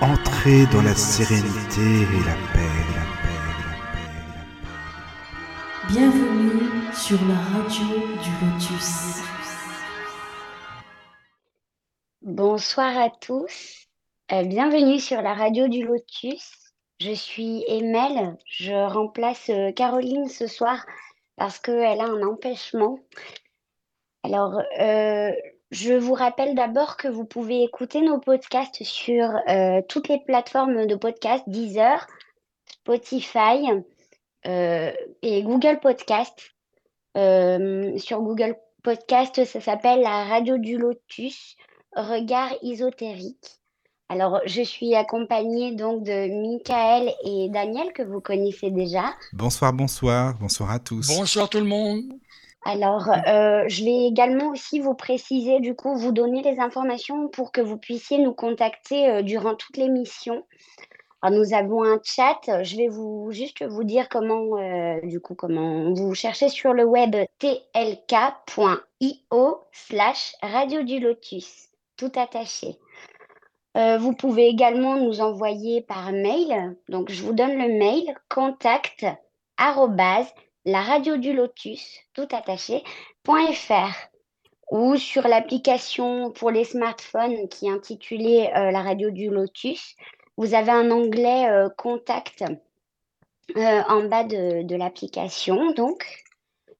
Entrez dans la sérénité et la paix, la paix, la paix, la paix. Bienvenue sur la radio du Lotus. Bonsoir à tous, Euh, bienvenue sur la radio du Lotus. Je suis Emelle, je remplace euh, Caroline ce soir parce qu'elle a un empêchement. Alors, euh, je vous rappelle d'abord que vous pouvez écouter nos podcasts sur euh, toutes les plateformes de podcast, Deezer, Spotify euh, et Google Podcast. Euh, sur Google Podcast, ça s'appelle la radio du Lotus, regard ésotérique. Alors, je suis accompagnée donc de Michael et Daniel que vous connaissez déjà. Bonsoir, bonsoir, bonsoir à tous. Bonsoir tout le monde. Alors, euh, je vais également aussi vous préciser, du coup, vous donner les informations pour que vous puissiez nous contacter euh, durant toute l'émission. Alors, nous avons un chat. Je vais vous juste vous dire comment, euh, du coup, comment vous cherchez sur le web tlk.io slash radio du lotus, tout attaché. Vous pouvez également nous envoyer par mail. Donc, je vous donne le mail contact arrobase la radio du lotus, tout attaché, .fr ou sur l'application pour les smartphones qui est intitulée euh, la radio du lotus. Vous avez un onglet euh, contact euh, en bas de, l'application, donc.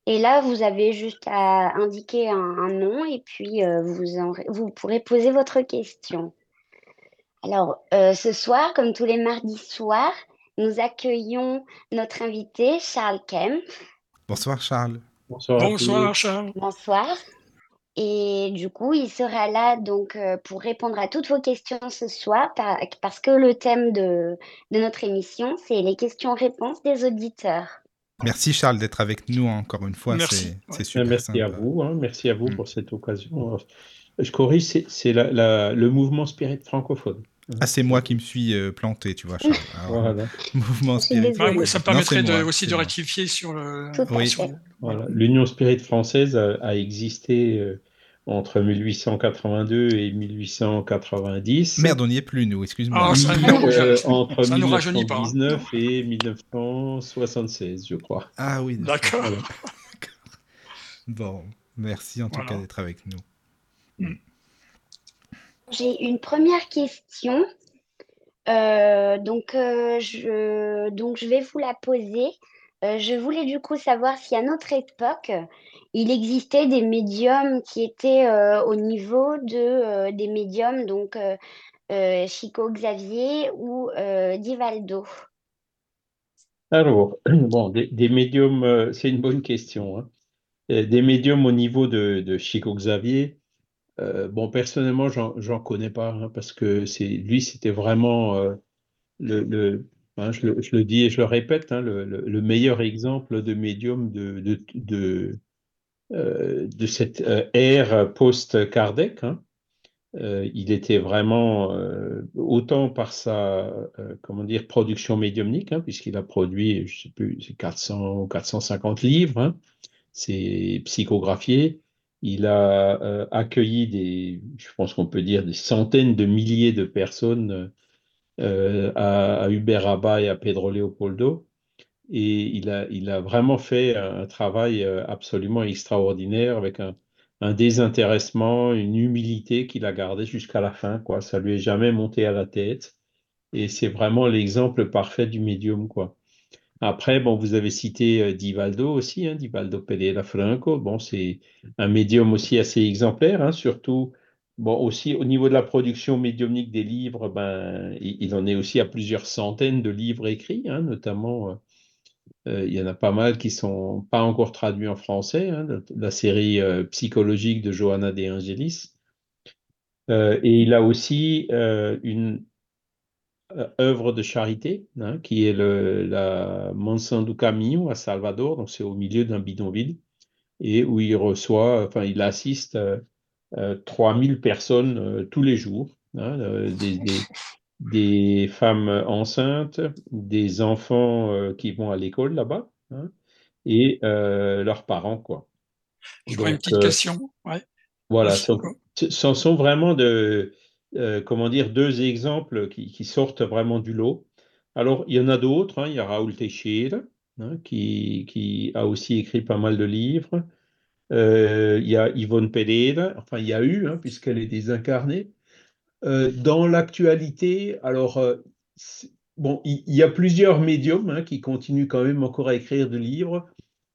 Et là, vous avez juste à indiquer un, nom et puis vous, vous pourrez poser votre question. Alors, ce soir, comme tous les mardis soirs, nous accueillons notre invité, Charles Kemp. Bonsoir Charles. Bonsoir. Bonsoir. Charles. Bonsoir. Et du coup, il sera là donc euh, pour répondre à toutes vos questions ce soir par- parce que le thème de, de notre émission, c'est les questions-réponses des auditeurs. Merci Charles d'être avec nous encore une fois. Merci. C'est super Merci sympa. à vous, hein, merci à vous Mm. pour cette occasion. Je corrige, c'est c'est la- la- le mouvement spirit francophone. Ah, c'est moi qui me suis euh, planté, tu vois, Charles. Alors, Voilà, Mouvement spirit. Ouais, ouais, ça me Non, permettrait c'est de- moi, aussi de moi. rectifier sur le. Oui. voilà. L'Union spirit française a, a existé euh, entre 1882 et 1890. Merde, on n'y est plus, nous, excuse-moi. Ah, ça, Oui, nous- euh, entre ça nous rajeunit pas, hein. 1919 et 1976, je crois. Ah oui, D'accord. Voilà. Bon, merci en tout Voilà. cas d'être avec nous. J'ai une première question. Euh, donc, euh, je, donc, je vais vous la poser. Euh, je voulais du coup savoir si à notre époque, il existait des médiums qui étaient au niveau de, des médiums, donc Chico Xavier ou Divaldo. Alors, bon, des, médiums, c'est une bonne question. hein. Des médiums au niveau de Chico Xavier, euh, bon, personnellement, j'en, connais pas, hein, parce que lui, c'était vraiment euh, hein, je le, je le dis et je le répète, hein, le, le- le meilleur exemple de médium de, de, de, euh, cette ère post-Kardec. il était vraiment, autant par sa comment dire, production médiumnique, puisqu'il a produit, je sais plus, c'est 400 ou 450 livres, c'est psychographié. Il a euh, accueilli des, je pense qu'on peut dire, des centaines de milliers de personnes euh, à, à Uberaba et à Pedro Leopoldo. Et il a, il a vraiment fait un, travail euh, absolument extraordinaire avec un, désintéressement, une humilité qu'il a gardé jusqu'à la fin, quoi. Ça lui est jamais monté à la tête. Et c'est vraiment l'exemple parfait du médium, quoi. Après, bon, vous avez cité euh, Divaldo aussi, hein, Divaldo Pereira Franco. Bon, c'est un médium aussi assez exemplaire, hein, surtout, aussi au niveau de la production médiumnique des livres, ben, il, en est aussi à plusieurs centaines de livres écrits, hein, notamment, euh, euh, il y en a pas mal qui sont pas encore traduits en français, la, série psychologique de Johanna De Angelis. Et il a aussi une œuvre de charité, hein, qui est le, la Mansão do Caminho à Salvador, donc c'est au milieu d'un bidonville, et où il reçoit, enfin il assiste euh, euh, 3000 personnes euh, tous les jours, hein, euh, des, des, des femmes enceintes, des enfants euh, qui vont à l'école là-bas, hein, et euh, leurs parents, quoi. Je vois une petite euh, question. Ouais. Voilà, ce sont vraiment de, euh, comment dire, deux exemples qui, sortent vraiment du lot. Alors, il y en a d'autres. hein. Il y a Raoul Teixeira, hein, qui, a aussi écrit pas mal de livres. Euh, il y a Yvonne Pereira, enfin, il y a eu, hein, puisqu'elle est désincarnée. Euh, dans l'actualité, alors, bon, il, y a plusieurs médiums qui continuent quand même encore à écrire de livres,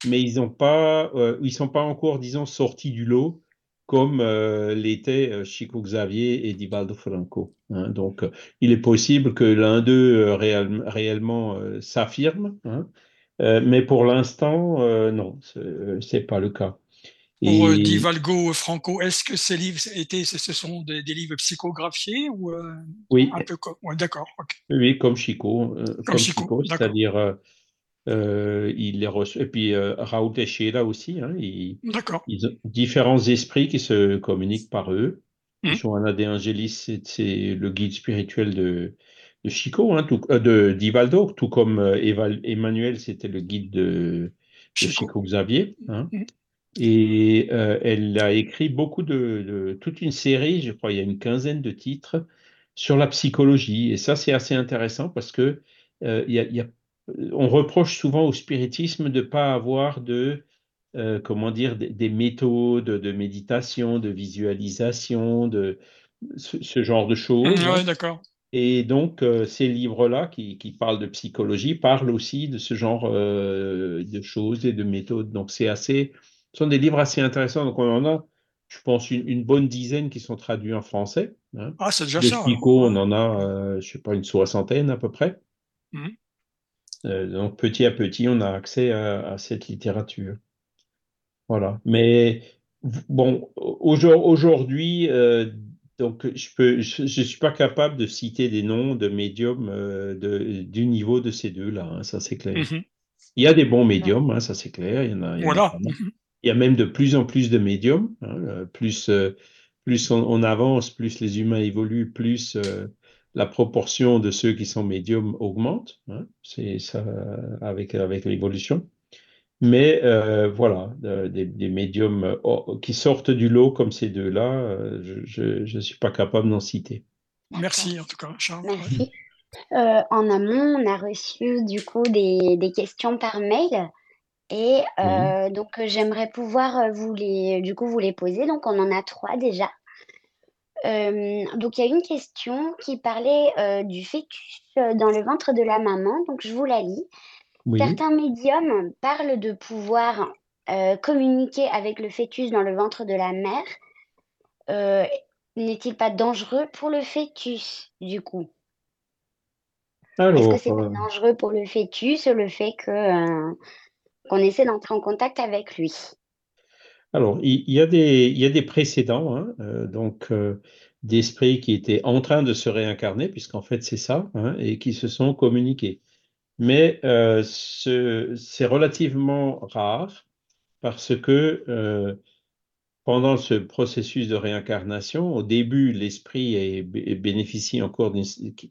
mais ils n'ont pas, sont pas encore, disons, sortis du lot comme euh, l'étaient euh, Chico Xavier et Divaldo Franco. hein. Donc, euh, il est possible que l'un d'eux euh, réel- réellement euh, s'affirme, hein. Euh, mais pour l'instant, non, euh, c'est pas le cas. Pour Et- Di Valgo Franco, est-ce que ces livres étaient, ce ce sont des, des livres psychographiés ou oui, un peu comme. ouais, D'accord. Oui, comme Chico, comme Chico, c'est-à-dire euh, il les reçoit. Et puis euh, Raoul aussi, hein, il- ils ont différents esprits qui se communiquent par eux. Mhm. Johanna De Angelis, c'est le guide spirituel de, de Chico, hein, tout, euh, de d'Ivaldo, tout comme euh, Emmanuel, c'était le guide de, de Chico. Chico Xavier. hein. Mhm. Et elle a écrit beaucoup de, de- toute une série, je crois, il y a une quinzaine de titres sur la psychologie. Et ça, c'est assez intéressant parce que il y a- y a- on reproche souvent au spiritisme de ne pas avoir de, euh, comment dire, des, des méthodes de méditation, de visualisation, de ce, ce genre de choses. Ouais, d'accord. Et donc, euh, ces livres-là qui, qui parlent de psychologie parlent aussi de ce genre euh, de choses et de méthodes. Donc, c'est assez, ce sont des livres assez intéressants. Donc, on en a, je pense, une, une bonne dizaine qui sont traduits en français. hein. Ah, c'est déjà De ça. Chico, on en a, je sais pas, une soixantaine à peu près. Mhm. Euh, donc, petit à petit, on a accès à, à cette littérature. Voilà. Mais bon, aujourd- aujourd'hui, euh, donc je peux, je, je suis pas capable de citer des noms de médiums euh, de, du niveau de ces deux-là. hein, ça c'est clair. Mhm. Il y a des bons médiums, hein, ça c'est clair. Il y en a, il y en a Voilà. Mhm. Il y a même de plus en plus de médiums. hein, plus euh, plus on, on avance, plus les humains évoluent, plus la proportion de ceux qui sont médiums augmente. hein. c'est ça avec avec l'évolution. Mais euh, voilà, euh, des, des médiums oh, qui sortent du lot comme ces deux-là, euh, je ne suis pas capable d'en citer. Merci en tout cas, Charles. Merci. Euh, en amont, on a reçu du coup des, des questions par mail et euh, donc j'aimerais pouvoir vous les du coup vous les poser. Donc on en a trois déjà. Euh, donc il y a une question qui parlait euh, du fœtus euh, dans le ventre de la maman. Donc je vous la lis. Oui. Certains médiums parlent de pouvoir communiquer avec le fœtus dans le ventre de la mère. N'est-il pas dangereux pour le fœtus du coup? Est-ce Alors, que c'est pas dangereux pour le fœtus le fait que qu'on essaie d'entrer en contact avec lui? Alors il, y a des, y a des précédents, hein, euh, donc euh, d'esprits qui étaient en train de se réincarner, puisqu'en fait c'est ça, hein, et qui se sont communiqués. Mais euh, ce- c'est relativement rare parce que euh, pendant ce processus de réincarnation, au début, l'esprit bénéficie encore d'une,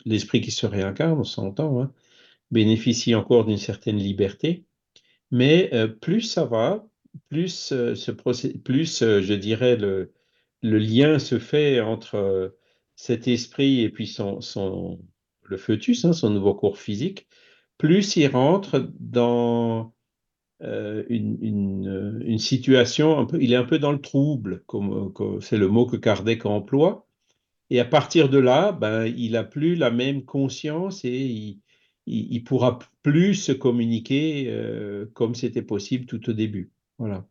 l'esprit qui se réincarne, on s'entend, hein, bénéficie encore d'une certaine liberté. Mais euh, plus ça va, plus, euh, ce procé- plus euh, je dirais, le, le lien se fait entre euh, cet esprit et puis son, son, le fœtus, hein, son nouveau corps physique, plus il rentre dans une, une, une situation, un peu, il est un peu dans le trouble, comme, c'est le mot que Kardec emploie. Et à partir de là, ben, il n'a plus la même conscience et il, il, il pourra plus se communiquer comme c'était possible tout au début. Voilà.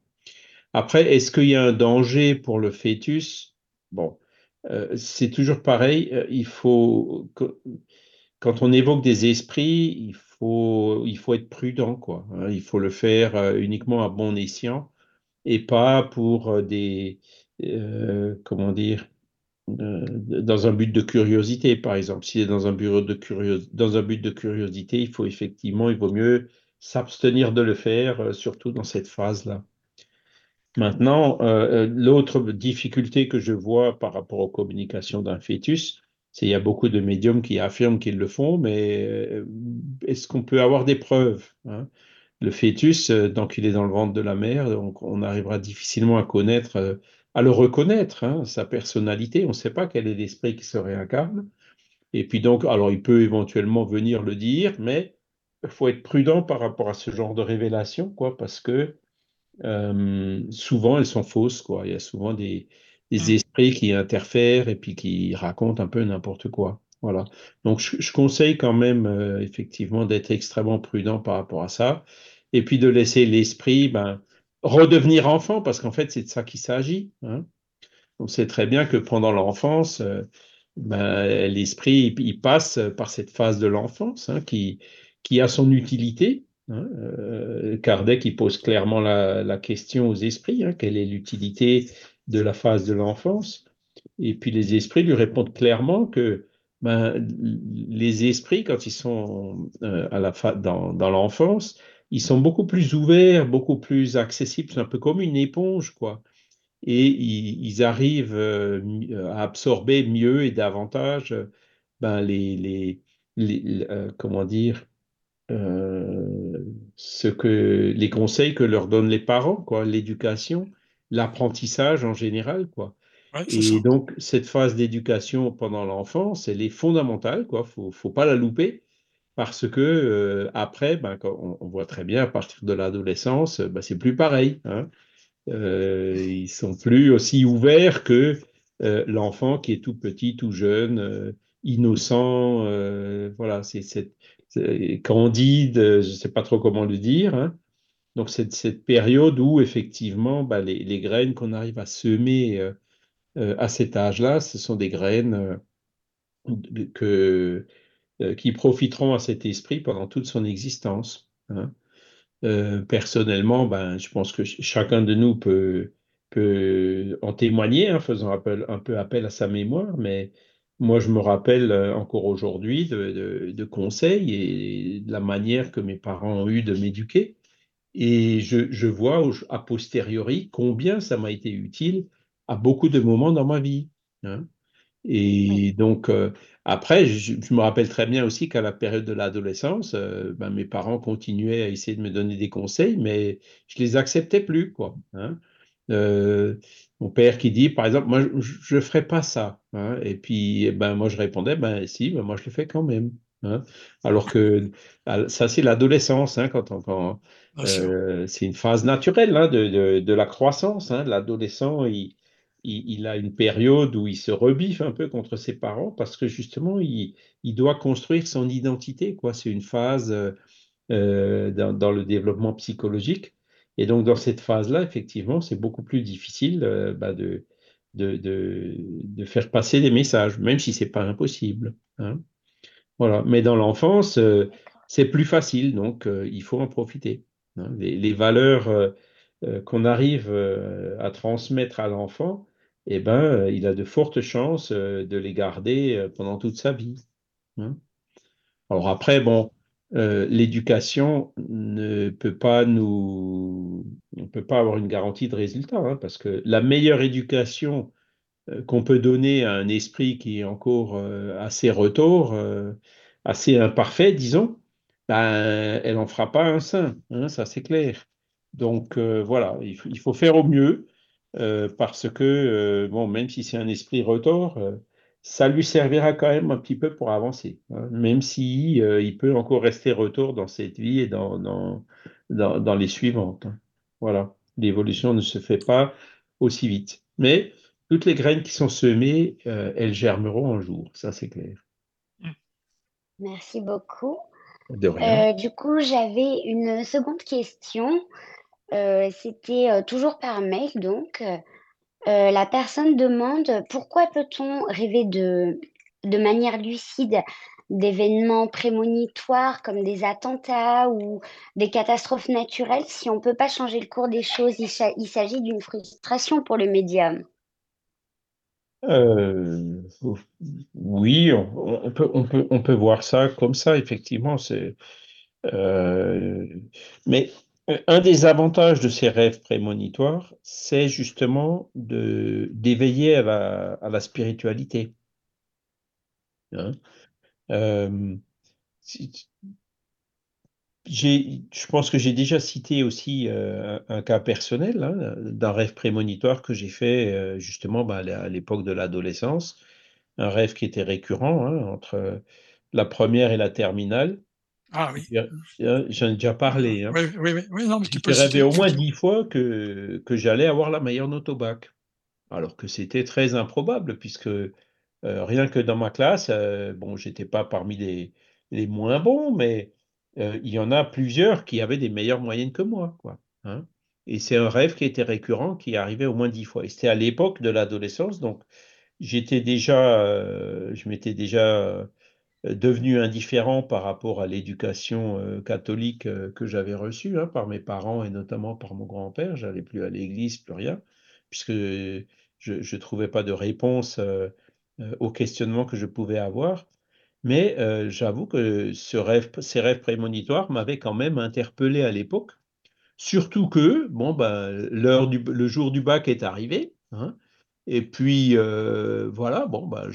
Après, est-ce qu'il y a un danger pour le fœtus? Bon, euh, c'est toujours pareil. euh, il faut, quand on évoque des esprits, il faut, il faut être prudent, quoi. hein. Il faut le faire euh, uniquement à bon escient et pas pour des, comment dire, dans un but de curiosité, par exemple. Si c'est dans un bureau de curios- dans un but de curiosité, il faut effectivement, il vaut mieux s'abstenir de le faire, euh, surtout dans cette phase-là. Maintenant, euh, euh, l'autre difficulté que je vois par rapport aux communications d'un fœtus, c'est qu'il y a beaucoup de médiums qui affirment qu'ils le font, mais est-ce qu'on peut avoir des preuves, hein? Le fœtus, euh, donc il est dans le ventre de la mère, donc on arrivera difficilement à connaître à le reconnaître, hein, sa personnalité. On ne sait pas quel est l'esprit qui se réincarne. Et puis donc, alors il peut éventuellement venir le dire, mais faut être prudent par rapport à ce genre de révélation, quoi, parce que euh, souvent elles sont fausses, quoi. Il y a souvent des, des Mm. esprits qui interfèrent et puis qui racontent un peu n'importe quoi. Voilà. Donc je, je conseille quand même euh, effectivement d'être extrêmement prudent par rapport à ça, et puis de laisser l'esprit ben, redevenir enfant, parce qu'en fait c'est de ça qu'il s'agit. hein. On sait très bien que pendant l'enfance, euh, ben, l'esprit, il, il passe par cette phase de l'enfance hein, qui, qui a son utilité. hein. Euh, Kardec, il pose clairement la, question aux esprits, hein, quelle est l'utilité de la phase de l'enfance? Et puis les esprits lui répondent clairement que ben, les esprits, quand ils sont euh, à la dans, l'enfance, ils sont beaucoup plus ouverts, beaucoup plus accessibles, c'est un peu comme une éponge, quoi et ils, arrivent euh, à absorber mieux et davantage ben, les- euh, comment dire, euh, ce que, les conseils que leur donnent les parents, quoi, l'éducation, l'apprentissage en général, quoi. Ouais, Et ça. donc, cette phase d'éducation pendant l'enfance, elle est fondamentale, quoi. Faut, faut pas la louper. Parce que euh, après, ben, on, on voit très bien à partir de l'adolescence, ben, c'est plus pareil. hein. Euh, ils sont plus aussi ouverts que euh, l'enfant qui est tout petit, tout jeune, euh, innocent. voilà, c'est cette candide, euh, je ne sais pas trop comment le dire. hein. Donc c'est cette période où effectivement, bah, les, graines qu'on arrive à semer euh, euh, à cet âge-là, ce sont des graines euh, euh, qui profiteront à cet esprit pendant toute son existence. hein. Euh, personnellement, ben, je pense que ch- chacun de nous peut, en témoigner, hein, faisant un peu appel à sa mémoire, mais moi, je me rappelle euh, encore aujourd'hui de, de- de conseils et de la manière que mes parents ont eu de m'éduquer. Et je, je vois a posteriori combien ça m'a été utile à beaucoup de moments dans ma vie. hein. Oui. Et donc, euh, après, je, je me rappelle très bien aussi qu'à la période de l'adolescence, euh, ben, mes parents continuaient à essayer de me donner des conseils, mais je les acceptais plus, quoi. hein. Euh, mon père qui dit, par exemple, moi, je ne ferai pas ça. hein. Et puis, eh ben, moi, je répondais, ben si, ben, moi, je le fais quand même. hein. Alors que ça, c'est l'adolescence, hein, quand on, quand, euh, c'est une phase naturelle de, de, de la croissance. hein. L'adolescent, il, il, il a une période où il se rebiffe un peu contre ses parents parce que justement, il, il doit construire son identité, quoi. C'est une phase euh, euh, dans, dans le développement psychologique. Et donc, dans cette phase-là, effectivement, c'est beaucoup plus difficile euh, bah, de, faire passer des messages, même si c'est pas impossible. hein. Voilà. Mais dans l'enfance, euh, c'est plus facile, donc euh, il faut en profiter. hein. Les, valeurs qu'on arrive à transmettre à l'enfant, eh ben, il a de fortes chances de les garder pendant toute sa vie. hein. Alors après, bon, euh, l'éducation ne peut pas nous, on peut pas avoir une garantie de résultat, hein, parce que la meilleure éducation euh, qu'on peut donner à un esprit qui est encore assez euh, assez imparfait, disons, ben, elle n'en fera pas un saint, hein, ça c'est clair. Donc voilà, il faut, faire au mieux, parce que, bon, même si c'est un esprit retors, euh, ça lui servira quand même un petit peu pour avancer, hein, même si euh, il peut encore rester retors dans cette vie et dans, dans, dans, dans les suivantes. hein. Voilà, l'évolution ne se fait pas aussi vite. Mais toutes les graines qui sont semées, euh, elles germeront un jour, ça c'est clair. Merci beaucoup. De rien. Euh, du coup, j'avais une seconde question. C'était toujours par mail, donc. Euh, la personne demande pourquoi peut-on rêver de, de manière lucide d'événements prémonitoires comme des attentats ou des catastrophes naturelles si on ne peut pas changer le cours des choses? Il, s'a- il s'agit d'une frustration pour le médium. Euh, oui, on, peut, on peut, on peut voir ça comme ça, effectivement. Euh, mais un des avantages de ces rêves prémonitoires, c'est justement d'éveiller à la, spiritualité. hein. Euh, je pense que j'ai déjà cité aussi euh, un, cas personnel hein, d'un rêve prémonitoire que j'ai fait euh, justement bah, à l'époque de l'adolescence. Un rêve qui était récurrent hein, entre la première et la terminale. Ah oui. J'en ai déjà parlé. Hein. Oui, oui, oui. non, mais tu peux J'ai rêvé au moins dix fois que, que j'allais avoir la meilleure note au bac. Alors que c'était très improbable, puisque euh, rien que dans ma classe, bon, j'étais pas parmi les, les moins bons, mais euh, il y en a plusieurs qui avaient des meilleures moyennes que moi, quoi. Hein. Et c'est un rêve qui était récurrent, qui arrivait au moins dix fois. Et c'était à l'époque de l'adolescence, donc j'étais déjà, euh, je m'étais déjà euh, devenu indifférent par rapport à l'éducation catholique que j'avais reçue hein, par mes parents et notamment par mon grand-père. J'allais plus à l'église, plus rien, puisque je ne trouvais pas de réponse aux questionnements que je pouvais avoir. Mais j'avoue que ces rêves prémonitoires m'avaient quand même interpellé à l'époque. Surtout que, bon, ben, du, le jour du bac est arrivé. Hein, et puis, voilà, bon, ben,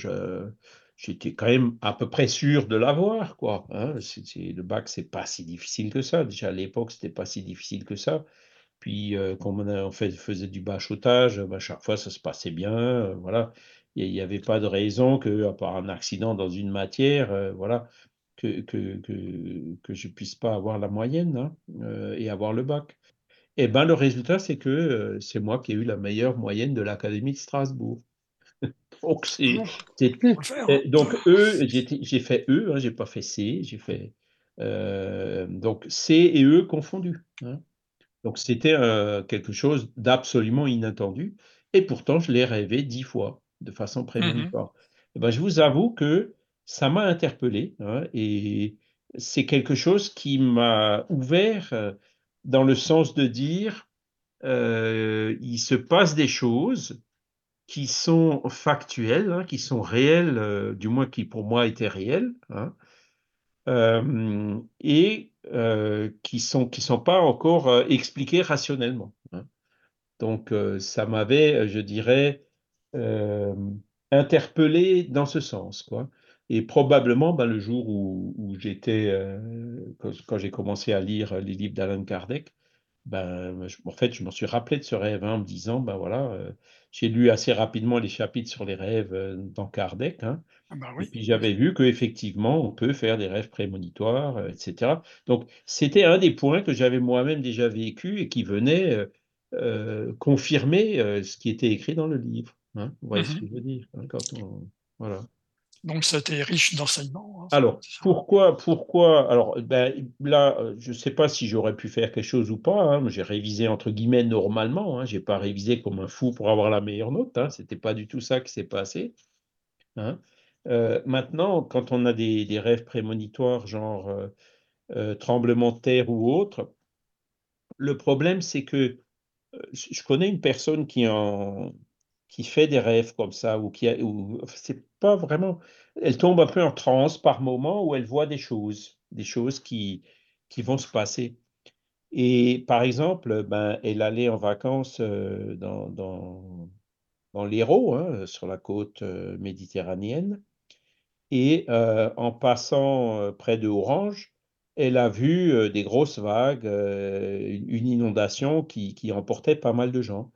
j'étais quand même à peu près sûr de l'avoir, quoi. Hein, le bac, c'est pas si difficile que ça. Déjà à l'époque, c'était pas si difficile que ça. Puis, quand on, faisait du bachotage, ben, chaque fois, ça se passait bien. voilà il n'y avait pas de raison que, à part un accident dans une matière, euh, voilà, que, que, que, je puisse pas avoir la moyenne hein, euh, et avoir le bac. Et eh ben le résultat, c'est que euh, c'est moi qui ai eu la meilleure moyenne de l'Académie de Strasbourg. Donc, c'est, hein. donc E, j'ai fait E, hein, j'ai pas fait C, j'ai fait donc C et E confondus. Hein. Donc c'était quelque chose d'absolument inattendu, et pourtant je l'ai rêvé dix fois de façon prémonitoire. Eh ben, je vous avoue que ça m'a interpellé hein, et c'est quelque chose qui m'a ouvert euh, dans le sens de dire euh, il se passe des choses qui sont factuelles, hein, qui sont réelles, euh, du moins qui pour moi étaient réelles, hein, et qui sont qui sont pas encore expliquées rationnellement. Donc ça m'avait, je dirais, euh, interpellé dans ce sens. Quoi. Et probablement, ben, le jour où, j'étais, euh, quand, j'ai commencé à lire les livres d'Alan Kardec, ben, en fait, je m'en suis rappelé de ce rêve hein, en me disant, ben voilà, euh, j'ai lu assez rapidement les chapitres sur les rêves dans Kardec, hein, ah bah et puis j'avais vu qu'effectivement, on peut faire des rêves prémonitoires, etc. Donc, c'était un des points que j'avais moi-même déjà vécu et qui venait confirmer ce qui était écrit dans le livre. Hein, vous voyez ce mmh que je veux dire hein, voilà. Donc, été riche d'enseignements. Hein, alors, pourquoi, pourquoi Alors, ben, là, je ne sais pas si j'aurais pu faire quelque chose ou pas. J'ai révisé entre guillemets normalement. Je n'ai pas révisé comme un fou pour avoir la meilleure note. Ce n'était pas du tout ça qui s'est passé. Euh, maintenant, quand on a des, rêves prémonitoires, genre euh, euh, tremblement de terre ou autre, le problème, c'est que je connais une personne qui en, qui fait des rêves comme ça, ou qui ou, c'est pas vraiment, elle tombe un peu en transe par moment où elle voit des choses, des choses qui, qui vont se passer. Et par exemple, ben, elle allait en vacances euh, dans, dans, dans l'Hérault, hein, sur la côte euh, méditerranéenne, et euh, en passant près de Orange, elle a vu des grosses vagues, une inondation qui, qui emportait pas mal de gens.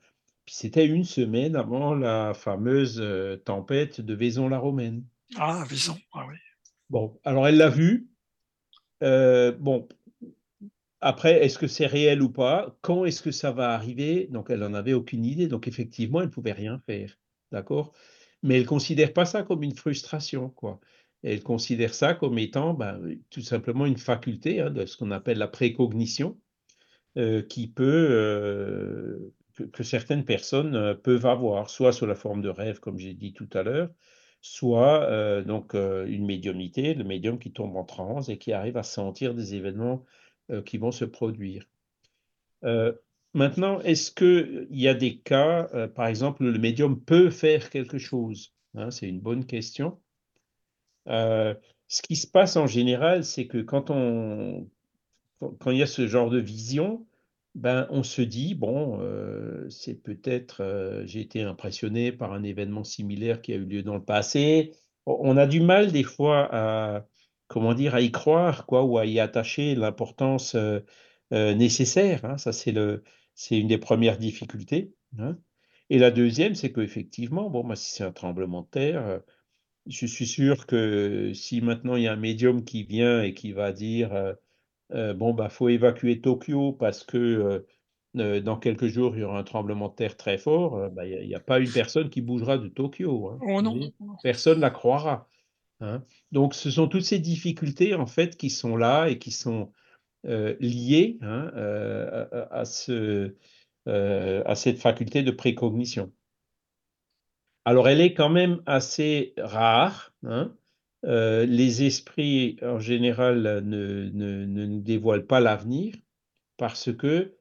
Puis c'était une semaine avant la fameuse euh, tempête de Vaison-la-Romaine. Ah, Vaison, ah oui. Bon, alors elle l'a vu. Euh, bon, après, est-ce que c'est réel ou pas? Quand est-ce que ça va arriver? Donc, elle n'en avait aucune idée. Donc, effectivement, elle ne pouvait rien faire. D'accord? Mais elle ne considère pas ça comme une frustration, quoi. Elle considère ça comme étant ben, tout simplement une faculté hein, de ce qu'on appelle la précognition, euh, qui peut que, certaines personnes euh, peuvent avoir, soit sous la forme de rêve, comme j'ai dit tout à l'heure, soit euh, donc euh, une médiumnité, le médium qui tombe en transe et qui arrive à sentir des événements qui vont se produire. maintenant, est-ce qu'il y a des cas, par exemple, le médium peut faire quelque chose hein, C'est une bonne question. ce qui se passe en général, c'est que quand on, quand il y a ce genre de vision, ben, on se dit, bon, euh, c'est peut-être, euh, j'ai été impressionné par un événement similaire qui a eu lieu dans le passé. On a du mal des fois à, comment dire, à y croire, quoi, ou à y attacher l'importance euh, nécessaire. Hein. ça, c'est le, c'est une des premières difficultés. Hein. Et la deuxième, c'est qu'effectivement, bon, si c'est un tremblement de terre, je suis sûr que si maintenant il y a un médium qui vient et qui va dire bon, bah, faut évacuer Tokyo parce que dans quelques jours, il y aura un tremblement de terre très fort, bah, il n'y a, pas une personne qui bougera de Tokyo. Hein. Oh non. Personne ne la croira. Hein. Donc, ce sont toutes ces difficultés, en fait, qui sont là et qui sont liées hein, à, ce, à cette faculté de précognition. Alors, elle est quand même assez rare. Les esprits, en général, ne, ne, ne nous dévoilent pas l'avenir parce que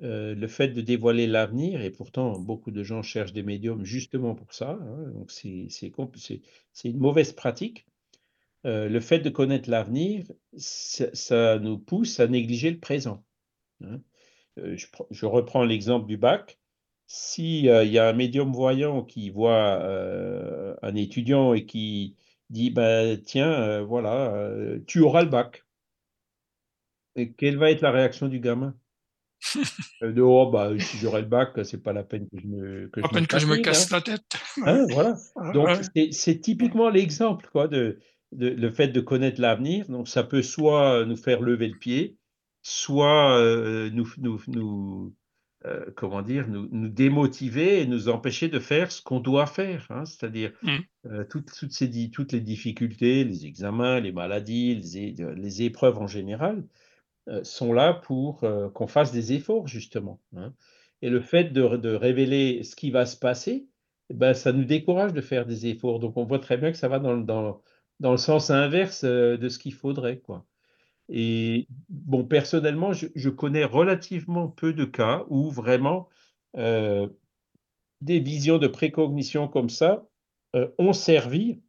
le fait de dévoiler l'avenir, et pourtant beaucoup de gens cherchent des médiums justement pour ça, hein, donc c'est une mauvaise pratique. le fait de connaître l'avenir, ça, nous pousse à négliger le présent. Hein. Je, je, reprends l'exemple du bac. S'il y a un médium voyant qui voit un étudiant et qui dit ben, Tiens, voilà, tu auras le bac. Et quelle va être la réaction du gamin? De, oh, bah, si j'aurai le bac, c'est pas la peine que je me, que je me, que je me casse hein. la tête. Hein, voilà. Donc, c'est typiquement l'exemple quoi, de, de, le fait de connaître l'avenir. Donc, ça peut soit nous faire lever le pied, soit euh, nous, nous, nous euh, comment dire, nous, nous, démotiver et nous empêcher de faire ce qu'on doit faire. Hein. C'est-à-dire mmh. euh, toutes, toutes, ces, toutes les difficultés, les examens, les maladies, les, les épreuves en général euh, sont là pour euh, qu'on fasse des efforts, justement. Hein. Et le fait de, révéler ce qui va se passer, eh ben, ça nous décourage de faire des efforts. Donc, on voit très bien que ça va dans, dans, dans le sens inverse euh, de ce qu'il faudrait. Quoi. Et bon, personnellement, je, connais relativement peu de cas où vraiment des visions de précognition comme ça ont servi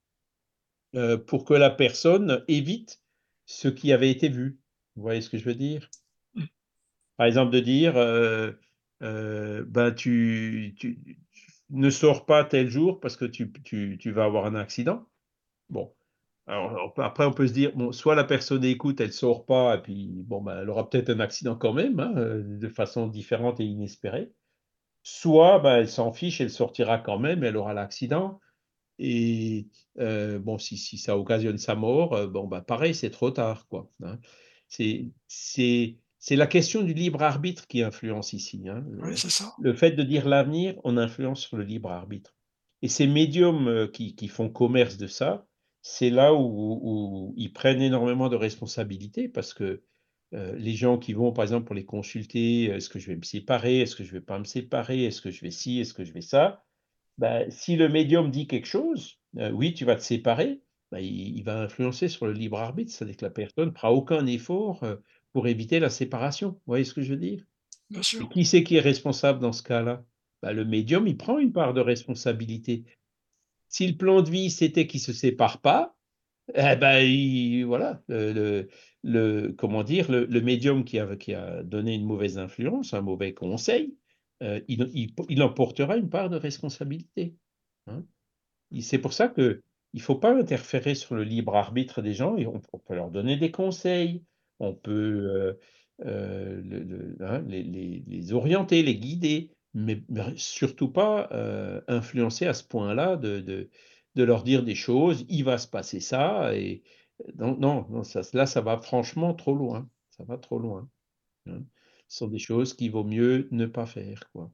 pour que la personne évite ce qui avait été vu. Vous voyez ce que je veux dire? Mmh. Par exemple, de dire, euh, euh, ben, tu, tu, ne sors pas tel jour parce que tu, tu, vas avoir un accident. Bon. Alors, après, on peut se dire, bon, soit la personne écoute, elle ne sort pas, et puis bon, ben, elle aura peut-être un accident quand même, hein, de façon différente et inespérée. Soit ben, elle s'en fiche, elle sortira quand même, elle aura l'accident. Et euh, bon, si, si, ça occasionne sa mort, bon, ben, pareil, c'est trop tard. Quoi, hein. C'est la question du libre arbitre qui influence ici. Hein. Oui, ça. Le fait de dire l'avenir, on influence sur le libre arbitre. Et ces médiums euh, qui, qui font commerce de ça, c'est là où, où, ils prennent énormément de responsabilités parce que euh, les gens qui vont, par exemple, pour les consulter, est-ce que je vais me séparer, est-ce que je ne vais pas me séparer, est-ce que je vais ci, est-ce que je vais ça, ben, si le médium dit quelque chose, euh, oui, tu vas te séparer, bah, il, va influencer sur le libre arbitre, c'est-à-dire que la personne ne fera aucun effort pour éviter la séparation. Vous voyez ce que je veux dire? Bien sûr. qui c'est qui est responsable dans ce cas-là? Bah, Le médium, il prend une part de responsabilité. Si le plan de vie, c'était qu'il ne se sépare pas, eh ben, voilà, le, comment dire, le, médium qui a, donné une mauvaise influence, un mauvais conseil, il, il, emportera une part de responsabilité. Hein. C'est pour ça que il ne faut pas interférer sur le libre arbitre des gens. On, on peut leur donner des conseils, on peut euh, euh, hein, les, orienter, les guider, mais, surtout pas euh, influencer à ce point-là de, de, leur dire des choses, il va se passer ça, et non, non, ça, là, ça va franchement trop loin. Ça va trop loin. Hein. Ce sont des choses qu'il vaut mieux ne pas faire. Quoi.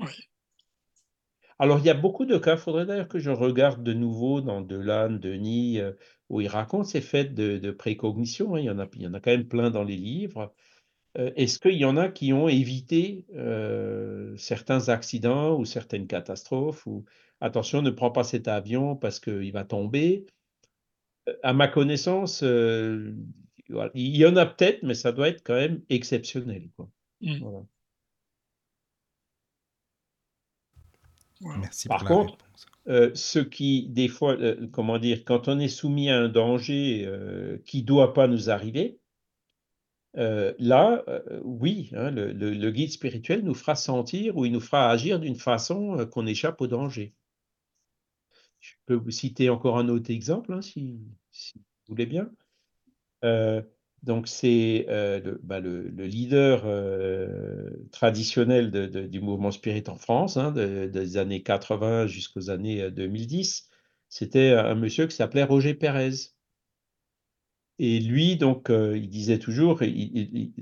Oui. Alors, il y a beaucoup de cas, il faudrait d'ailleurs que je regarde de nouveau dans Delanne, Denis, euh, où il raconte ces faits de, précognition. Hein. il, y en a, il y en a quand même plein dans les livres. Euh, est-ce qu'il y en a qui ont évité euh, certains accidents ou certaines catastrophes ou attention, ne prends pas cet avion parce qu'il va tomber? À ma connaissance, il y en a peut-être, mais ça doit être quand même exceptionnel. Quoi. Mmh. Voilà. Merci Par contre, euh, ce qui, des fois, euh, comment dire, quand on est soumis à un danger euh, qui ne doit pas nous arriver, là, oui, hein, le, guide spirituel nous fera sentir ou il nous fera agir d'une façon qu'on échappe au danger. Je peux vous citer encore un autre exemple, hein, si, voulez bien. Euh, donc, c'est le, bah, le, leader traditionnel du mouvement spirit en France, hein, des années 80 jusqu'aux années 2010. C'était un monsieur qui s'appelait Roger Pérez. Et lui, donc, il disait toujours,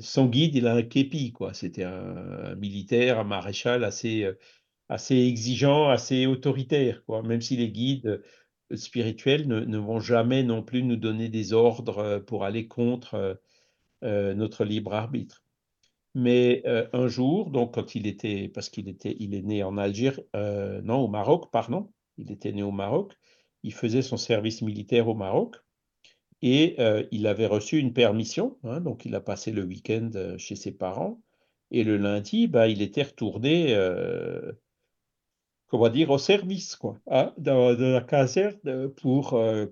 son guide, il a un képi, quoi. C'était un, militaire, un maréchal assez, assez exigeant, assez autoritaire, quoi. Même si les guides spirituels ne, vont jamais non plus nous donner des ordres pour aller contre notre libre arbitre. Mais un jour, donc quand il était, parce qu'il était, il est né en Algérie, non, au Maroc, pardon, il était né au Maroc, il faisait son service militaire au Maroc et il avait reçu une permission, hein, donc il a passé le week-end chez ses parents et le lundi, bah, il était retourné comment dire, au service, quoi, hein, dans, la caserne pour, euh,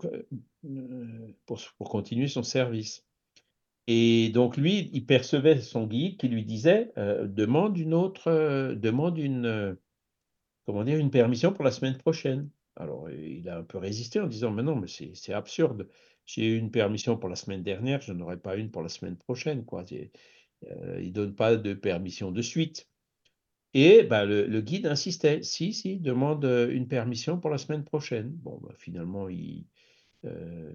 euh, pour, pour, continuer son service. Et donc, lui, il percevait son guide qui lui disait euh, demande une autre, demande une, comment dire, une permission pour la semaine prochaine. Alors, il a un peu résisté en disant mais non, mais c'est absurde. J'ai eu une permission pour la semaine dernière, je n'aurai pas une pour la semaine prochaine. Quoi. il ne donne pas de permission de suite. Et bah, le, guide insistait, si, si, demande euh, une permission pour la semaine prochaine. Bon, bah, finalement, il, euh,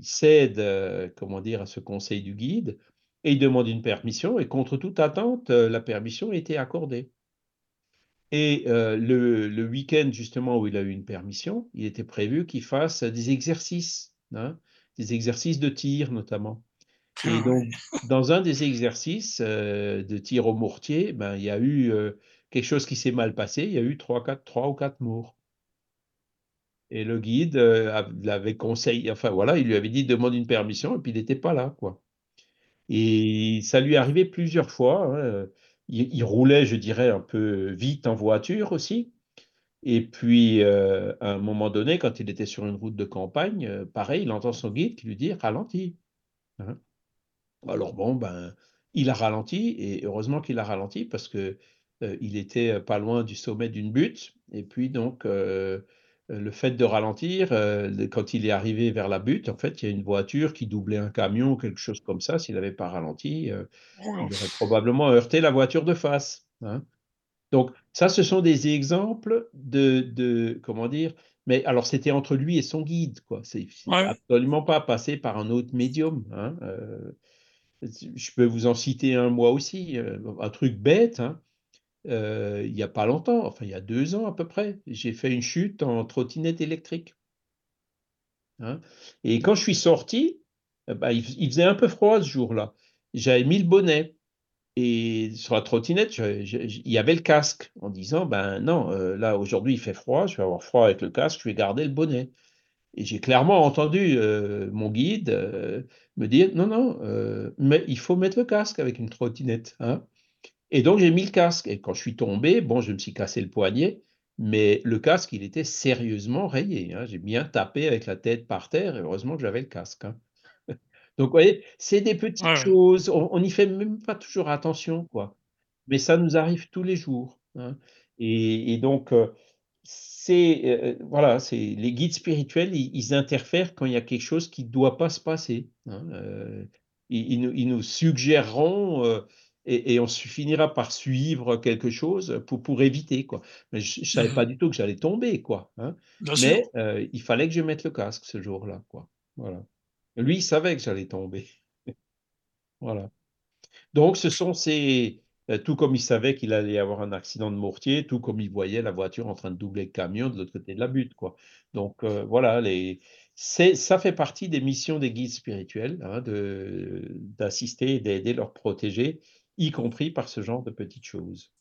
cède, euh, comment dire, à ce conseil du guide et il demande une permission. Et contre toute attente, la permission a été accordée. Et le, week-end, justement, où il a eu une permission, il était prévu qu'il fasse des exercices, hein, des exercices de tir notamment. Et ah donc, dans un des exercices de tir au mortier, ben, il y a eu quelque chose qui s'est mal passé. Il y a eu trois, quatre, trois ou quatre morts. Et le guide l'avait conseillé, enfin voilà, il lui avait dit demande une permission et puis il n'était pas là, quoi. Et ça lui arrivait plusieurs fois. Hein, il, roulait, je dirais, un peu vite en voiture aussi. Et puis, à un moment donné, quand il était sur une route de campagne, pareil, il entend son guide qui lui dit ralentis. Hein. Alors bon, ben, il a ralenti, et heureusement qu'il a ralenti parce que il était pas loin du sommet d'une butte. Et puis donc, le fait de ralentir, quand il est arrivé vers la butte, en fait, il y a une voiture qui doublait un camion ou quelque chose comme ça. S'il n'avait pas ralenti, il aurait probablement heurté la voiture de face. Hein. Donc, ça, ce sont des exemples de, de comment dire, mais alors c'était entre lui et son guide, quoi. C'est absolument pas passé par un autre médium. Hein, je peux vous en citer un moi aussi, euh, un truc bête. Hein. Euh, il n'y a pas longtemps, enfin il y a deux ans à peu près, j'ai fait une chute en trottinette électrique. Hein. Et quand je suis sorti, euh, bah, il, faisait un peu froid ce jour-là. J'avais mis le bonnet. Et sur la trottinette, il y avait le casque en disant, ben non, là aujourd'hui il fait froid, je vais avoir froid avec le casque, je vais garder le bonnet. Et j'ai clairement entendu euh, mon guide euh, me dire non, non, euh, mais il faut mettre le casque avec une trottinette. Hein. Et donc j'ai mis le casque. Et quand je suis tombé, bon, je me suis cassé le poignet, mais le casque, il était sérieusement rayé. Hein. J'ai bien tapé avec la tête par terre, et heureusement que j'avais le casque. Hein. Donc, vous voyez, c'est des petites choses, on n'y fait même pas toujours attention, quoi. Mais ça nous arrive tous les jours. Et, et, donc, c'est euh, voilà, c'est les guides spirituels, ils, interfèrent quand il y a quelque chose qui ne doit pas se passer. Hein, euh, ils, nous, suggéreront euh, et, on finira par suivre quelque chose pour, pour éviter quoi. Mais je, ne savais pas mmh du tout que j'allais tomber quoi. Hein, mais il fallait que je mette le casque ce jour-là quoi. Voilà. Lui, il savait que j'allais tomber. voilà. Donc, ce sont ces, euh, tout comme il savait qu'il allait y avoir un accident de mortier, tout comme il voyait la voiture en train de doubler le camion de l'autre côté de la butte. Quoi. Donc euh, voilà, les, ça fait partie des missions des guides spirituels, hein, d'assister et d'aider leurs protégés, y compris par ce genre de petites choses.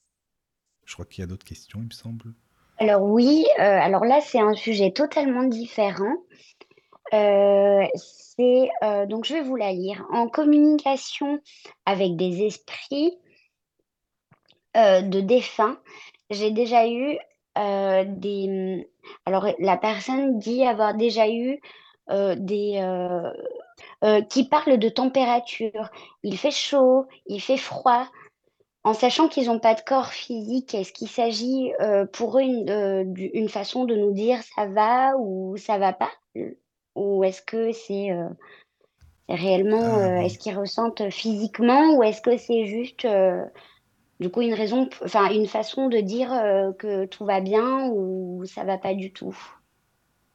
Je crois qu'il y a d'autres questions, il me semble. Alors oui, euh, alors là c'est un sujet totalement différent. C'est donc je vais vous la lire. En communication avec des esprits, euh, de défunts, j'ai déjà eu euh, des. Alors, la personne dit avoir déjà eu euh, des. qui parlent de température. Il fait chaud, il fait froid. En sachant qu'ils n'ont pas de corps physique, est-ce qu'il s'agit pour eux d'une façon de nous dire ça va ou ça va pas? Ou est-ce que c'est euh, réellement, Ah, euh, est-ce qu'ils ressentent physiquement ou est-ce que c'est juste euh, du coup une raison, enfin une façon de dire euh, que tout va bien ou ça va pas du tout?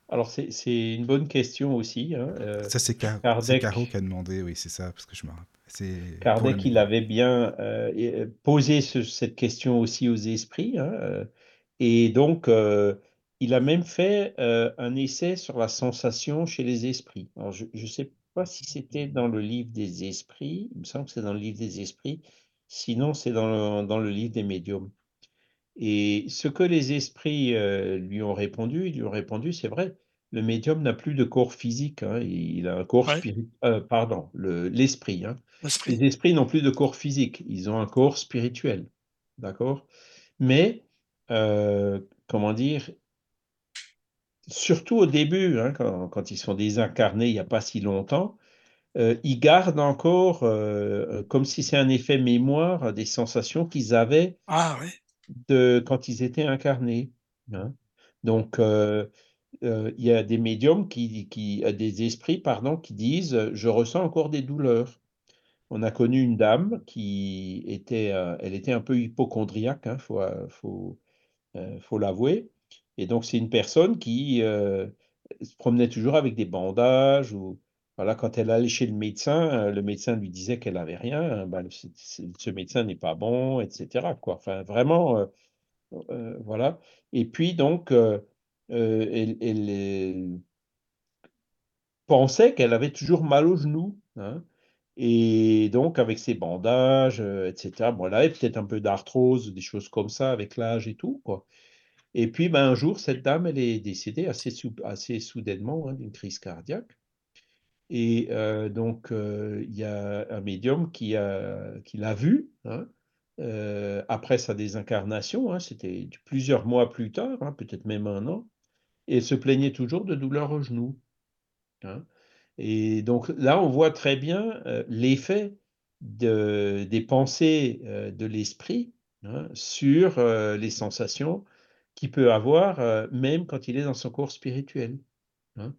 Alors, c'est c'est une bonne question aussi. hein, euh, Ça, c'est Car- c'est Kardec, Caro qui a demandé, oui, c'est ça, parce que je me rappelle. Kardec, il avait bien euh, posé ce- cette question aussi aux esprits. hein, euh, et donc, euh, il a même fait euh, un essai sur la sensation chez les esprits. Alors, je ne sais pas si c'était dans le livre des esprits. Il me semble que c'est dans le livre des esprits. Sinon, c'est dans le, dans le livre des médiums. Et ce que les esprits euh, lui ont répondu, ils lui ont répondu, c'est vrai, le médium n'a plus de corps physique, hein, il a un corps Ouais. spirituel, pardon, le- l'esprit. hein. L'esprit. Les esprits n'ont plus de corps physique, ils ont un corps spirituel, d'accord? Mais, euh, comment dire, surtout au début, hein, quand, quand ils sont désincarnés il n'y a pas si longtemps, euh, ils gardent encore, euh, comme si c'est un effet mémoire, des sensations qu'ils avaient Ah oui. de quand ils étaient incarnés. hein. Donc, euh, euh, il y a des médiums qui, qui, euh, des esprits, pardon, qui disent euh, Je ressens encore des douleurs. On a connu une dame qui était, euh, elle était un peu hypochondriaque, il faut, euh, faut, euh, faut l'avouer. Et donc, c'est une personne qui euh, se promenait toujours avec des bandages voilà, quand elle allait chez le médecin, euh, le médecin lui disait qu'elle n'avait rien, hein, ben, ce, médecin n'est pas bon, etc. Enfin, vraiment, euh, voilà. Et puis, donc, elle, pensait qu'elle avait toujours mal au genou. hein. Et donc, avec ses bandages, etc., bon, elle avait peut-être un peu d'arthrose, des choses comme ça avec l'âge et tout, quoi. Et puis, ben, un jour, cette dame, elle est décédée assez, sou- assez soudainement hein, d'une crise cardiaque. Et euh, donc, euh, il y a un médium qui a, qui l'a vue hein, euh, après sa désincarnation. hein, C'était plusieurs mois plus tard, hein, peut-être même un an. Et elle se plaignait toujours de douleurs au genou. hein. Et donc là, on voit très bien l'effet de- des pensées de l'esprit sur les sensations qu'il peut avoir, euh, même quand il est dans son corps spirituel. hein.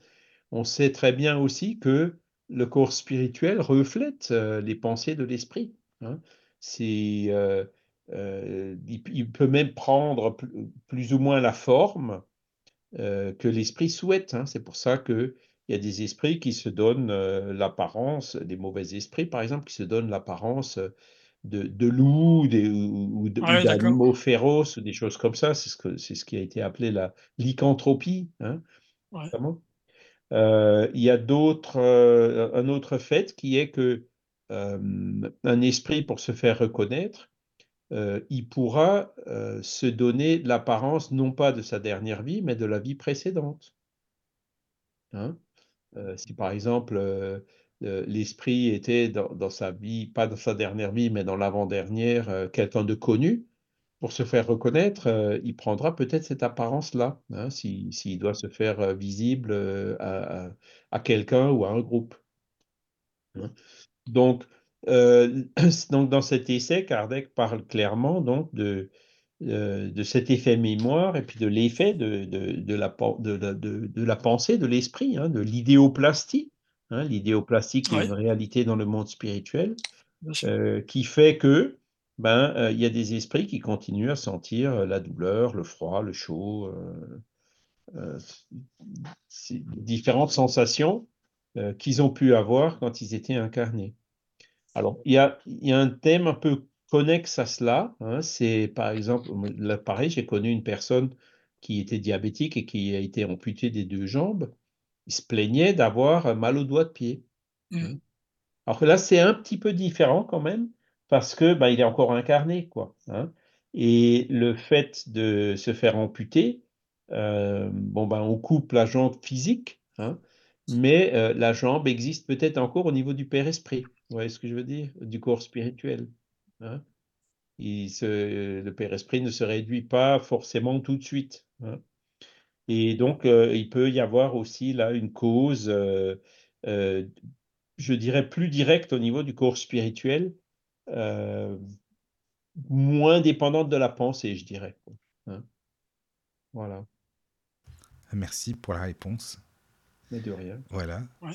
On sait très bien aussi que le corps spirituel reflète euh, les pensées de l'esprit. hein. Euh, il, peut même prendre pl- plus ou moins la forme que l'esprit souhaite. hein. C'est pour ça que il y a des esprits qui se donnent l'apparence, des mauvais esprits par exemple, qui se donnent l'apparence de, de loups des- ou, Ouais, d'animaux féroces, ou des choses comme ça. C'est ce, que, c'est ce qui a été appelé la lycanthropie. hein, Ouais. Euh, il y a d'autres, euh, un autre fait qui est que euh, un esprit, pour se faire reconnaître, il pourra se donner l'apparence non pas de sa dernière vie, mais de la vie précédente. hein. Si par exemple euh, l'esprit était dans, sa vie, pas dans sa dernière vie, mais dans l'avant-dernière, euh, quelqu'un de connu, pour se faire reconnaître, euh, il prendra peut-être cette apparence-là, hein, si- s'il doit se faire visible à, quelqu'un ou à un groupe. hein. Donc, dans cet essai, Kardec parle clairement donc de, cet effet mémoire et puis de l'effet de la pensée, de l'esprit, hein, de l'idéoplastie. Hein, l'idéoplastie qui est une réalité dans le monde spirituel, euh, qui fait que ben, euh, il y a des esprits qui continuent à sentir euh, la douleur, le froid, le chaud, euh, différentes sensations qu'ils ont pu avoir quand ils étaient incarnés. Alors, il y a, il y a un thème un peu connexe à cela. hein, c'est par exemple, là, pareil, j'ai connu une personne qui était diabétique et qui a été amputée des deux jambes. Il se plaignait d'avoir mal au doigt de pied. Mm. hein. Alors que là, c'est un petit peu différent quand même, parce que ben, il est encore incarné, quoi. hein. Et le fait de se faire amputer, euh, bon ben, on coupe la jambe physique, hein, mais euh, la jambe existe peut-être encore au niveau du père esprit. Vous voyez ce que je veux dire? Du corps spirituel. hein. Il se- le père esprit ne se réduit pas forcément tout de suite. hein. Et donc, euh, il peut y avoir aussi là une cause, euh, euh, je dirais, plus directe au niveau du corps spirituel, euh, moins dépendante de la pensée, je dirais. hein. Voilà. Merci pour la réponse. Mais de rien. Voilà. Ouais.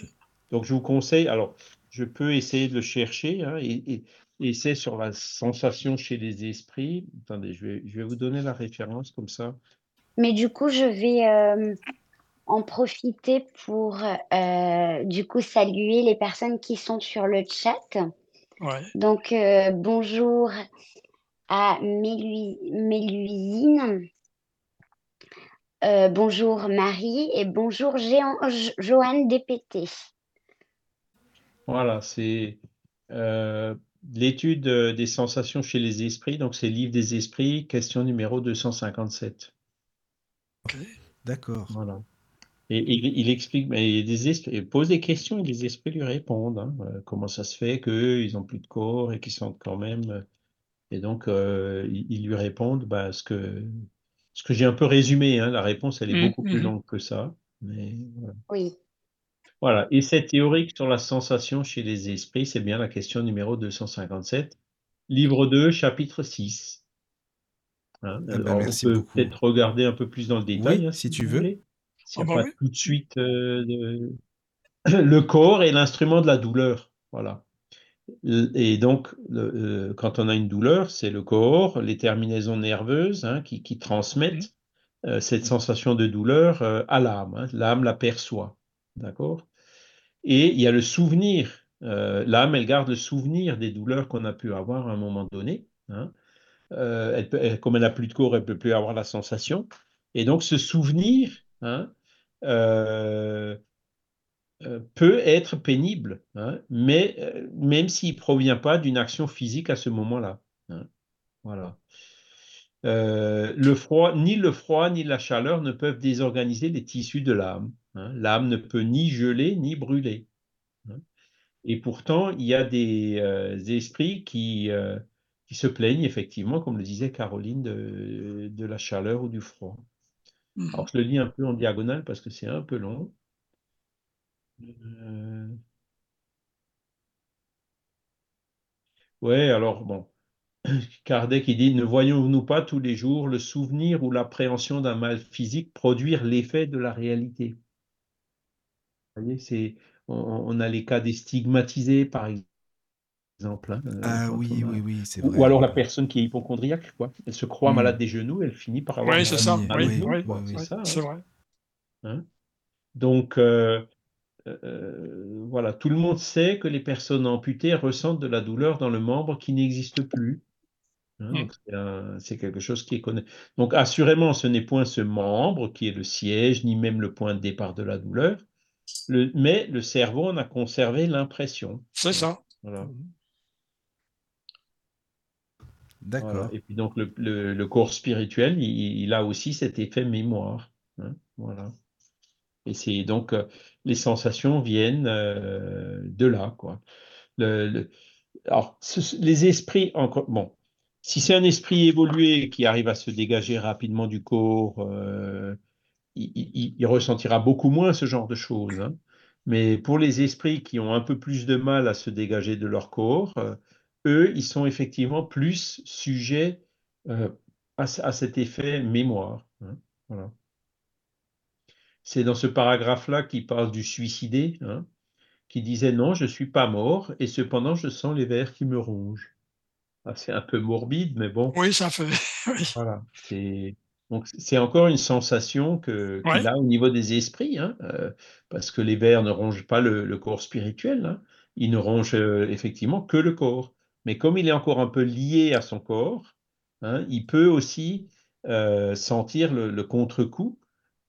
Donc, je vous conseille, alors, je peux essayer de le chercher, hein, et, et- et c'est sur la sensation chez les esprits. Attendez, je vais, je vais vous donner la référence comme ça. Mais du coup, je vais euh, en profiter pour euh, du coup saluer les personnes qui sont sur le chat. Ouais. Donc, euh, bonjour à. Euh, bonjour Marie et bonjour Jo- Joanne DPT. Voilà, c'est euh, l'étude des sensations chez les esprits. Donc, c'est Livre des esprits, question numéro 257. D'accord. Voilà. Et, il, il explique, mais il, y a des esprits, il pose des questions et les esprits lui répondent. hein. Euh, comment ça se fait qu'eux, ils n'ont plus de corps et qu'ils sentent quand même. euh, Et donc, euh, ils, ils lui répondent bah, ce que, ce que j'ai un peu résumé. hein. La réponse, elle est Mhm, beaucoup plus mhm. longue que ça. Mais voilà. Oui. Voilà. Et cette théorique sur la sensation chez les esprits, c'est bien la question numéro 257. Livre 2, chapitre 6. Hein, Ah ben, alors, merci on peut beaucoup. peut-être regarder un peu plus dans le détail, Oui, hein, si tu veux. voulez. S'il n'y a bah pas oui. tout de suite euh, de- le corps est l'instrument de la douleur. Voilà. Et donc, le- euh, quand on a une douleur, c'est le corps, les terminaisons nerveuses hein, qui, qui transmettent euh, cette sensation de douleur euh, à l'âme. hein. L'âme la perçoit. D'accord? Et il y a le souvenir. Euh, l'âme, elle garde le souvenir des douleurs qu'on a pu avoir à un moment donné. hein. Euh, comme elle n'a plus de corps, elle ne peut plus avoir la sensation. Et donc, ce souvenir hein, euh, euh, peut être pénible, hein, mais même s'il ne provient pas d'une action physique à ce moment-là. hein. Voilà. Le froid, ni le froid ni la chaleur ne peuvent désorganiser les tissus de l'âme. L'âme ne peut ni geler ni brûler. Et pourtant, il y a des esprits qui, qui se plaignent, effectivement, comme le disait Caroline, de, de la chaleur ou du froid. Mhm. Alors, je le lis un peu en diagonale parce que c'est un peu long. Euh, Ouais, alors bon, Kardec il dit, ne voyons-nous pas tous les jours le souvenir ou l'appréhension d'un mal physique produire l'effet de la réalité? Vous voyez, c'est, on, on a les cas des stigmatisés, par exemple. Hein, euh, Ah oui, a- oui, oui, c'est Ou, vrai. ou alors la personne qui est hypochondriaque, quoi. Elle se croit Hmm. malade des genoux, elle finit par avoir Oui, mal c'est ça. oui, Oui, C'est oui. ça, c'est vrai. Hein. Donc, euh, euh, voilà, tout le monde sait que les personnes amputées ressentent de la douleur dans le membre qui n'existe plus. Hein, Mm. donc c'est quelque chose qui est connu. Donc assurément, ce n'est point ce membre qui est le siège, ni même le point de départ de la douleur, le- mais le cerveau en a conservé l'impression. C'est ça. Voilà. Voilà. D'accord. Et puis donc le, le- le corps spirituel, il, il a aussi cet effet mémoire. hein, Voilà. Et c'est donc euh, les sensations viennent euh, de là, quoi. Le- le- alors, ce- les esprits, encore, bon, si c'est un esprit évolué qui arrive à se dégager rapidement du corps, euh, il, il- il ressentira beaucoup moins ce genre de choses. hein. Mais pour les esprits qui ont un peu plus de mal à se dégager de leur corps, eux, ils sont effectivement plus sujets euh, à, à cet effet mémoire. hein. Voilà. C'est dans ce paragraphe-là qui parle du suicidé, hein, qui disait non, je ne suis pas mort, et cependant je sens les vers qui me rongent. Ah, c'est un peu morbide, mais bon, Oui, ça fait. Oui. voilà. C'est donc c'est encore une sensation que Ouais. qu'il a au niveau des esprits, hein, euh, parce que les vers ne rongent pas le, le corps spirituel, hein. Ils ne rongent euh, effectivement que le corps. Mais comme il est encore un peu lié à son corps, hein, il peut aussi euh, sentir le, contre-coup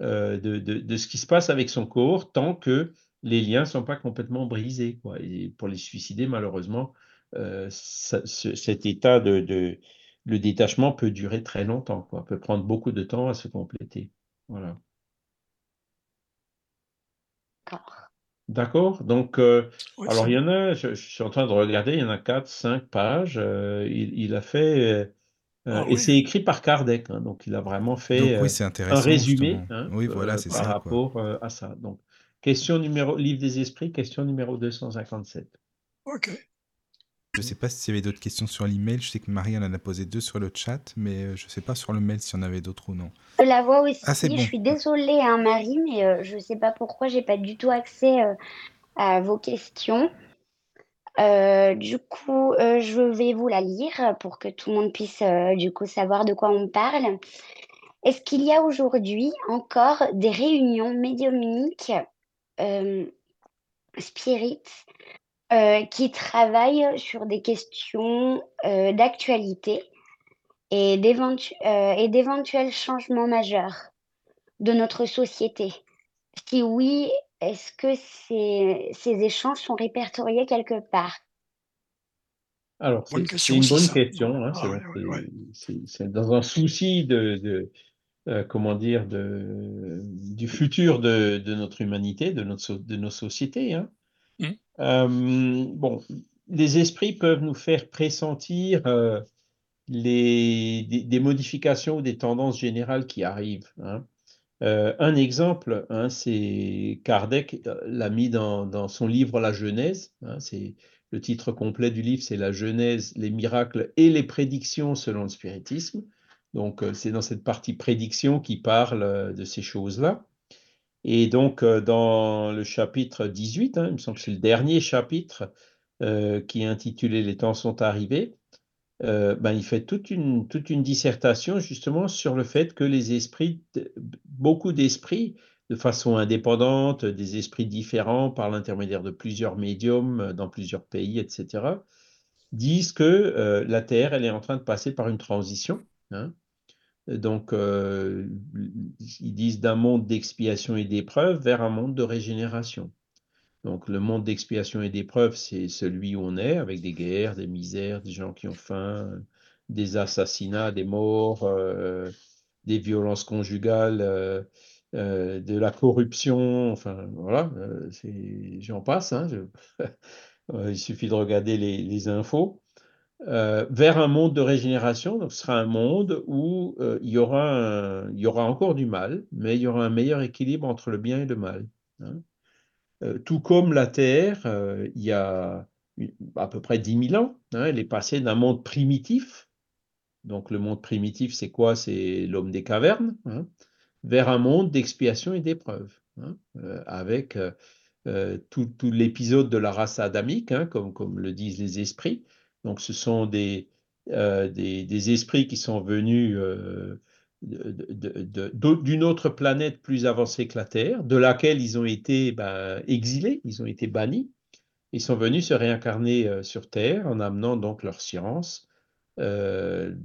euh, de, de- ce qui se passe avec son corps tant que les liens ne sont pas complètement brisés. Et pour les suicider, malheureusement, euh, cet état de, de- le détachement peut durer très longtemps, peut prendre beaucoup de temps à se compléter. Voilà. D'accord. D'accord? Donc, euh, Oui, alors il y en a, je, je suis en train de regarder, il y en a quatre, cinq pages. euh, il, il a fait, euh, Ah et oui. c'est écrit par Kardec, hein, donc il a vraiment fait Donc oui, c'est un intéressant, résumé hein, Oui, voilà, euh, c'est par ça, quoi. rapport euh, à ça. Donc, question numéro, livre des esprits, question numéro 257. OK. Je ne sais pas s'il y avait d'autres questions sur l'email. Je sais que Marie en a posé deux sur le chat, mais je ne sais pas sur le mail s'il y en avait d'autres ou non. Je la vois aussi. Ah, Je suis désolée, hein, Marie, mais euh, je ne sais pas pourquoi j'ai pas du tout accès euh, à vos questions. Euh, du coup, euh, je vais vous la lire pour que tout le monde puisse euh, du coup savoir de quoi on parle. Est-ce qu'il y a aujourd'hui encore des réunions médiumniques euh, spirites euh, qui travaillent sur des questions euh, d'actualité et euh, et d'éventuels changements majeurs de notre société? Si oui, est-ce que ces, ces échanges sont répertoriés quelque part? Alors, Bonne c'est question c'est une bonne question. hein, Ah c'est ouais, ouais, ouais. dans un souci de, de, euh, comment dire, de, du futur de, de notre humanité, de, notre, de nos sociétés. hein. Euh, bon, les esprits peuvent nous faire pressentir euh, des, modifications ou des tendances générales qui arrivent. hein. Euh, un exemple, hein, c'est Kardec l'a mis dans, son livre La Genèse. hein, c'est le titre complet du livre, c'est La Genèse, les miracles et les prédictions selon le spiritisme. Donc, c'est dans cette partie prédiction qui parle de ces choses-là. Et donc, euh, dans le chapitre 18, hein, il me semble que c'est le dernier chapitre euh, qui est intitulé Les temps sont arrivés, euh, ben, il fait toute une, toute une dissertation justement sur le fait que les esprits, beaucoup d'esprits, de façon indépendante, des esprits différents par l'intermédiaire de plusieurs médiums dans plusieurs pays, etc., disent que la Terre, elle est en train de passer par une transition. hein. Donc, euh, ils disent d'un monde d'expiation et d'épreuve vers un monde de régénération. Donc, le monde d'expiation et d'épreuve, c'est celui où on est, avec des guerres, des misères, des gens qui ont faim, des assassinats, des morts, euh, des violences conjugales, euh, de la corruption, enfin, voilà, j'en passe, hein, il suffit de regarder les infos. Euh, vers un monde de régénération, donc ce sera un monde où euh, il y aura encore du mal, mais il y aura un meilleur équilibre entre le bien et le mal. hein. Euh, tout comme la Terre, il y a à peu près 10 000 ans, hein, elle est passée d'un monde primitif, donc le monde primitif, c'est quoi? C'est l'homme des cavernes, hein, vers un monde d'expiation et d'épreuve, avec tout, l'épisode de la race adamique, comme le disent les esprits. Donc ce sont des, euh, des, des esprits qui sont venus euh, d'une autre planète plus avancée que la Terre, de laquelle ils ont été ben, exilés, ils ont été bannis. Ils sont venus se réincarner euh, sur Terre en amenant donc leur science, leurs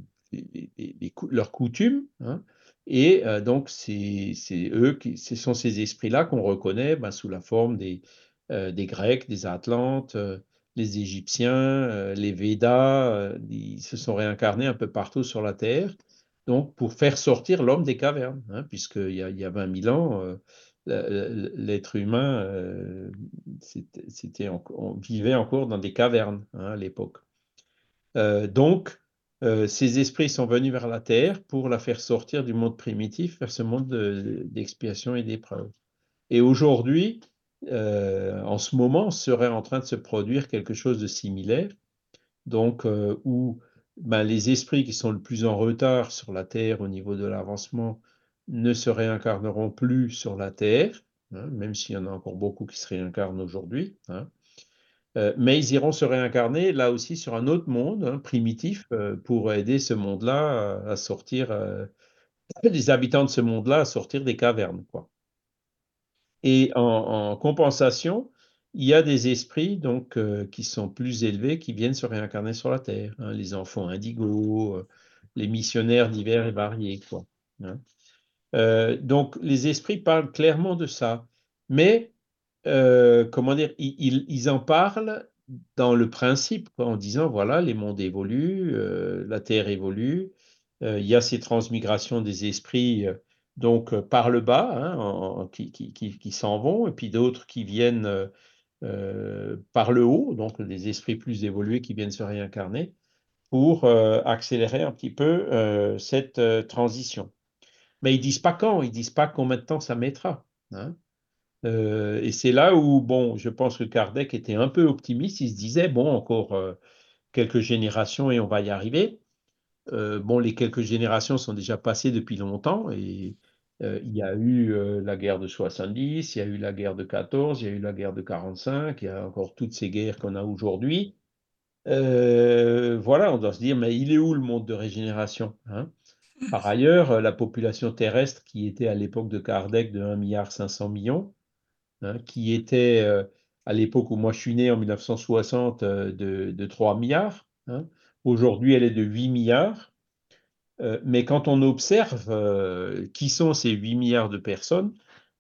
coutumes. hein. Et donc, c'est eux, qui, ce sont ces esprits-là qu'on reconnaît ben, sous la forme des, Grecs, des Atlantes, les Égyptiens, euh, les Védas. euh, ils se sont réincarnés un peu partout sur la Terre, donc pour faire sortir l'homme des cavernes, hein, puisqu'il y a, il y a 20 000 ans, euh, l'être humain euh, on vivait encore dans des cavernes hein, à l'époque. Donc, ces esprits sont venus vers la terre pour la faire sortir du monde primitif vers ce monde de- d'expiation et d'épreuve. Et aujourd'hui, euh, en ce moment, serait en train de se produire quelque chose de similaire, donc euh, où ben, les esprits qui sont le plus en retard sur la terre au niveau de l'avancement ne se réincarneront plus sur la terre, hein, même s'il y en a encore beaucoup qui se réincarnent aujourd'hui. hein. Euh, mais ils iront se réincarner là aussi sur un autre monde hein, primitif pour aider ce monde-là à, sortir, les habitants de ce monde-là à sortir des cavernes. Quoi. Et en, en compensation, il y a des esprits donc euh, qui sont plus élevés qui viennent se réincarner sur la Terre, hein, les enfants indigos, euh, les missionnaires divers et variés. Hein. Euh, donc les esprits parlent clairement de ça, mais comment dire, ils, en parlent dans le principe, en disant voilà, les mondes évoluent, la Terre évolue, il y a ces transmigrations des esprits, donc euh, par le bas, hein, qui, s'en vont, et puis d'autres qui viennent euh, euh, par le haut, donc des esprits plus évolués qui viennent se réincarner pour accélérer un petit peu cette transition. Mais ils disent pas quand, ils disent pas combien de temps ça mettra. hein. Et c'est là où, bon, je pense que Kardec était un peu optimiste. Il se disait, bon, encore, quelques générations et on va y arriver. Euh, bon, les quelques générations sont déjà passées depuis longtemps et euh, il y a eu euh, la guerre de 70, il y a eu la guerre de 14, il y a eu la guerre de 45, il y a encore toutes ces guerres qu'on a aujourd'hui. voilà, on doit se dire, mais il est où le monde de régénération hein? Par ailleurs, la population terrestre qui était à l'époque de Kardec de 1,5 milliard hein, qui était à l'époque où moi je suis né en 1960 de, de 3 milliards, hein, Aujourd'hui, elle est de 8 milliards. Euh, mais quand on observe euh, qui sont ces 8 milliards de personnes,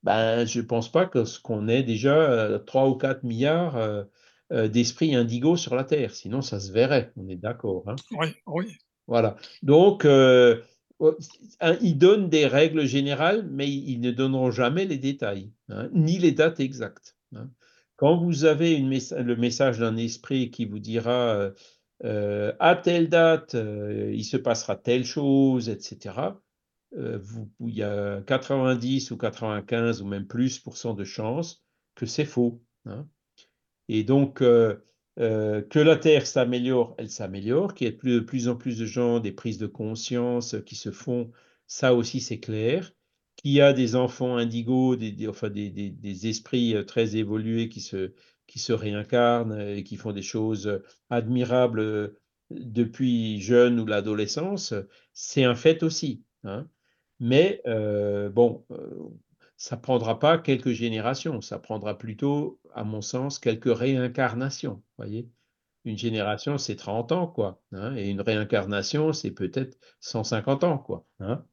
ben, je ne pense pas qu'on ait déjà 3 euh, ou 4 milliards d'esprits indigos sur la Terre. Sinon, ça se verrait. On est d'accord. Hein. oui, oui. Voilà. Donc, ils donnent des règles générales, mais ils ne donneront jamais les détails, hein, ni les dates exactes. Hein. Quand vous avez le message d'un esprit qui vous dira euh, à telle date, euh, il se passera telle chose, etc. Euh, il y a 90 ou 95 ou même plus pour cent de chances que c'est faux. Hein. Et donc, que la Terre s'améliore, elle s'améliore, qu'il y ait de plus en plus de gens, des prises de conscience qui se font, ça aussi c'est clair. Qu'il y a des enfants indigos, des, enfin des, esprits très évolués qui se, qui se réincarnent et qui font des choses admirables euh, depuis jeune ou l'adolescence, c'est un fait aussi. Hein. Mais euh, bon, euh, ça prendra pas quelques générations, ça prendra plutôt, à mon sens, quelques réincarnations. Voyez, une génération, c'est 30 ans, quoi, hein, et une réincarnation, c'est peut-être 150 ans, quoi. Hein.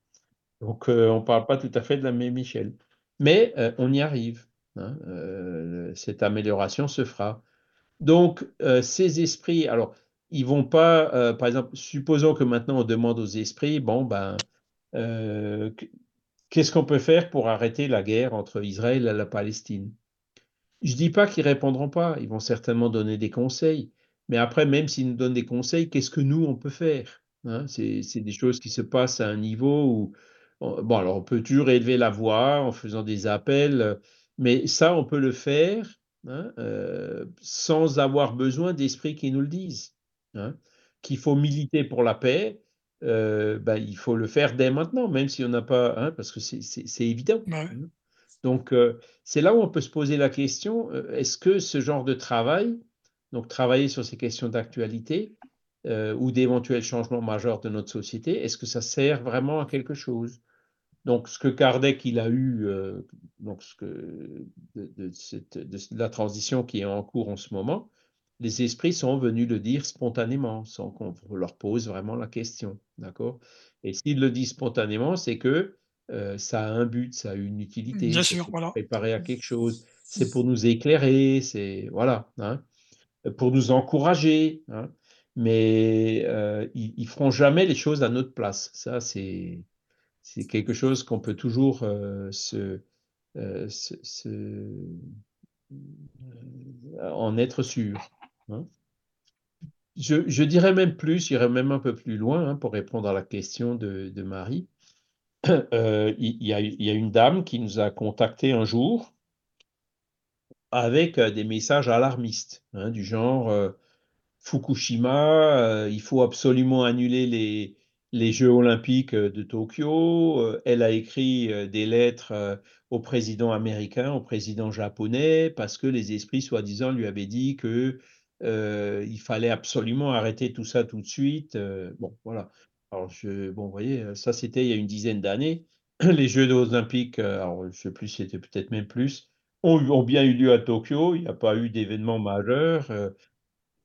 Donc, on ne parle pas tout à fait de la même échelle, mais on y arrive. Hein, euh, cette amélioration se fera. Donc, euh, ces esprits, alors, ils vont pas, euh, par exemple, supposons que maintenant on demande aux esprits, bon, ben, qu'est-ce qu'on peut faire pour arrêter la guerre entre Israël et la Palestine? Je dis pas qu'ils répondront pas, ils vont certainement donner des conseils, mais après, même s'ils nous donnent des conseils, qu'est-ce que nous, on peut faire hein? C'est des choses qui se passent à un niveau où, bon, alors on peut toujours élever la voix en faisant des appels, mais ça, on peut le faire hein, euh, sans avoir besoin d'esprits qui nous le disent. Hein. Qu'il faut militer pour la paix, euh, ben, il faut le faire dès maintenant, même si on n'a pas, hein, parce que c'est évident. Donc, euh, c'est là où on peut se poser la question, est-ce que ce genre de travail, donc travailler sur ces questions d'actualité ou d'éventuels changements majeurs de notre société, est-ce que ça sert vraiment à quelque chose? Donc, ce que Kardec il a eu, euh, donc ce que, de, la transition qui est en cours en ce moment, les esprits sont venus le dire spontanément, sans qu'on leur pose vraiment la question. D'accord? Et s'ils le disent spontanément, c'est que euh, ça a un but, ça a une utilité. Bien sûr, voilà. Préparer à quelque chose. C'est pour nous éclairer, c'est. Voilà. Hein, pour nous encourager. Hein, mais euh, ils, ne feront jamais les choses à notre place. Ça, c'est c'est quelque chose qu'on peut toujours euh, euh, se, en être sûr. Hein. Je, dirais même plus, j'irais même un peu plus loin hein, pour répondre à la question de, Marie. Euh, il, y a, il, y a, une dame qui nous a contacté un jour avec des messages alarmistes, hein, du genre Fukushima, il faut absolument annuler les, les Jeux olympiques euh, de Tokyo. Euh, elle a écrit euh, des lettres au président américain, au président japonais, parce que les esprits, soi-disant, lui avaient dit que il fallait absolument arrêter tout ça tout de suite. bon, voilà. Alors, je, bon, vous voyez, ça c'était il y a une dizaine d'années. Les Jeux olympiques, alors, je ne sais plus c'était peut-être même plus, ont, ont, bien eu lieu à Tokyo. Il n'y a pas eu d'événement majeur.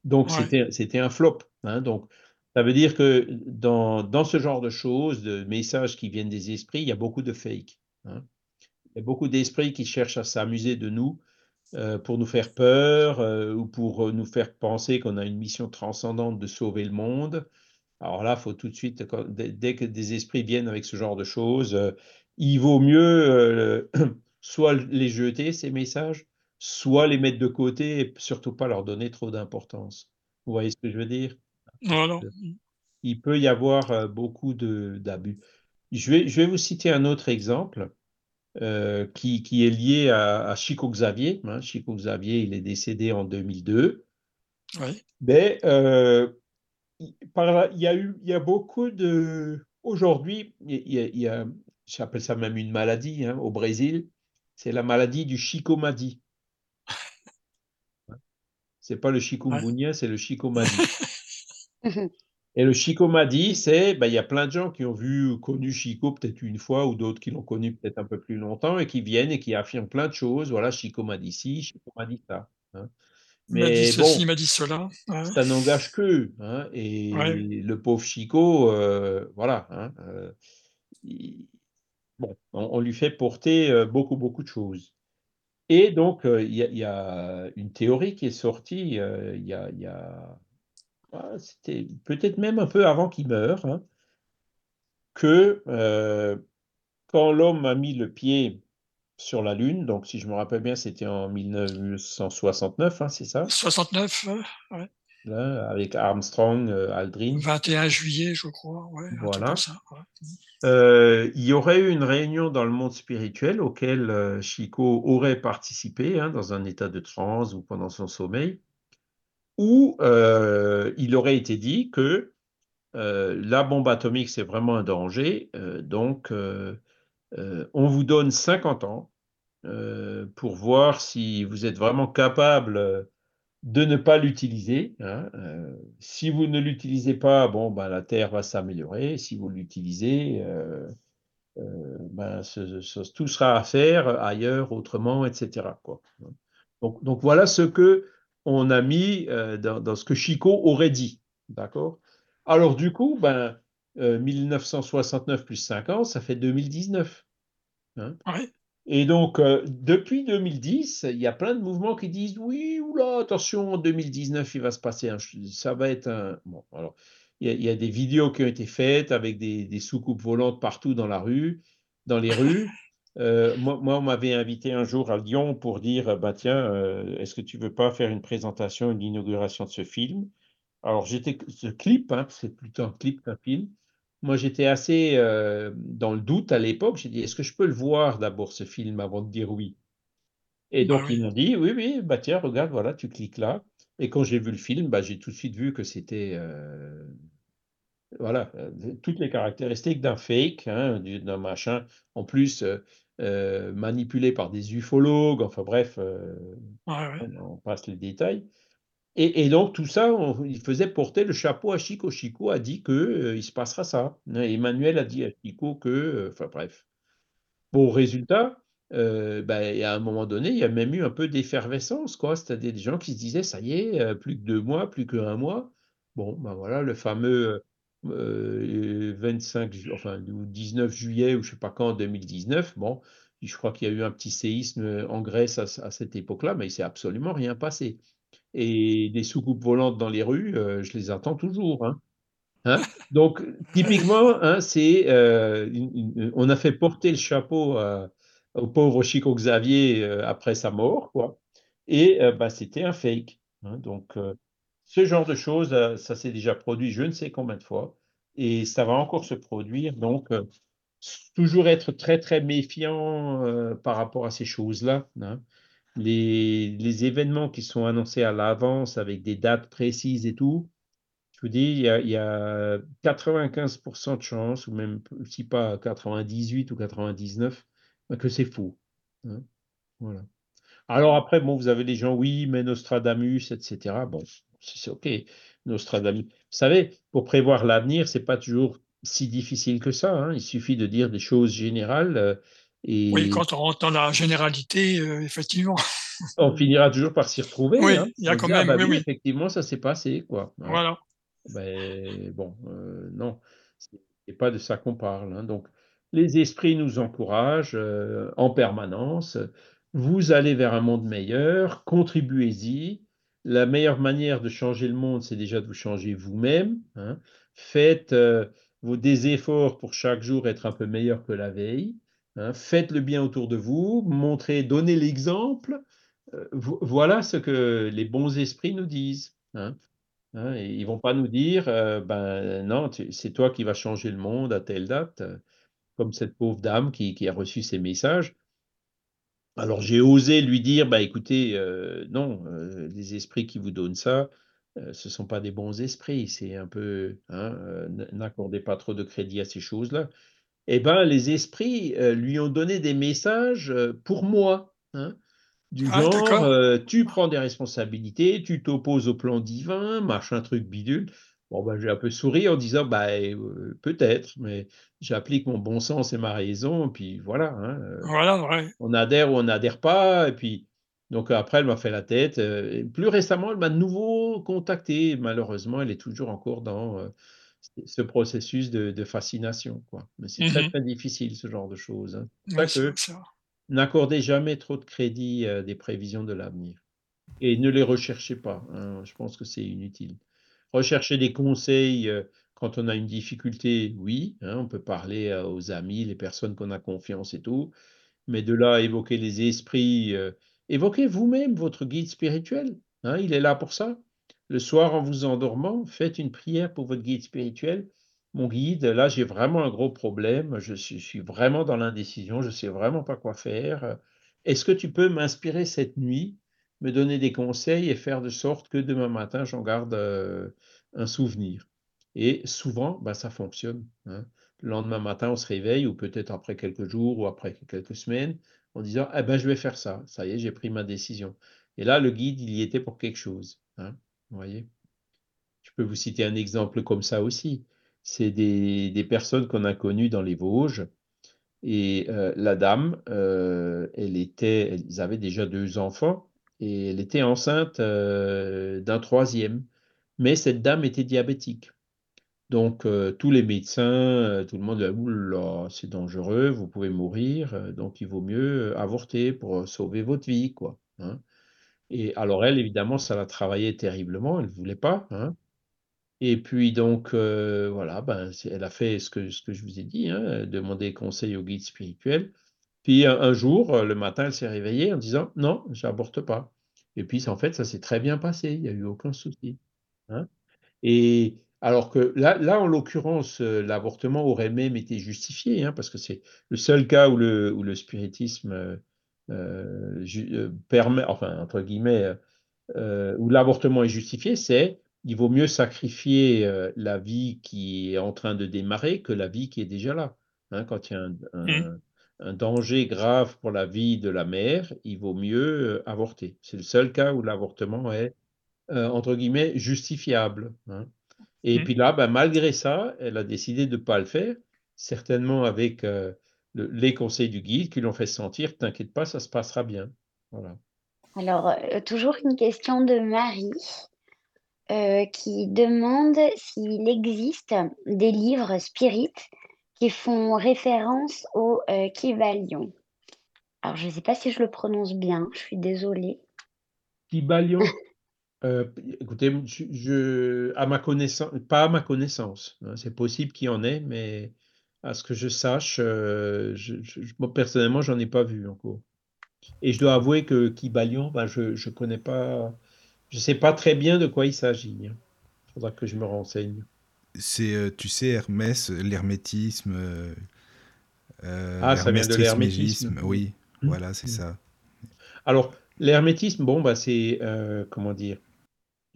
donc, c'était un flop. Hein, donc, ça veut dire que dans, dans, ce genre de choses, de messages qui viennent des esprits, il y a beaucoup de fake. Hein. Il y a beaucoup d'esprits qui cherchent à s'amuser de nous euh, pour nous faire peur euh, ou pour nous faire penser qu'on a une mission transcendante de sauver le monde. Alors là, faut tout de suite, dès, que des esprits viennent avec ce genre de choses, euh, il vaut mieux soit les jeter, ces messages, soit les mettre de côté et surtout pas leur donner trop d'importance. Vous voyez ce que je veux dire? Il peut y avoir euh, beaucoup d'abus. Je vais, je vais vous citer un autre exemple euh, qui, qui, est lié à, Chico Xavier. Hein. Chico Xavier, il est décédé en 2002. Oui. Mais euh, il, par là, il y a eu, il y a beaucoup de. Aujourd'hui, il y a, il y a j'appelle ça même une maladie hein, au Brésil. C'est la maladie du chicomadi. C'est pas le chikungunya, c'est le chicomadi. Et le chicomadi, c'est, ben, il y a plein de gens qui ont vu, connu Chico peut-être une fois ou d'autres qui l'ont connu peut-être un peu plus longtemps et qui viennent et qui affirment plein de choses. Voilà, chicomadi ci, chicomadi ça. Hein. Il m'a dit Mais ceci, bon, il m'a dit cela. ouais. ça n'engage qu'eux. Hein, et Ouais. le pauvre Chico, euh, voilà. hein, euh, il- bon, on, on lui fait porter euh, beaucoup, beaucoup de choses. Et donc, euh, il y, a- il y a une théorie qui est sortie euh, il y a, il y a- ah, c'était peut-être même un peu avant qu'il meure, hein, que euh, quand l'homme a mis le pied sur la Lune, donc si je me rappelle bien, c'était en 1969, hein, c'est ça, 69, euh, là, avec Armstrong, euh, Aldrin. 21 juillet, je crois. Ouais, Voilà. comme ça. ouais. Euh, il y aurait eu une réunion dans le monde spirituel auquel Chico aurait participé hein, dans un état de transe ou pendant son sommeil, où euh, il aurait été dit que euh, la bombe atomique, c'est vraiment un danger, euh, donc on vous donne 50 ans pour voir si vous êtes vraiment capable de ne pas l'utiliser. hein. Si vous ne l'utilisez pas, bon, ben, la Terre va s'améliorer. Si vous l'utilisez, ben, tout sera à faire ailleurs, autrement, etc. Donc voilà ce que on a mis euh, dans, dans ce que Chico aurait dit. D'accord? Alors du coup, ben, euh, 1969 plus 5 ans, ça fait 2019. hein? Ouais. Et donc, euh, depuis 2010, il y a plein de mouvements qui disent oui, oula, attention, en 2019, il va se passer un. Ça va être un. Bon, alors, il y a, il y a des vidéos qui ont été faites avec des, des soucoupes volantes partout dans la rue, dans les rues. Euh, moi, moi, on m'avait invité un jour à Lyon pour dire bah, tiens, euh, est-ce que tu veux pas faire une présentation, une inauguration de ce film? Alors, j'étais. Ce clip, hein, c'est plutôt un clip qu'un film. Moi, j'étais assez euh, dans le doute à l'époque. J'ai dit, est-ce que je peux le voir d'abord, ce film, avant de dire oui? Et Bah donc, oui. ils m'ont dit, oui, oui, bah tiens, regarde, voilà, tu cliques là. Et quand j'ai vu le film, bah, j'ai tout de suite vu que c'était, euh, voilà, euh, toutes les caractéristiques d'un fake, hein, du- d'un machin, en plus euh, manipulé par des ufologues, enfin bref, euh, ouais. on passe les détails. Et, et donc, tout ça, on- il faisait porter le chapeau à Chico. Chico a dit que euh, il se passera ça. Emmanuel a dit à Chico que, enfin bref. Bon, résultat, ben, à un moment donné, il y a même eu un peu d'effervescence, quoi. C'est-à-dire des gens qui se disaient, ça y est, plus que deux mois, plus qu'un mois. Bon, ben voilà, le fameux euh, 25, ju- enfin, ou 19 juillet, ou je sais pas quand, 2019. Bon, je crois qu'il y a eu un petit séisme en Grèce à, cette époque-là, mais il s'est absolument rien passé. Et des soucoupes volantes dans les rues, euh, je les attends toujours. hein. Hein? Donc, typiquement, hein, euh, on a fait porter le chapeau au pauvre Chico Xavier euh, après sa mort, quoi. Et euh, bah, c'était un fake. Donc, euh, ce genre de choses, euh, ça s'est déjà produit je ne sais combien de fois, et ça va encore se produire. Donc, euh, toujours être très, très méfiant euh, par rapport à ces choses-là. hein. Les, événements qui sont annoncés à l'avance avec des dates précises et tout, je vous dis, il y a, il y a 95% de chances, ou même si pas 98 ou 99, bah, que c'est faux. hein. Voilà. Alors après, vous avez les gens, oui, mais Nostradamus, etc. Bon, c'est OK, Nostradamus. Vous savez, pour prévoir l'avenir, c'est pas toujours si difficile que ça. hein. Il suffit de dire des choses générales euh, Oui, quand on rentre dans la généralité, euh, effectivement. on finira toujours par s'y retrouver. Oui, hein. il y a On quand dit, ah même, bah oui, oui, effectivement, ça s'est passé, quoi. hein. Voilà. Ben, bon, euh, non, c'est pas de ça qu'on parle. hein. Donc, les esprits nous encouragent euh, en permanence. Vous allez vers un monde meilleur, contribuez-y. La meilleure manière de changer le monde, c'est déjà de vous changer vous-même. hein. Faites euh, vos, des efforts pour chaque jour être un peu meilleur que la veille. hein. Faites le bien autour de vous, montrez, donnez l'exemple. Euh, vo- voilà ce que les bons esprits nous disent. hein. Hein, et ils vont pas nous dire, euh, ben non, c'est toi qui vas changer le monde à telle date, comme cette pauvre dame qui a reçu ces messages. Alors j'ai osé lui dire, bah écoutez, euh, non, euh, les esprits qui vous donnent ça, ce ne sont pas des bons esprits, c'est un peu, hein, n'accordez pas trop de crédit à ces choses-là. Eh bien, les esprits lui ont donné des messages pour moi, hein, du Ah, genre, tu prends des responsabilités, tu t'opposes au plan divin, machin truc bidule. Bon, ben, j'ai un peu souri en disant, bah, peut-être, mais j'applique mon bon sens et ma raison, puis voilà, hein, Voilà, ouais. on adhère ou on n'adhère pas, et puis donc après, elle m'a fait la tête. et plus récemment, elle m'a de nouveau contacté. Malheureusement, elle est toujours encore dans ce processus de, de fascination, quoi. Mais c'est très Mhm. très difficile ce genre de choses. hein. N'accordez jamais trop de crédit à des prévisions de l'avenir et ne les recherchez pas. hein. Je pense que c'est inutile. Rechercher des conseils euh, quand on a une difficulté, oui, hein, on peut parler euh, aux amis, les personnes qu'on a confiance et tout, mais de là à évoquer les esprits, euh, évoquez vous-même votre guide spirituel. hein, il est là pour ça. Le soir, en vous endormant, faites une prière pour votre guide spirituel. Mon guide, là, j'ai vraiment un gros problème. Je suis, je suis vraiment dans l'indécision. Je ne sais vraiment pas quoi faire. Est-ce que tu peux m'inspirer cette nuit, me donner des conseils et faire de sorte que demain matin, j'en garde euh, un souvenir Et souvent, bah, ça fonctionne. hein. Le lendemain matin, on se réveille, ou peut-être après quelques jours, ou après quelques semaines, en disant eh ben, Je vais faire ça. Ça y est, j'ai pris ma décision. Et là, le guide, il y était pour quelque chose. hein. Vous voyez Je peux vous citer un exemple comme ça aussi. C'est des, des personnes qu'on a connues dans les Vosges. Et euh, la dame, euh, elle était, ils avaient déjà deux enfants elle était enceinte euh, d'un troisième. Mais cette dame était diabétique. Donc, euh, tous les médecins, euh, tout le monde, oula, c'est dangereux, vous pouvez mourir, donc il vaut mieux avorter pour sauver votre vie, quoi. hein. Et alors, elle, évidemment, ça la travaillait terriblement, elle ne voulait pas. hein. Et puis, donc, voilà, ben, elle a fait ce que, ce que je vous ai dit, hein, demander conseil au guide spirituel. Puis, un, jour, euh, le matin, elle s'est réveillée en disant, non, j'aborte pas. Et puis, en fait, ça s'est très bien passé, il n'y a eu aucun souci. hein. Et alors que là, en l'occurrence, euh, l'avortement aurait même été justifié, hein, parce que c'est le seul cas où le, spiritisme euh, permet, enfin, entre guillemets, où l'avortement est justifié, c'est il vaut mieux sacrifier la vie qui est en train de démarrer que la vie qui est déjà là. Hein, quand il y a un, un- un danger grave pour la vie de la mère, il vaut mieux euh, avorter. C'est le seul cas où l'avortement est, euh, entre guillemets, justifiable. hein. Et puis là, ben, malgré ça, elle a décidé de ne pas le faire, certainement avec euh, le- les conseils du guide qui l'ont fait sentir, t'inquiète pas, ça se passera bien. Voilà. Alors, euh, toujours une question de Marie euh, qui demande s'il existe des livres spirites qui font référence au euh, Kybalion. Alors, je ne sais pas si je le prononce bien, je suis désolée. Kybalion, euh, écoutez, je, je- à ma connaissance, pas à ma connaissance, hein, c'est possible qu'il y en ait, mais à ce que je sache, euh, je, moi, personnellement, j'en ai pas vu encore. Et je dois avouer que Kybalion, ben, je je connais pas, je sais pas très bien de quoi il s'agit. Il faudra que je me renseigne. C'est, euh, tu sais, Hermès, l'hermétisme, euh, euh, Ah, ça vient de l'hermétisme. Oui, Mm. voilà, c'est Mm. ça. Alors, l'hermétisme, bon, bah, c'est, euh, comment dire,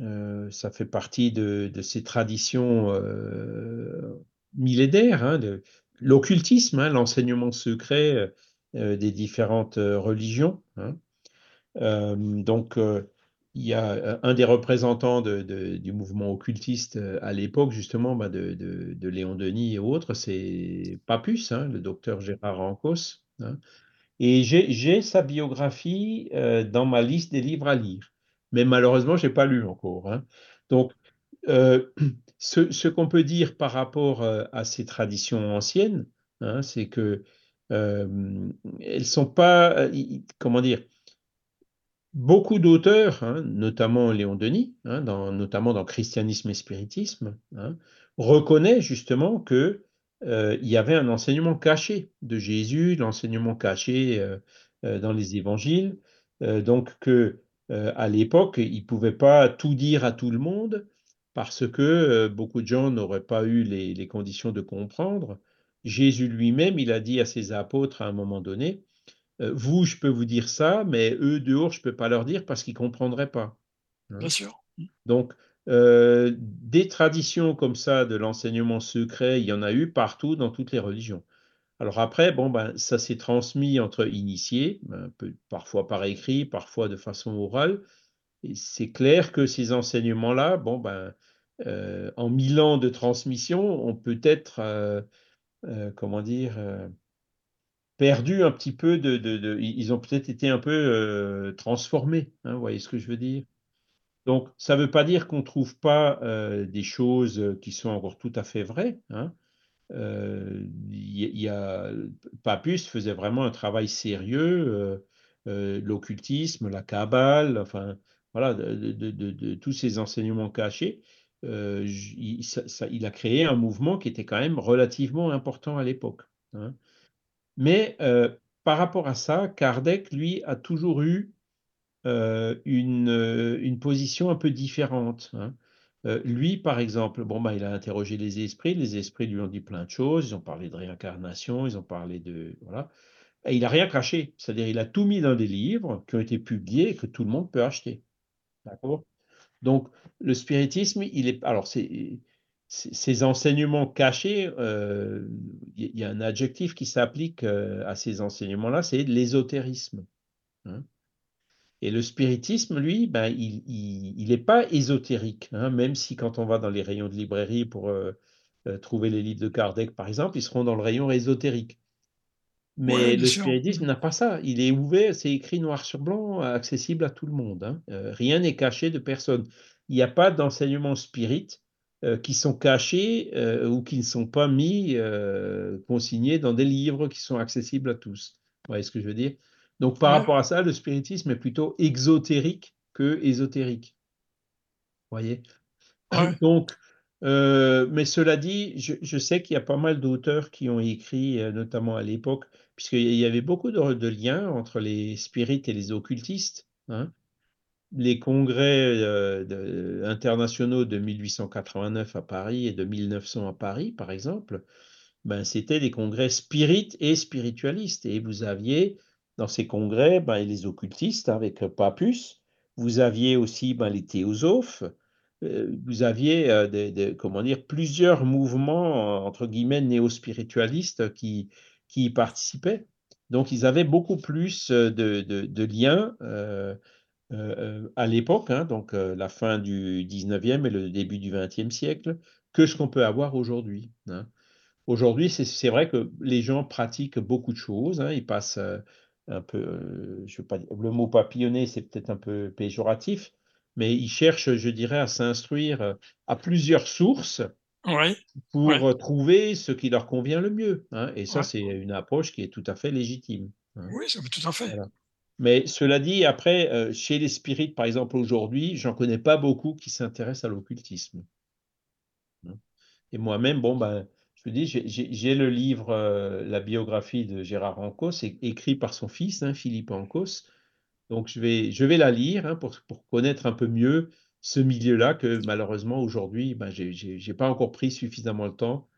euh, ça fait partie de, de ces traditions euh, millénaires, hein, de l'occultisme, hein, l'enseignement secret euh, des différentes euh, religions. hein. Euh, donc, euh, il y a euh, un des représentants du mouvement occultiste euh, à l'époque, justement, bah, de, Léon Denis et autres, c'est Papus, hein, le docteur Gérard Ancos. hein. Et j'ai sa biographie euh, dans ma liste des livres à lire. Mais malheureusement, je n'ai pas lu encore. hein. Donc, ce, qu'on peut dire par rapport à ces traditions anciennes, c'est que euh, elles sont pas, comment dire, beaucoup d'auteurs, hein, notamment Léon Denis, hein, dans- notamment dans Christianisme et Spiritisme, hein, reconnaît justement que euh, il y avait un enseignement caché de Jésus, l'enseignement caché euh, euh, dans les évangiles, donc que à l'époque, il ne pouvait pas tout dire à tout le monde parce que beaucoup de gens n'auraient pas eu les, conditions de comprendre. Jésus lui-même, il a dit à ses apôtres à un moment donné, vous, je peux vous dire ça, mais eux dehors, je ne peux pas leur dire parce qu'ils ne comprendraient pas. hein. Bien sûr. Donc, euh, des traditions comme ça de l'enseignement secret, il y en a eu partout dans toutes les religions. Alors après, bon, ben, ça s'est transmis entre initiés, un peu, parfois par écrit, parfois de façon orale. Et c'est clair que ces enseignements-là, bon, ben, euh, en mille ans de transmission, ont peut-être, euh, comment dire, perdu un petit peu de, ils ont peut-être été un peu transformés. Hein, vous voyez ce que je veux dire? Donc, ça ne veut pas dire qu'on ne trouve pas euh, des choses qui sont encore tout à fait vraies. Hein. Euh, Papus faisait vraiment un travail sérieux, euh, l'occultisme, la cabale, enfin, voilà, de, tous ces enseignements cachés. Il, a créé un mouvement qui était quand même relativement important à l'époque. Hein. Mais par rapport à ça, Kardec, lui, a toujours eu euh, une, euh, une, position un peu différente. Hein. Euh, lui, par exemple, bon, bah, il a interrogé les esprits, les esprits lui ont dit plein de choses, ils ont parlé de réincarnation, ils ont parlé de... Voilà. Et il n'a rien caché, c'est-à-dire il a tout mis dans des livres qui ont été publiés et que tout le monde peut acheter. D'accord? Donc, le spiritisme, il est... Alors, c'est... Ces enseignements cachés, il y, a un adjectif qui s'applique à ces enseignements-là, c'est l'ésotérisme. Hein. Et le spiritisme, lui, ben, il n'est pas ésotérique, hein, même si quand on va dans les rayons de librairie pour euh, euh, trouver les livres de Kardec, par exemple, ils seront dans le rayon ésotérique. Mais le spiritisme n'a pas ça. Il est ouvert, c'est écrit noir sur blanc, accessible à tout le monde. Hein. Euh, rien n'est caché de personne. Il n'y a pas d'enseignements spirites qui sont cachés ou qui ne sont pas mis, consignés dans des livres qui sont accessibles à tous. Vous voyez ce que je veux dire? Donc par rapport à ça, le spiritisme est plutôt exotérique que ésotérique. Vous voyez? Donc, euh, mais cela dit, je, sais qu'il y a pas mal d'auteurs qui ont écrit, euh, notamment à l'époque, puisqu'il y avait beaucoup de, liens entre les spirites et les occultistes. Hein. Les congrès euh, internationaux de 1889 à Paris et de 1900 à Paris, par exemple, ben, c'était des congrès spirites et spiritualistes. Et vous aviez dans ces congrès, ben, les occultistes avec Papus, vous aviez aussi ben, les théosophes, euh, vous aviez euh, comment dire, plusieurs mouvements, entre guillemets, néo-spiritualistes qui, qui y participaient. Donc, ils avaient beaucoup plus de, de, liens à l'époque, hein, donc la fin du 19e et le début du 20e siècle, que ce qu'on peut avoir aujourd'hui. Hein. Aujourd'hui, c'est vrai que les gens pratiquent beaucoup de choses. Hein, ils passent un peu, euh, je veux pas le mot papillonner, c'est peut-être un peu péjoratif, mais ils cherchent, je dirais, à s'instruire euh, à plusieurs sources pour euh, trouver ce qui leur convient le mieux. Et ça, c'est une approche qui est tout à fait légitime. Oui, tout à fait. Mais cela dit, après, chez les spirites, par exemple, aujourd'hui, j'en connais pas beaucoup qui s'intéressent à l'occultisme. Hein. Et moi-même, bon, ben, je dis, j'ai le livre, euh, la biographie de Gérard Ancos, écrit par son fils, hein, Philippe Ancos. Donc, je vais, je vais la lire hein, pour, pour, connaître un peu mieux ce milieu-là que malheureusement aujourd'hui, ben, je n'ai pas encore pris suffisamment le temps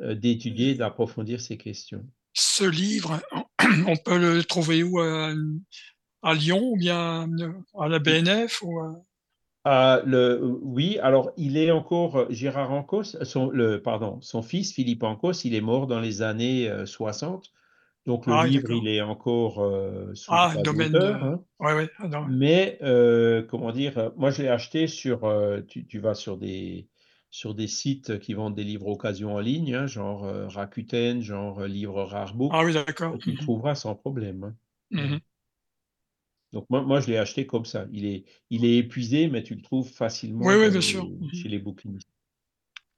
euh, d'étudier, d'approfondir ces questions. Ce livre, on peut le trouver où à, à Lyon ou bien à la BNF ou le, oui, alors il est encore euh, Gérard Ancos, son, le, pardon, son fils Philippe Ancos, il est mort dans les années 60. Euh, donc le ah, livre, il est encore euh, sous ah, domaine hein. ouais, ouais, ah, Mais comment dire, moi je l'ai acheté sur, tu, vas sur des sur des sites qui vendent des livres occasion en ligne, hein, genre Rakuten, genre Livre Rarebook. Ah oui, d'accord. Tu le mmh trouveras sans problème. Hein. Mmh donc moi, moi je l'ai acheté comme ça. Il est, il est épuisé, mais tu le trouves facilement oui, oui, bien sûr. Chez les bouquinistes.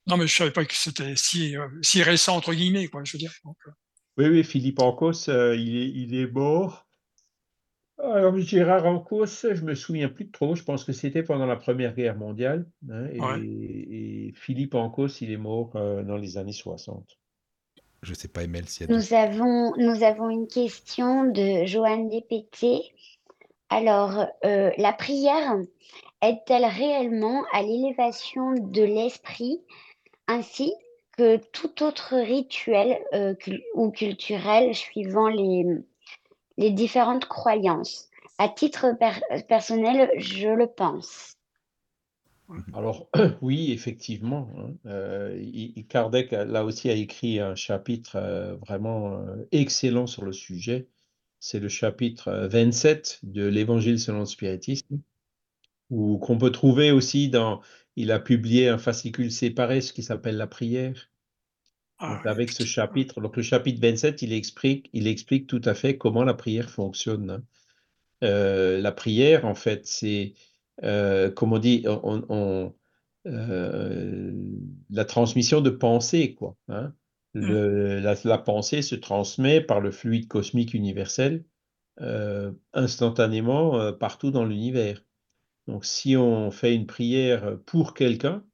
Non, mais je ne savais pas que c'était si, euh, si récent, entre guillemets, quoi, je veux dire. Euh. Oui, oui, Philippe Ancos, euh, il, est, il est mort. Alors, Gérard Ancos, je me souviens plus trop. Je pense que c'était pendant la Première Guerre mondiale. Hein, et, Philippe Ancos, il est mort dans les années 60. Je ne sais pas, Emel, si nous, avons, nous avons une question de Joanne Dépété alors, euh, la prière aide-t-elle réellement à l'élévation de l'esprit ainsi que tout autre rituel euh, ou culturel suivant les, les différentes croyances À titre personnel, je le pense. Alors, oui, effectivement. hein, euh, Kardec, là aussi, a écrit un chapitre euh, vraiment euh, excellent sur le sujet. C'est le chapitre euh, 27 de l'Évangile selon le spiritisme, ou qu'on peut trouver aussi dans. Il a publié un fascicule séparé, ce qui s'appelle la prière. Ah, Donc, avec ce chapitre, donc le chapitre 27, il explique, il explique tout à fait comment la prière fonctionne. hein. Euh, la prière, en fait, c'est, euh, comme on dit, on, on- euh, la transmission de pensée, quoi. hein. Le- la, la pensée se transmet par le fluide cosmique universel euh, instantanément partout dans l'univers. Donc, si on fait une prière pour quelqu'un,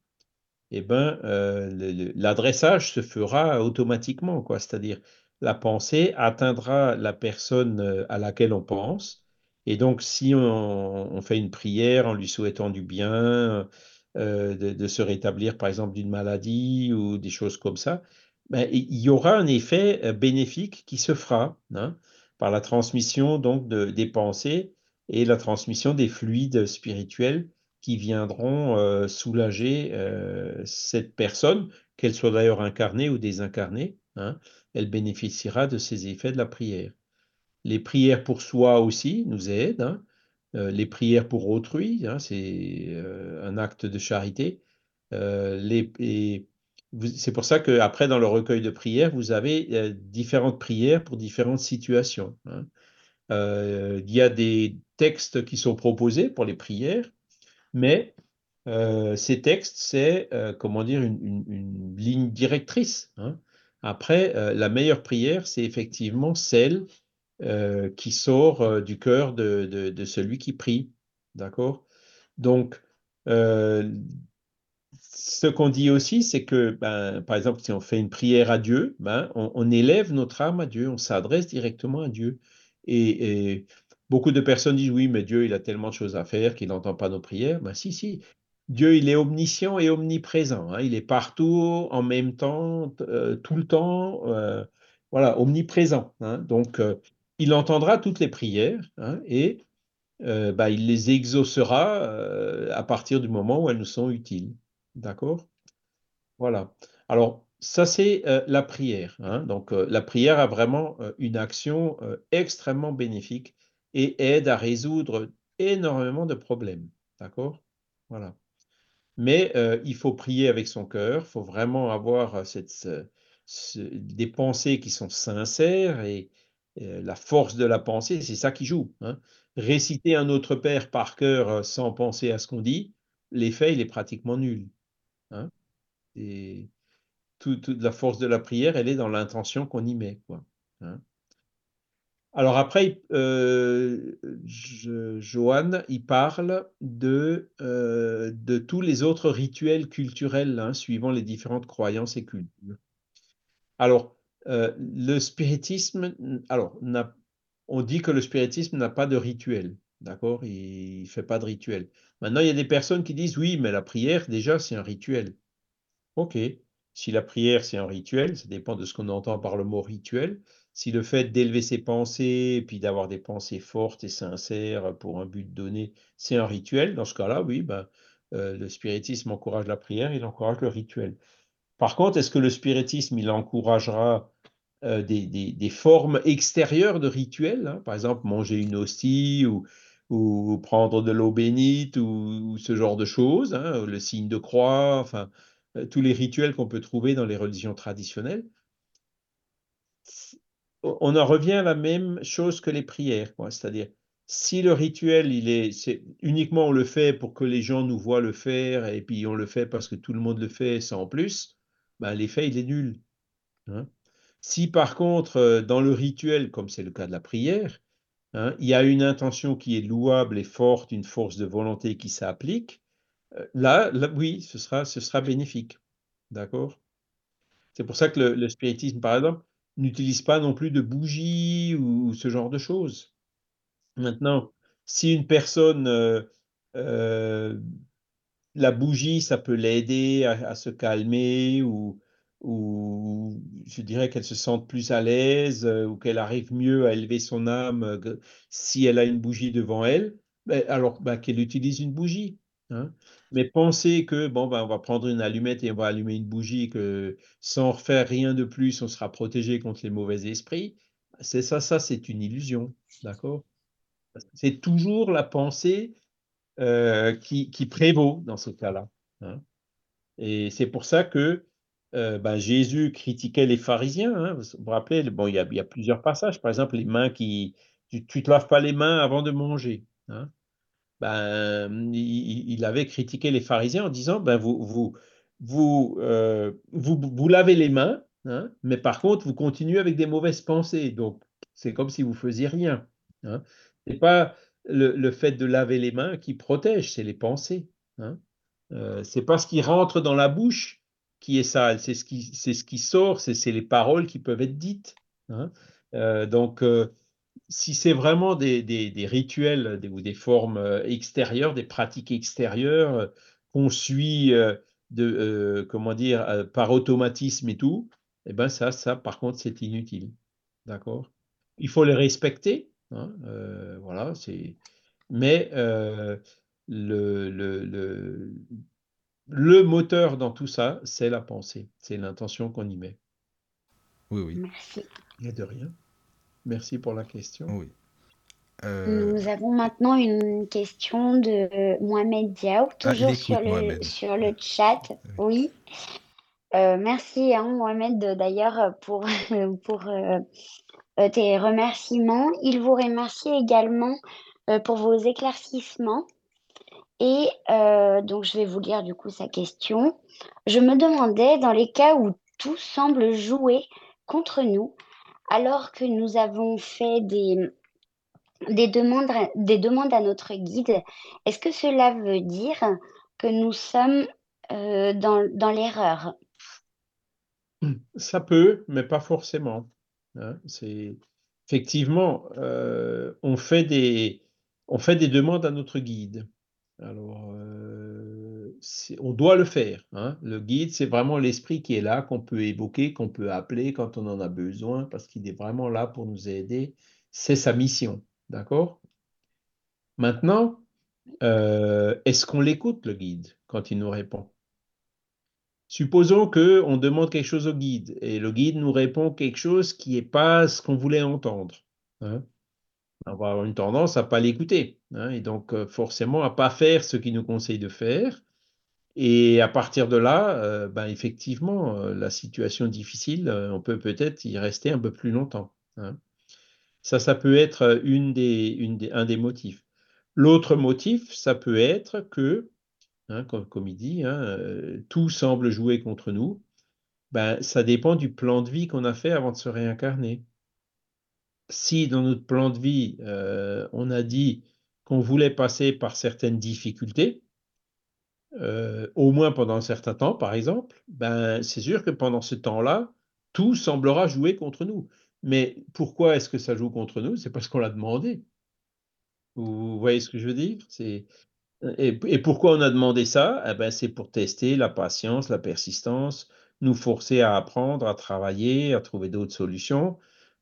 eh ben, euh, l'adressage se fera automatiquement, quoi. C'est-à-dire, la pensée atteindra la personne euh, à laquelle on pense. Et donc, si on, fait une prière en lui souhaitant du bien, euh, de, se rétablir, par exemple, d'une maladie ou des choses comme ça, ben, il y aura un effet bénéfique qui se fera, hein, par la transmission donc de, des pensées et la transmission des fluides spirituels qui viendront euh, soulager euh, cette personne, qu'elle soit d'ailleurs incarnée ou désincarnée. hein, elle bénéficiera de ces effets de la prière. Les prières pour soi aussi nous aident. hein, euh, les prières pour autrui, hein, c'est un acte de charité. C'est pour ça qu'après, dans le recueil de prières, vous avez différentes prières pour différentes situations. il y a des textes qui sont proposés pour les prières, mais euh, ces textes, c'est, euh, comment dire, une, ligne directrice. hein. Après, euh, la meilleure prière, c'est effectivement celle qui sort du cœur de, celui qui prie. D'accord? Donc, ce qu'on dit aussi, c'est que, ben, par exemple, si on fait une prière à Dieu, ben, on, élève notre âme à Dieu, on s'adresse directement à Dieu. Et beaucoup de personnes disent, oui, mais Dieu, il a tellement de choses à faire qu'il n'entend pas nos prières. Ben, si, si. Dieu, il est omniscient et omniprésent. hein. Il est partout, en même temps, euh, tout le temps. euh, voilà, omniprésent. hein. Donc, euh, il entendra toutes les prières hein, et bah, il les exaucera à partir du moment où elles nous sont utiles. D'accord? Voilà. Alors, ça, c'est la prière. Donc, la prière a vraiment une action extrêmement bénéfique et aide à résoudre énormément de problèmes. D'accord? Voilà. Mais euh, il faut prier avec son cœur, il faut vraiment avoir euh, des pensées qui sont sincères et euh, la force de la pensée, c'est ça qui joue. hein. Réciter un autre Père par cœur sans penser à ce qu'on dit, l'effet, il est pratiquement nul. hein. Et tout- toute la force de la prière, elle est dans l'intention qu'on y met. Quoi, hein. Alors après, euh, Johan, il parle de, euh, de tous les autres rituels culturels, hein, suivant les différentes croyances et cultures. Alors, euh, le spiritisme, alors, on dit que le spiritisme n'a pas de rituel, d'accord? Il ne fait pas de rituel. Maintenant, il y a des personnes qui disent, oui, mais la prière, déjà, c'est un rituel. Ok, si la prière c'est un rituel, ça dépend de ce qu'on entend par le mot rituel. Si le fait d'élever ses pensées et puis d'avoir des pensées fortes et sincères pour un but donné, c'est un rituel, dans ce cas-là, oui, ben, euh, le spiritisme encourage la prière, il encourage le rituel. Par contre, est-ce que le spiritisme, il encouragera euh, des, formes extérieures de rituels, hein, par exemple manger une hostie ou, prendre de l'eau bénite ou, ou ce genre de choses, hein, le signe de croix, enfin, euh, tous les rituels qu'on peut trouver dans les religions traditionnelles. On en revient à la même chose que les prières. C'est-à-dire, si le rituel, il est, uniquement on le fait pour que les gens nous voient le faire et puis on le fait parce que tout le monde le fait sans plus, ben, l'effet, il est nul. hein. Si par contre, euh, dans le rituel, comme c'est le cas de la prière, hein, il y a une intention qui est louable et forte, une force de volonté qui s'applique, euh, là, là, oui, ce sera, ce sera bénéfique. D'accord? C'est pour ça que le, le spiritisme, par exemple, n'utilise pas non plus de bougies ou, ce genre de choses. Maintenant, si une personne, euh, euh, la bougie, ça peut l'aider à, se calmer ou, je dirais qu'elle se sente plus à l'aise euh, ou qu'elle arrive mieux à élever son âme si elle a une bougie devant elle, ben, alors ben, qu'elle utilise une bougie. hein. Mais penser que, bon, ben, on va prendre une allumette et on va allumer une bougie, que sans refaire rien de plus, on sera protégé contre les mauvais esprits, c'est ça, ça, c'est une illusion, d'accord? C'est toujours la pensée euh, qui, prévaut dans ce cas-là. Hein. Et c'est pour ça que euh, ben, Jésus critiquait les pharisiens. Hein. Vous vous rappelez, bon, il y, a, il y, a, plusieurs passages. Par exemple, les mains qui. Tu ne te laves pas les mains avant de manger. Hein. Ben, il, avait critiqué les pharisiens en disant ben, vous, vous, vous, euh, vous, vous, lavez les mains, hein, mais par contre, vous continuez avec des mauvaises pensées. Donc, c'est comme si vous faisiez rien. Hein. Ce n'est pas le, fait de laver les mains qui protège, c'est les pensées. Hein. Euh, c'est pas ce qui rentre dans la bouche qui est sale, c'est ce qui, ce qui sort, c'est les paroles qui peuvent être dites. Hein. Euh, donc, euh, si c'est vraiment des, des, des rituels des, ou des formes euh, extérieures, des pratiques extérieures euh, qu'on suit euh, de, comment dire, par automatisme et tout, eh ben ça, ça, par contre, c'est inutile. D'accord? Il faut les respecter. Hein, voilà, c'est. Mais le, le, le, le moteur dans tout ça, c'est la pensée, c'est l'intention qu'on y met. Oui, oui. Merci. Il n'y a de rien. Merci pour la question. Oui. Euh... Nous avons maintenant une question de Mohamed Diaw, toujours ah, sur, le, sur le chat. Oui. Euh, merci hein, Mohamed d'ailleurs pour, pour euh, tes remerciements. Il vous remercie également euh, pour vos éclaircissements. Et euh, donc je vais vous lire du coup sa question. Je me demandais dans les cas où tout semble jouer contre nous, alors que nous avons fait des, des, demandes, des demandes à notre guide, est-ce que cela veut dire que nous sommes euh, dans, l'erreur? Ça peut, mais pas forcément. Hein. Effectivement, euh, on fait des on fait des demandes à notre guide. Alors, euh, on doit le faire. Hein. Le guide, c'est vraiment l'esprit qui est là, qu'on peut évoquer, qu'on peut appeler quand on en a besoin, parce qu'il est vraiment là pour nous aider. C'est sa mission. D'accord? Maintenant, euh, est-ce qu'on l'écoute, le guide, quand il nous répond? Supposons qu'on demande quelque chose au guide et le guide nous répond quelque chose qui n'est pas ce qu'on voulait entendre. Hein on va avoir une tendance à pas l'écouter, hein, et donc euh, forcément à pas faire ce qu'il nous conseille de faire. Et à partir de là, euh, ben effectivement, euh, la situation difficile, euh, on peut peut-être y rester un peu plus longtemps. Hein. Ça, ça peut être un des motifs. L'autre motif, ça peut être que, hein, comme, il dit, tout semble jouer contre nous. Ben, ça dépend du plan de vie qu'on a fait avant de se réincarner si dans notre plan de vie, on a dit qu'on voulait passer par certaines difficultés, au moins pendant un certain temps, par exemple, ben, c'est sûr que pendant ce temps-là, tout semblera jouer contre nous. Mais pourquoi est-ce que ça joue contre nous? C'est parce qu'on l'a demandé. Vous voyez ce que je veux dire? Et, et, pourquoi on a demandé ça? Eh ben, C'est pour tester la patience, la persistance, nous forcer à apprendre, à travailler, à trouver d'autres solutions.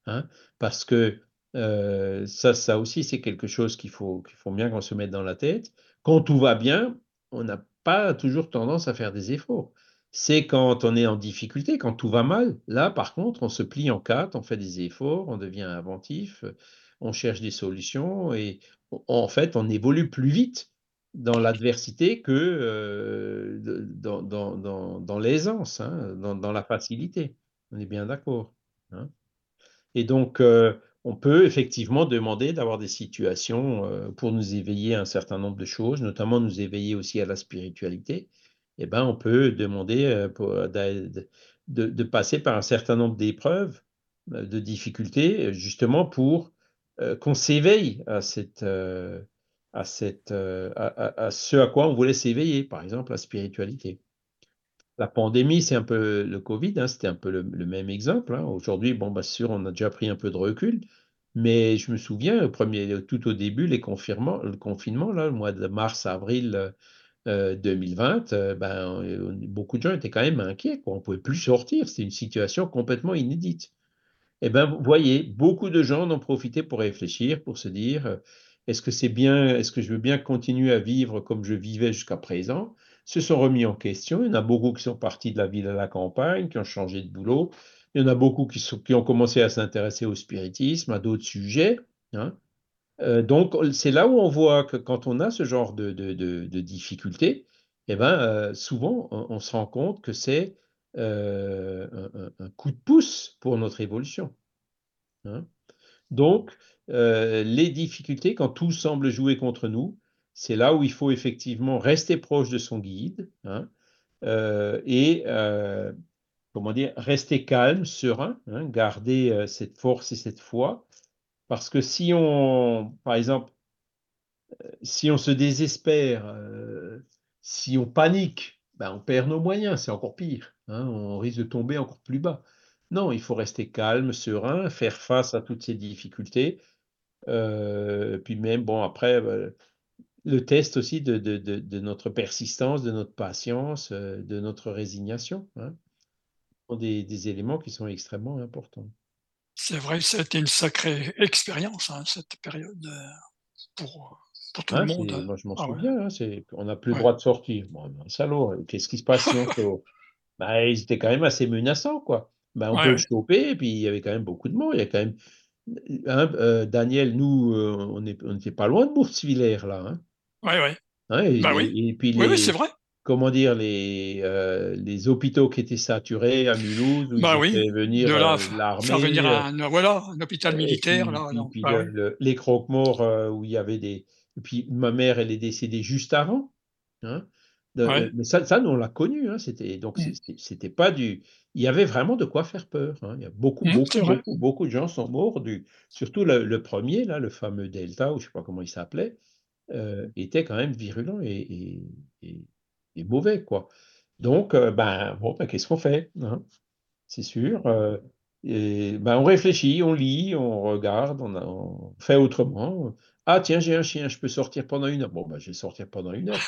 Hein, parce que ça, ça aussi, c'est quelque chose qu'il faut, qu'il faut bien qu'on se mette dans la tête. Quand tout va bien, on n'a pas toujours tendance à faire des efforts. C'est quand on est en difficulté, quand tout va mal. Là, par contre, on se plie en quatre, on fait des efforts, on devient inventif, on cherche des solutions et en fait, on évolue plus vite dans l'adversité que euh, dans, dans, dans, dans l'aisance, hein, dans, la facilité. On est bien d'accord. Hein. Et donc, euh, on peut effectivement demander d'avoir des situations euh, pour nous éveiller à un certain nombre de choses, notamment nous éveiller aussi à la spiritualité. Eh ben, on peut demander euh, pour, de, passer par un certain nombre d'épreuves, euh, de difficultés, justement pour euh, qu'on s'éveille à, cette, euh, à, cette, à, à, ce à quoi on voulait s'éveiller, par exemple la spiritualité. La pandémie, c'est un peu le Covid, hein, c'était un peu le, même exemple. Hein. Aujourd'hui, bon, bah, sûr, on a déjà pris un peu de recul, mais je me souviens, premier, tout au début, les le confinement, là, le mois de mars, avril euh, 2020, euh, ben, euh, beaucoup de gens étaient quand même inquiets. On ne pouvait plus sortir, c'était une situation complètement inédite. Eh ben, vous voyez, beaucoup de gens en ont profité pour réfléchir, pour se dire, est-ce que c'est bien, est-ce que je veux bien continuer à vivre comme je vivais jusqu'à présent, se sont remis en question. Il y en a beaucoup qui sont partis de la ville à la campagne, qui ont changé de boulot. Il y en a beaucoup qui, ont commencé à s'intéresser au spiritisme, à d'autres sujets. Hein. Euh, donc, c'est là où on voit que quand on a ce genre de, difficultés, eh ben, euh, souvent, on, se rend compte que c'est euh, un, un, coup de pouce pour notre évolution. Hein. Donc, les difficultés, quand tout semble jouer contre nous, c'est là où il faut effectivement rester proche de son guide hein, euh, et euh, comment dire, rester calme, serein, hein, garder euh, cette force et cette foi. Parce que si on, par exemple, si on se désespère, si on panique, ben on perd nos moyens, c'est encore pire. Hein, on risque de tomber encore plus bas. Non, il faut rester calme, serein, faire face à toutes ces difficultés. puis même, bon, après, le test aussi de, de, de, notre persistance, de notre patience, euh, de notre résignation. Hein, des, des, éléments qui sont extrêmement importants. C'est vrai, c'était une sacrée expérience, hein, cette période, euh, pour, pour tout le ah, monde. Moi, je m'en ah souviens, hein, on n'a plus le droit de sortir. Bon, un salaud, qu'est-ce qui se passe sinon bah, Ils étaient quand même assez menaçants, quoi. Bah, on peut le choper, et puis il y avait quand même beaucoup de monde. Il y a quand même euh, Daniel, nous, on n'était pas loin de Boursvillers, là. Hein. Oui, oui. Ouais, bah et, oui. et, puis oui, les, oui c'est vrai. Comment dire, les, euh, les hôpitaux qui étaient saturés à Mulhouse, où bah ils oui. venir là, euh, l'armée. Faire venir un, voilà, un hôpital militaire. Et puis, là, puis, non. puis Bah le, le, les croque-morts euh, où il y avait des. Et puis ma mère, elle est décédée juste avant. Hein, de- Ouais. mais ça, ça, nous, on l'a connu. Hein, c'était donc Mm. c'était pas du. Il y avait vraiment de quoi faire peur. hein. Il y a beaucoup, Mm, beaucoup, beaucoup, beaucoup de gens sont morts du. Surtout le, le premier là, le fameux Delta ou je sais pas comment il s'appelait euh, était quand même virulent et, et, et- et mauvais, quoi. Donc, euh, ben, bon, ben, qu'est-ce qu'on fait, hein? C'est sûr. euh, et, ben, on réfléchit, on lit, on regarde, on, a- on fait autrement. Ah, tiens, j'ai un chien, je peux sortir pendant une heure. Bon, ben, je vais sortir pendant une heure.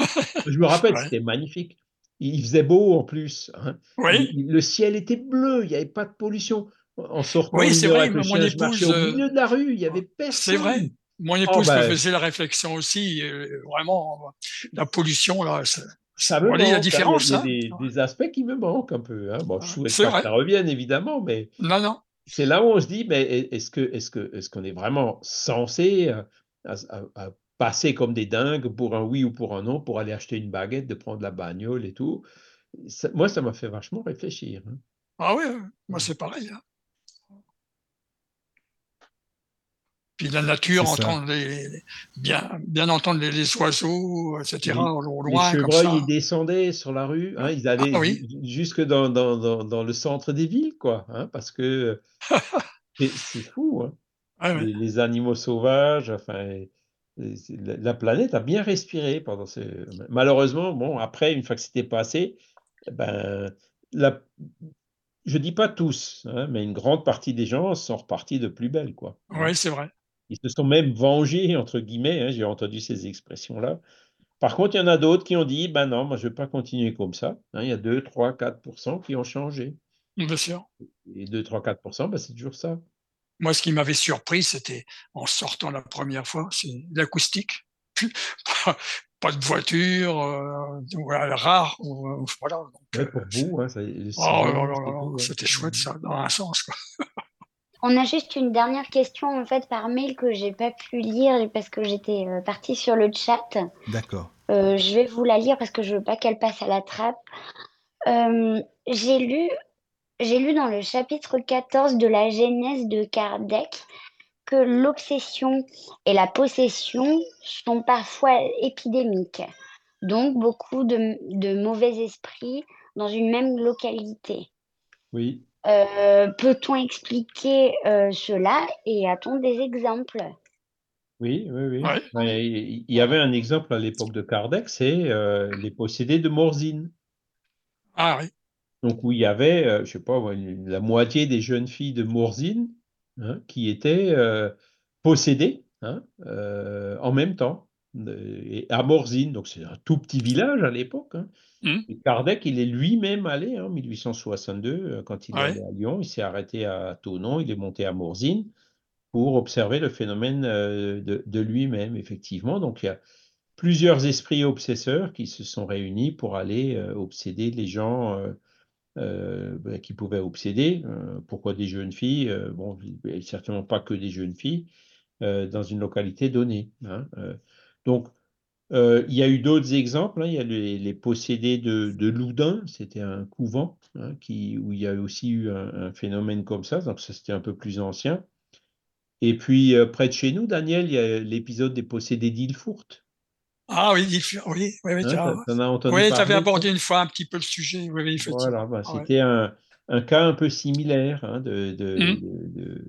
Je me rappelle, Ouais. c'était magnifique. Il faisait beau en plus. hein. Oui, Il- le ciel était bleu, il n'y avait pas de pollution. En sortant oui c'est vrai. avec le Mon chien, je marchais épouse, au milieu de la rue, il n'y avait c'est vrai. Mon Oh, épouse me ben, faisait la réflexion aussi. euh, vraiment, la pollution, là, c'est- Ça me a manque, hein, il y a, différence. il y a Hein. des, des aspects qui me manquent un peu. Hein. Bon, je souhaite C'est pas que ça revienne, évidemment, mais Non, non. c'est là où on se dit, mais est- est-ce que, est-ce que, est-ce qu'on est vraiment censé euh, à, à- à passer comme des dingues pour un oui ou pour un non, pour aller acheter une baguette, de prendre la bagnole et tout? Ça- moi, ça m'a fait vachement réfléchir. hein. Ah oui, oui, moi c'est pareil. hein. Puis la nature, entendre les, les- bien, bien entendre les, les oiseaux, etc. Les, au, au les loin, comme chevreuils, ils descendaient sur la rue, hein, ils Ah allaient oui, ju- jusque dans, dans, dans, dans le centre des villes, quoi, hein, parce que c'est fou, hein. ouais, ouais. les, les animaux sauvages, enfin, la, la planète a bien respiré pendant ce. Malheureusement, bon, après, une fois que c'était passé, ben, la, je dis pas tous, hein, mais une grande partie des gens sont repartis de plus belle, quoi. Ouais, c'est vrai. Ils se sont même vengés, entre guillemets, hein, j'ai entendu ces expressions-là. Par contre, il y en a d'autres qui ont dit, ben non, moi, je ne veux pas continuer comme ça. hein. il y a 2, 3, 4% qui ont changé. Bien sûr. Et 2, 3, 4 ben, c'est toujours ça. Moi, ce qui m'avait surpris, c'était en sortant la première fois, c'est l'acoustique. Pas, de voiture, euh, voilà, rare. euh, voilà. Donc, Ouais, euh, pour vous, hein, oh ouais. c'était chouette ça, dans un sens. Quoi. On a juste une dernière question en fait par mail que j'ai pas pu lire parce que j'étais euh, partie sur le chat. D'accord. Euh, je vais vous la lire parce que je veux pas qu'elle passe à la trappe. Euh, j'ai lu, j'ai lu dans le chapitre 14 de la Genèse de Kardec que l'obsession et la possession sont parfois épidémiques. Donc beaucoup de, de mauvais esprits dans une même localité. Oui. Euh, peut-on expliquer euh, cela et a-t-on des exemples? Oui, oui, oui. Ouais. Ouais, Il y avait un exemple à l'époque de Kardec, c'est euh, les possédés de Morzine. Ah oui, Donc, où il y avait, euh, je sais pas, la moitié des jeunes filles de Morzine hein, qui étaient euh, possédées hein, euh, en même temps. Euh, Et à Morzine, donc c'est un tout petit village à l'époque. hein. Hum, Et Kardec, il est lui-même allé hein, en 1862, euh, quand il est ouais. allé à Lyon, il s'est arrêté à Thonon, il est monté à Morzine. pour observer le phénomène de, de lui-même, effectivement. Donc, il y a plusieurs esprits obsesseurs qui se sont réunis pour aller obséder les gens ben, qui pouvaient obséder. pourquoi des jeunes filles Bon, certainement pas que des jeunes filles dans une localité donnée. Hein, donc, il y a eu d'autres exemples. Hein. il y a les, possédés de, de Loudun, c'était un couvent hein, qui, où il y a aussi eu un, phénomène comme ça, donc ça c'était un peu plus ancien. Et puis près de chez nous, Daniel, il y a l'épisode des possédés d'Ilfourt. Ah oui, oui, oui, oui, tu avais abordé une fois un petit peu le sujet. Oui, voilà, bah, c'était un, un, cas un peu similaire hein, de, mmh. de,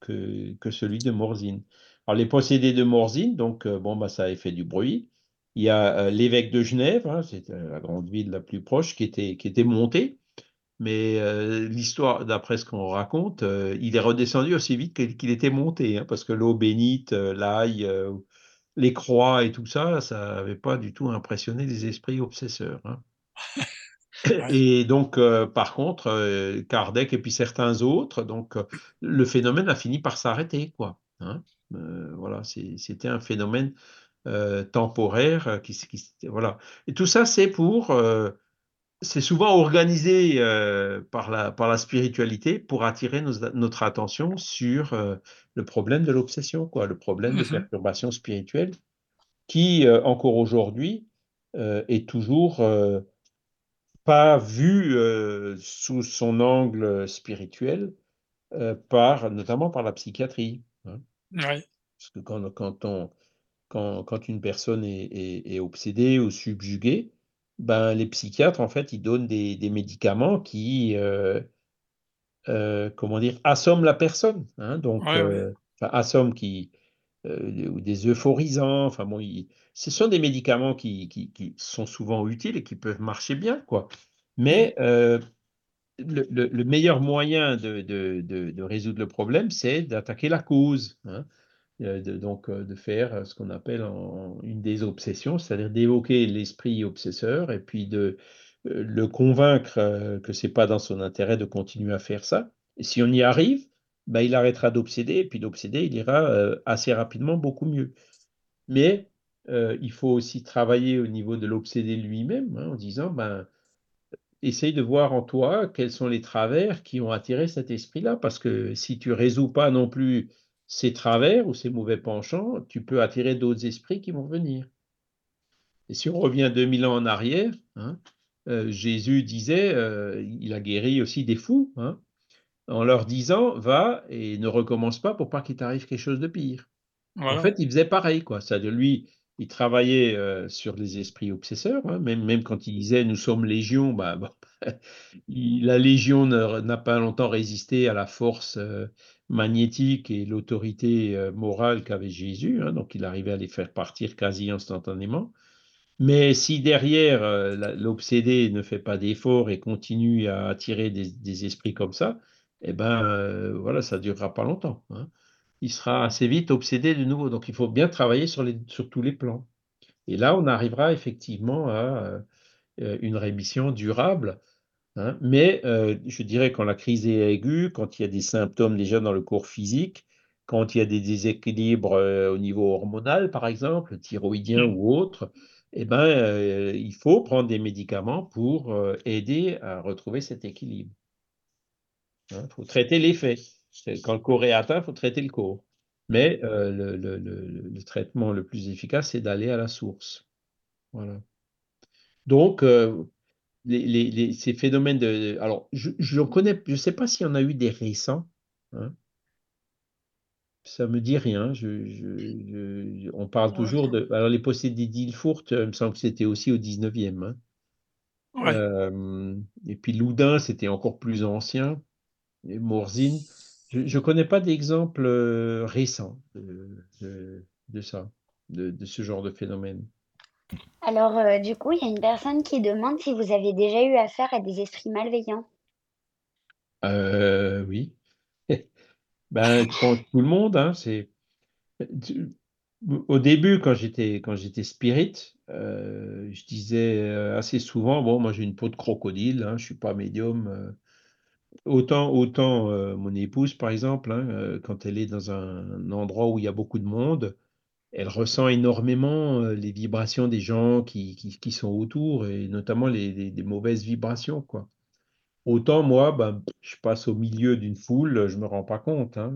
que, que, celui de Morzine. Alors, les possédés de Morzine, donc, bon, bah, ça a fait du bruit. Il y a l'évêque de Genève, hein, c'est la grande ville la plus proche, qui était, qui était monté. Mais l'histoire, d'après ce qu'on raconte, il est redescendu aussi vite qu'il était monté, hein, parce que l'eau bénite, l'ail, les croix et tout ça, ça n'avait pas du tout impressionné les esprits obsesseurs. Hein. Et donc, par contre, Kardec et puis certains autres, donc le phénomène a fini par s'arrêter, quoi. Voilà, c'était un phénomène euh, temporaire. Euh, qui, voilà. Et tout ça, c'est pour, euh, c'est souvent organisé par, la, par la spiritualité pour attirer notre attention sur le problème de l'obsession, quoi, le problème de mmh perturbation spirituelle, qui encore aujourd'hui est toujours pas vu sous son angle spirituel, par, notamment par la psychiatrie. Parce que quand, quand on, quand, une personne est, obsédée ou subjuguée, ben, les psychiatres, en fait, ils donnent des, médicaments qui, euh, euh, comment dire, assomment la personne. Hein, donc, euh, assomment qui, ou des euphorisants. Enfin bon, ce sont des médicaments qui, qui, sont souvent utiles et qui peuvent marcher bien, quoi. Mais le, meilleur moyen de, résoudre le problème, c'est d'attaquer la cause. Hein. Euh, donc euh, de faire euh, ce qu'on appelle une des obsessions, c'est-à-dire d'évoquer l'esprit obsesseur et puis de le convaincre que c'est pas dans son intérêt de continuer à faire ça. Et si on y arrive, ben, il arrêtera d'obséder et puis d'obséder, il ira assez rapidement beaucoup mieux. Mais il faut aussi travailler au niveau de l'obsédé lui-même hein, en disant ben essaye de voir en toi quels sont les travers qui ont attiré cet esprit-là, parce que si tu résous pas non plus ces travers ou ces mauvais penchants, tu peux attirer d'autres esprits qui vont venir. Et si on revient 2000 ans en arrière, hein, euh, Jésus disait, euh, il a guéri aussi des fous, hein, en leur disant, va et ne recommence pas pour pas qu'il t'arrive quelque chose de pire. En fait, il faisait pareil, quoi. Ça de lui, il travaillait euh, sur les esprits obsesseurs, hein, même, quand il disait nous sommes légion, bah, la légion n'a pas longtemps résisté à la force magnétique et l'autorité euh, morale qu'avait Jésus, hein, donc il arrivait à les faire partir quasi instantanément. Mais si derrière euh, l'obsédé ne fait pas d'effort et continue à attirer des, esprits comme ça, eh ben euh, voilà, ça durera pas longtemps. Hein. Il sera assez vite obsédé de nouveau. Donc il faut bien travailler sur, les, tous les plans. Et là, on arrivera effectivement à une rémission durable Hein. Mais euh, je dirais quand la crise est aiguë, quand il y a des symptômes déjà dans le corps physique, quand il y a des déséquilibres euh, au niveau hormonal, par exemple, thyroïdien ou autre, eh ben, euh, il faut prendre des médicaments pour aider à retrouver cet équilibre. Il hein. faut traiter l'effet. Quand le corps est atteint, il faut traiter le corps. Mais le, le, le, traitement le plus efficace, c'est d'aller à la source. Voilà. Donc, ces phénomènes de. Alors, je ne connais, je sais pas s'il y en a eu des récents. Hein. Ça me dit rien. Je, on parle toujours de. Alors, les possédés d'Ilfourt, il me semble que c'était aussi au 19e. Hein. Euh, et puis Loudun, c'était encore plus ancien. Et Morzine. Je ne connais pas d'exemple euh, récent de, de, ça, de ce genre de phénomène. Alors, euh, du coup, il y a une personne qui demande si vous avez déjà eu affaire à des esprits malveillants. Euh, oui. Ben, tout le monde, hein, c'est. Au début, quand j'étais quand j'étais spirit, euh, je disais assez souvent, bon, moi j'ai une peau de crocodile, hein, je suis pas médium, autant, autant euh, mon épouse, par exemple, hein, euh, quand elle est dans un endroit où il y a beaucoup de monde, elle ressent énormément euh, les vibrations des gens qui, qui, sont autour, et notamment les, mauvaises vibrations, quoi. Autant moi, ben, je passe au milieu d'une foule, je me rends pas compte. hein,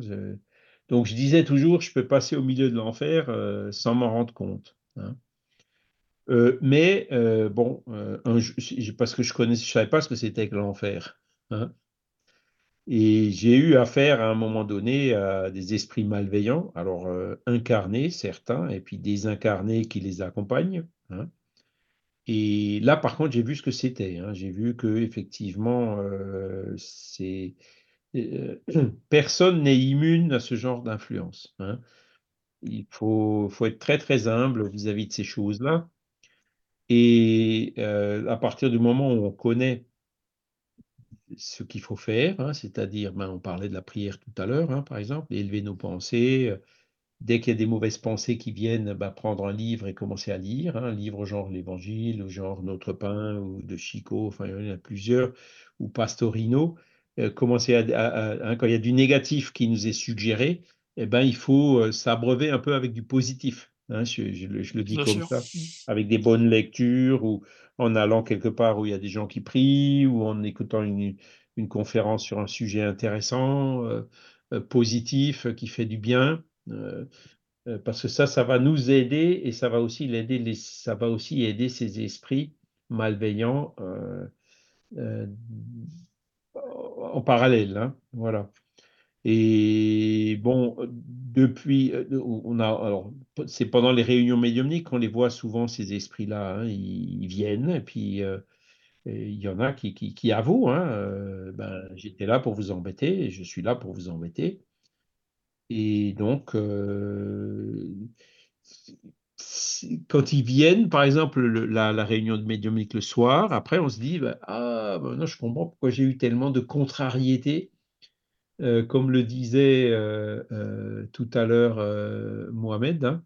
Donc je disais toujours, je peux passer au milieu de l'enfer sans m'en rendre compte. hein. Mais bon, parce que je connais, je savais pas ce que c'était que l'enfer. Et j'ai eu affaire à un moment donné à des esprits malveillants, alors euh, incarnés certains, et puis désincarnés qui les accompagnent. hein. Et là, par contre, j'ai vu ce que c'était. hein. J'ai vu que effectivement, euh, euh, personne n'est immune à ce genre d'influence. hein. Il faut, être très très humble vis-à-vis de ces choses-là. Et à partir du moment où on connaît ce qu'il faut faire, hein, c'est-à-dire, ben, on parlait de la prière tout à l'heure, hein, par exemple, élever nos pensées. euh, Dès qu'il y a des mauvaises pensées qui viennent, ben, prendre un livre et commencer à lire, hein, un livre genre l'Évangile, ou genre Notre Pain, ou de Chico, enfin, il y en a plusieurs, ou Pastorino. Euh, commencer à, hein, quand il y a du négatif qui nous est suggéré, eh ben, il faut euh, s'abreuver un peu avec du positif. Hein, je, je le- je le dis Bien comme sûr. ça, avec des bonnes lectures, ou en allant quelque part où il y a des gens qui prient, ou en écoutant une, une conférence sur un sujet intéressant, euh, euh, positif, euh, qui fait du bien. Euh, parce que ça, ça va nous aider et ça va aussi l'aider, les- ça va aussi aider ces esprits malveillants euh, en parallèle. hein, voilà. Et bon, depuis, on a, alors, c'est pendant les réunions médiumniques qu'on les voit souvent, ces esprits-là. hein, ils, viennent et puis euh, il y en a qui, avouent, hein, euh, ben, j'étais là pour vous embêter je suis là pour vous embêter. Et donc, euh, quand ils viennent, par exemple, le- la, réunion de médiumnique le soir, après, on se dit, bah, ah, maintenant je comprends pourquoi j'ai eu tellement de contrariétés. Euh, comme le disait tout à l'heure Mohamed, hein,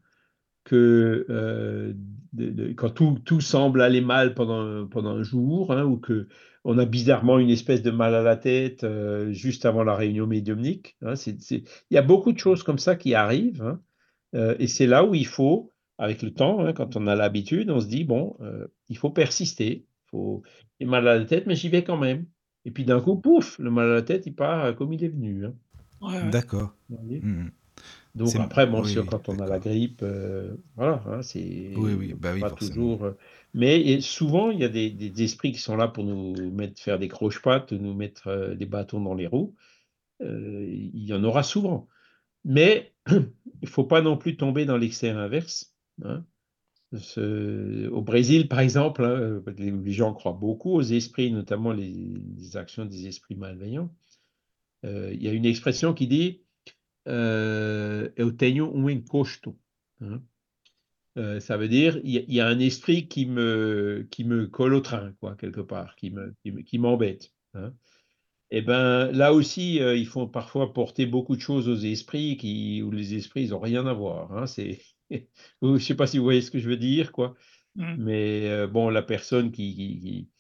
que euh, de- de- quand tout, tout semble aller mal pendant, pendant un jour, hein, ou que on a bizarrement une espèce de mal à la tête euh, juste avant la réunion médiumnique. hein, c'est- c'est- il y a beaucoup de choses comme ça qui arrivent, hein, euh, et c'est là où il faut, avec le temps, hein, quand on a l'habitude, on se dit, bon, euh, il faut persister, il faut, j'ai mal à la tête, mais j'y vais quand même. Et puis d'un coup, pouf, le mal à la tête, il part comme il est venu. hein. Ouais, ouais. D'accord. Vous voyez? Mhm. Donc après, bon, oui, sûr, quand on a la grippe, euh, voilà, hein, c'est Oui, oui, bah oui, pas forcément. toujours. euh, mais souvent, il y a des, des esprits qui sont là pour nous mettre, faire des croche-pattes, nous mettre euh, des bâtons dans les roues. Il y en aura souvent. Mais il faut pas non plus tomber dans l'excès inverse. hein. Ce- au Brésil, par exemple, hein, les, gens croient beaucoup aux esprits, notamment les, les actions des esprits malveillants. Il y a une expression qui dit euh, Eu tenho um encosto. hein. Euh, ça veut dire il y, a- il y a un esprit qui me, qui me colle au train, quoi, quelque part, qui me, qui me- qui m'embête. hein. Et ben là aussi, euh, il faut parfois porter beaucoup de choses aux esprits qui, où les esprits, ils n'ont rien à voir. hein. C'est, je ne sais pas si vous voyez ce que je veux dire, quoi. Mm. Mais euh, bon, la personne qui, qui, qui,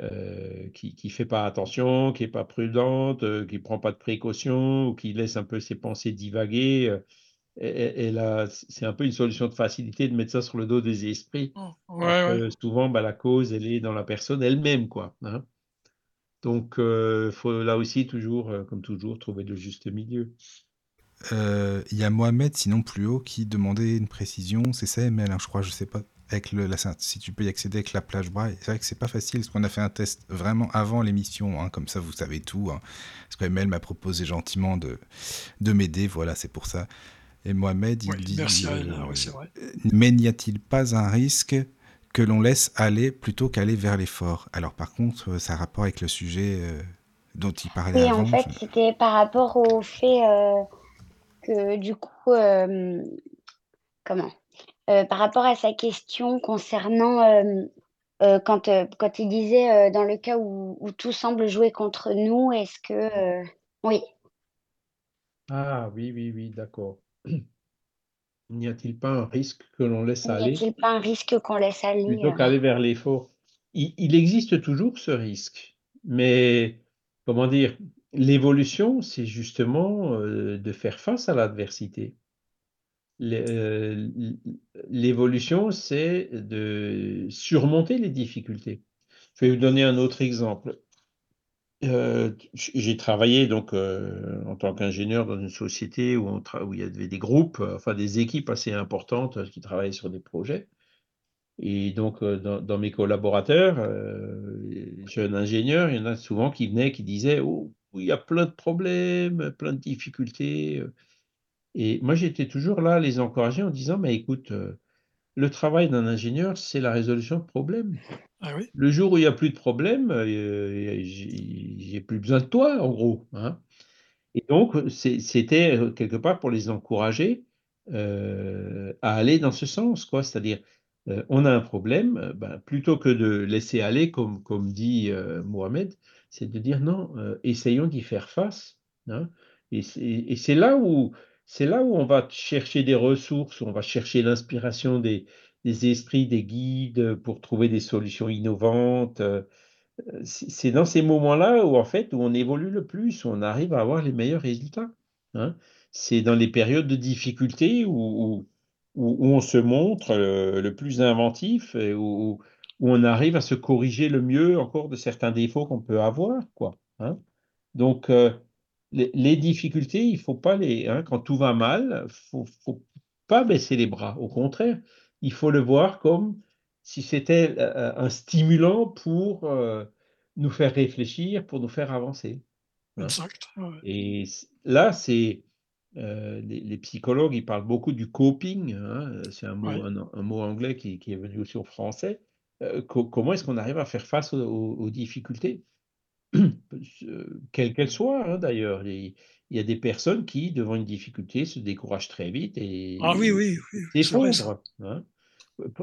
euh, qui, qui fait pas attention, qui est pas prudente, euh, qui prend pas de précautions, ou qui laisse un peu ses pensées divaguer, euh, c'est un peu une solution de facilité de mettre ça sur le dos des esprits. Ouais, ouais. souvent, bah, la cause, elle est dans la personne elle-même, quoi. hein. Donc, il faut là aussi toujours, euh, comme toujours, trouver le juste milieu. Euh, Il y a Mohamed, sinon plus haut, qui demandait une précision. C'est ça, ML, hein, je crois, je sais pas. Avec le, la, si tu peux y accéder avec la plage braille. C'est vrai que c'est pas facile, parce qu'on a fait un test vraiment avant l'émission, hein, comme ça vous savez tout. hein. parce que ML m'a proposé gentiment de, de m'aider, voilà, c'est pour ça. Et Mohamed, il dit merci euh, ouais, c'est vrai. Mais n'y a-t-il pas un risque que l'on laisse aller plutôt qu'aller vers l'effort Alors par contre, euh, ça a rapport avec le sujet euh, dont il parlait Oui, avant. en fait, je- c'était par rapport au fait euh, que du coup, euh, comment? Euh, par rapport à sa question concernant euh, euh, quand, quand il disait dans le cas où, où tout semble jouer contre nous, est-ce que oui, Ah oui, oui, oui, d'accord. N'y a-t-il pas un risque que l'on laisse n'y aller? a-t-il pas un risque qu'on laisse aller plutôt qu'aller vers l'effort? Il, il existe toujours ce risque, mais comment dire, l'évolution, c'est justement de faire face à l'adversité. L'évolution, c'est de surmonter les difficultés. Je vais vous donner un autre exemple. j'ai travaillé donc en tant qu'ingénieur dans une société où il y avait des groupes, enfin des équipes assez importantes qui travaillaient sur des projets. Et donc, dans, mes collaborateurs, jeunes ingénieurs, il y en a souvent qui venaient, qui disaient Oh, il y a plein de problèmes, plein de difficultés. Et moi, j'étais toujours là à les encourager en disant Mais écoute, le travail d'un ingénieur, c'est la résolution de problèmes. Ah oui Le jour où il n'y a plus de problème, j'ai plus besoin de toi, en gros. Hein. Et donc, c'était quelque part pour les encourager à aller dans ce sens, quoi. C'est-à-dire, euh, on a un problème, euh, ben, plutôt que de laisser aller, comme, comme dit euh, Mohamed, c'est de dire non, essayons d'y faire face. Hein. et c'est là où c'est là où on va chercher des ressources, on va chercher l'inspiration des, esprits, des guides pour trouver des solutions innovantes. C'est dans ces moments-là où en fait où on évolue le plus, où on arrive à avoir les meilleurs résultats. Hein. C'est dans les périodes de difficulté où où, on se montre euh, le plus inventif et où, où, on arrive à se corriger le mieux encore de certains défauts qu'on peut avoir. Quoi, hein. Donc, euh, les, difficultés, il faut pas les. Hein, quand tout va mal, il ne faut pas baisser les bras. Au contraire, il faut le voir comme si c'était euh, un stimulant pour nous faire réfléchir, pour nous faire avancer. Hein. Exact. Et là, c'est euh, les, psychologues, ils parlent beaucoup du coping, hein, c'est un mot, un, mot anglais qui, est venu aussi au français. Euh, comment est-ce qu'on arrive à faire face aux, difficultés, euh, quelles qu'elles soient hein, d'ailleurs Il y a des personnes qui, devant une difficulté, se découragent très vite et ah oui, oui, s'effondrent. Hein.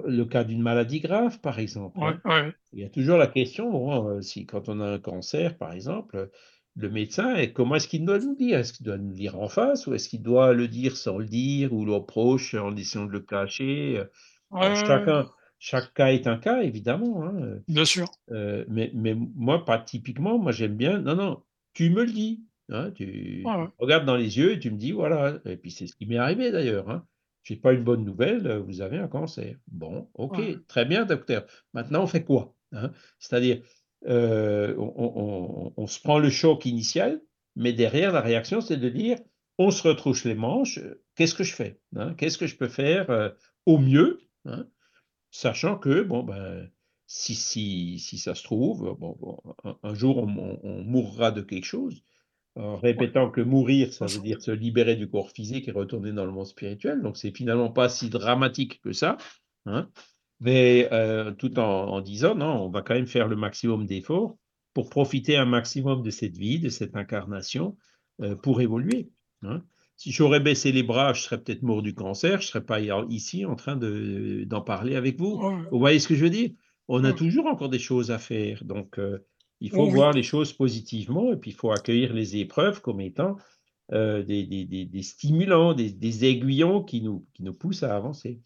Le cas d'une maladie grave, par exemple. Hein. Il y a toujours la question, si quand on a un cancer, par exemple, le médecin, et comment est-ce qu'il doit nous dire? Est-ce qu'il doit nous dire en face ou est-ce qu'il doit le dire sans le dire ou l'approche en essayant de le cacher? Chacun, Chaque cas est un cas, évidemment. Hein. Bien sûr. Euh, mais, mais, moi, pas typiquement, moi j'aime bien, non, non, tu me le dis. Hein, tu regardes dans les yeux et tu me dis, voilà. Et puis c'est ce qui m'est arrivé d'ailleurs. Hein. Je n'ai pas une bonne nouvelle, vous avez un cancer. Bon, ok, très bien, docteur. Maintenant, on fait quoi hein? C'est-à-dire, euh, on, se prend le choc initial, mais derrière, la réaction, c'est de dire, on se retrousse les manches, qu'est-ce que je fais? Qu'est-ce que je peux faire euh, au mieux? Sachant que, bon, ben, si, si, si ça se trouve, bon, un, jour, on, mourra de quelque chose, en répétant que mourir, ça veut dire se libérer du corps physique et retourner dans le monde spirituel. Donc, c'est finalement pas si dramatique que ça. Hein? mais euh, tout en, disant, non, on va quand même faire le maximum d'efforts pour profiter un maximum de cette vie, de cette incarnation, euh, pour évoluer. Hein. Si j'aurais baissé les bras, je serais peut-être mort du cancer, je ne serais pas ici en train d'en parler avec vous. Vous voyez ce que je veux dire? On a toujours encore des choses à faire, donc euh, il faut voir les choses positivement et puis il faut accueillir les épreuves comme étant des, des, des, stimulants, des, aiguillons qui nous, qui nous poussent à avancer.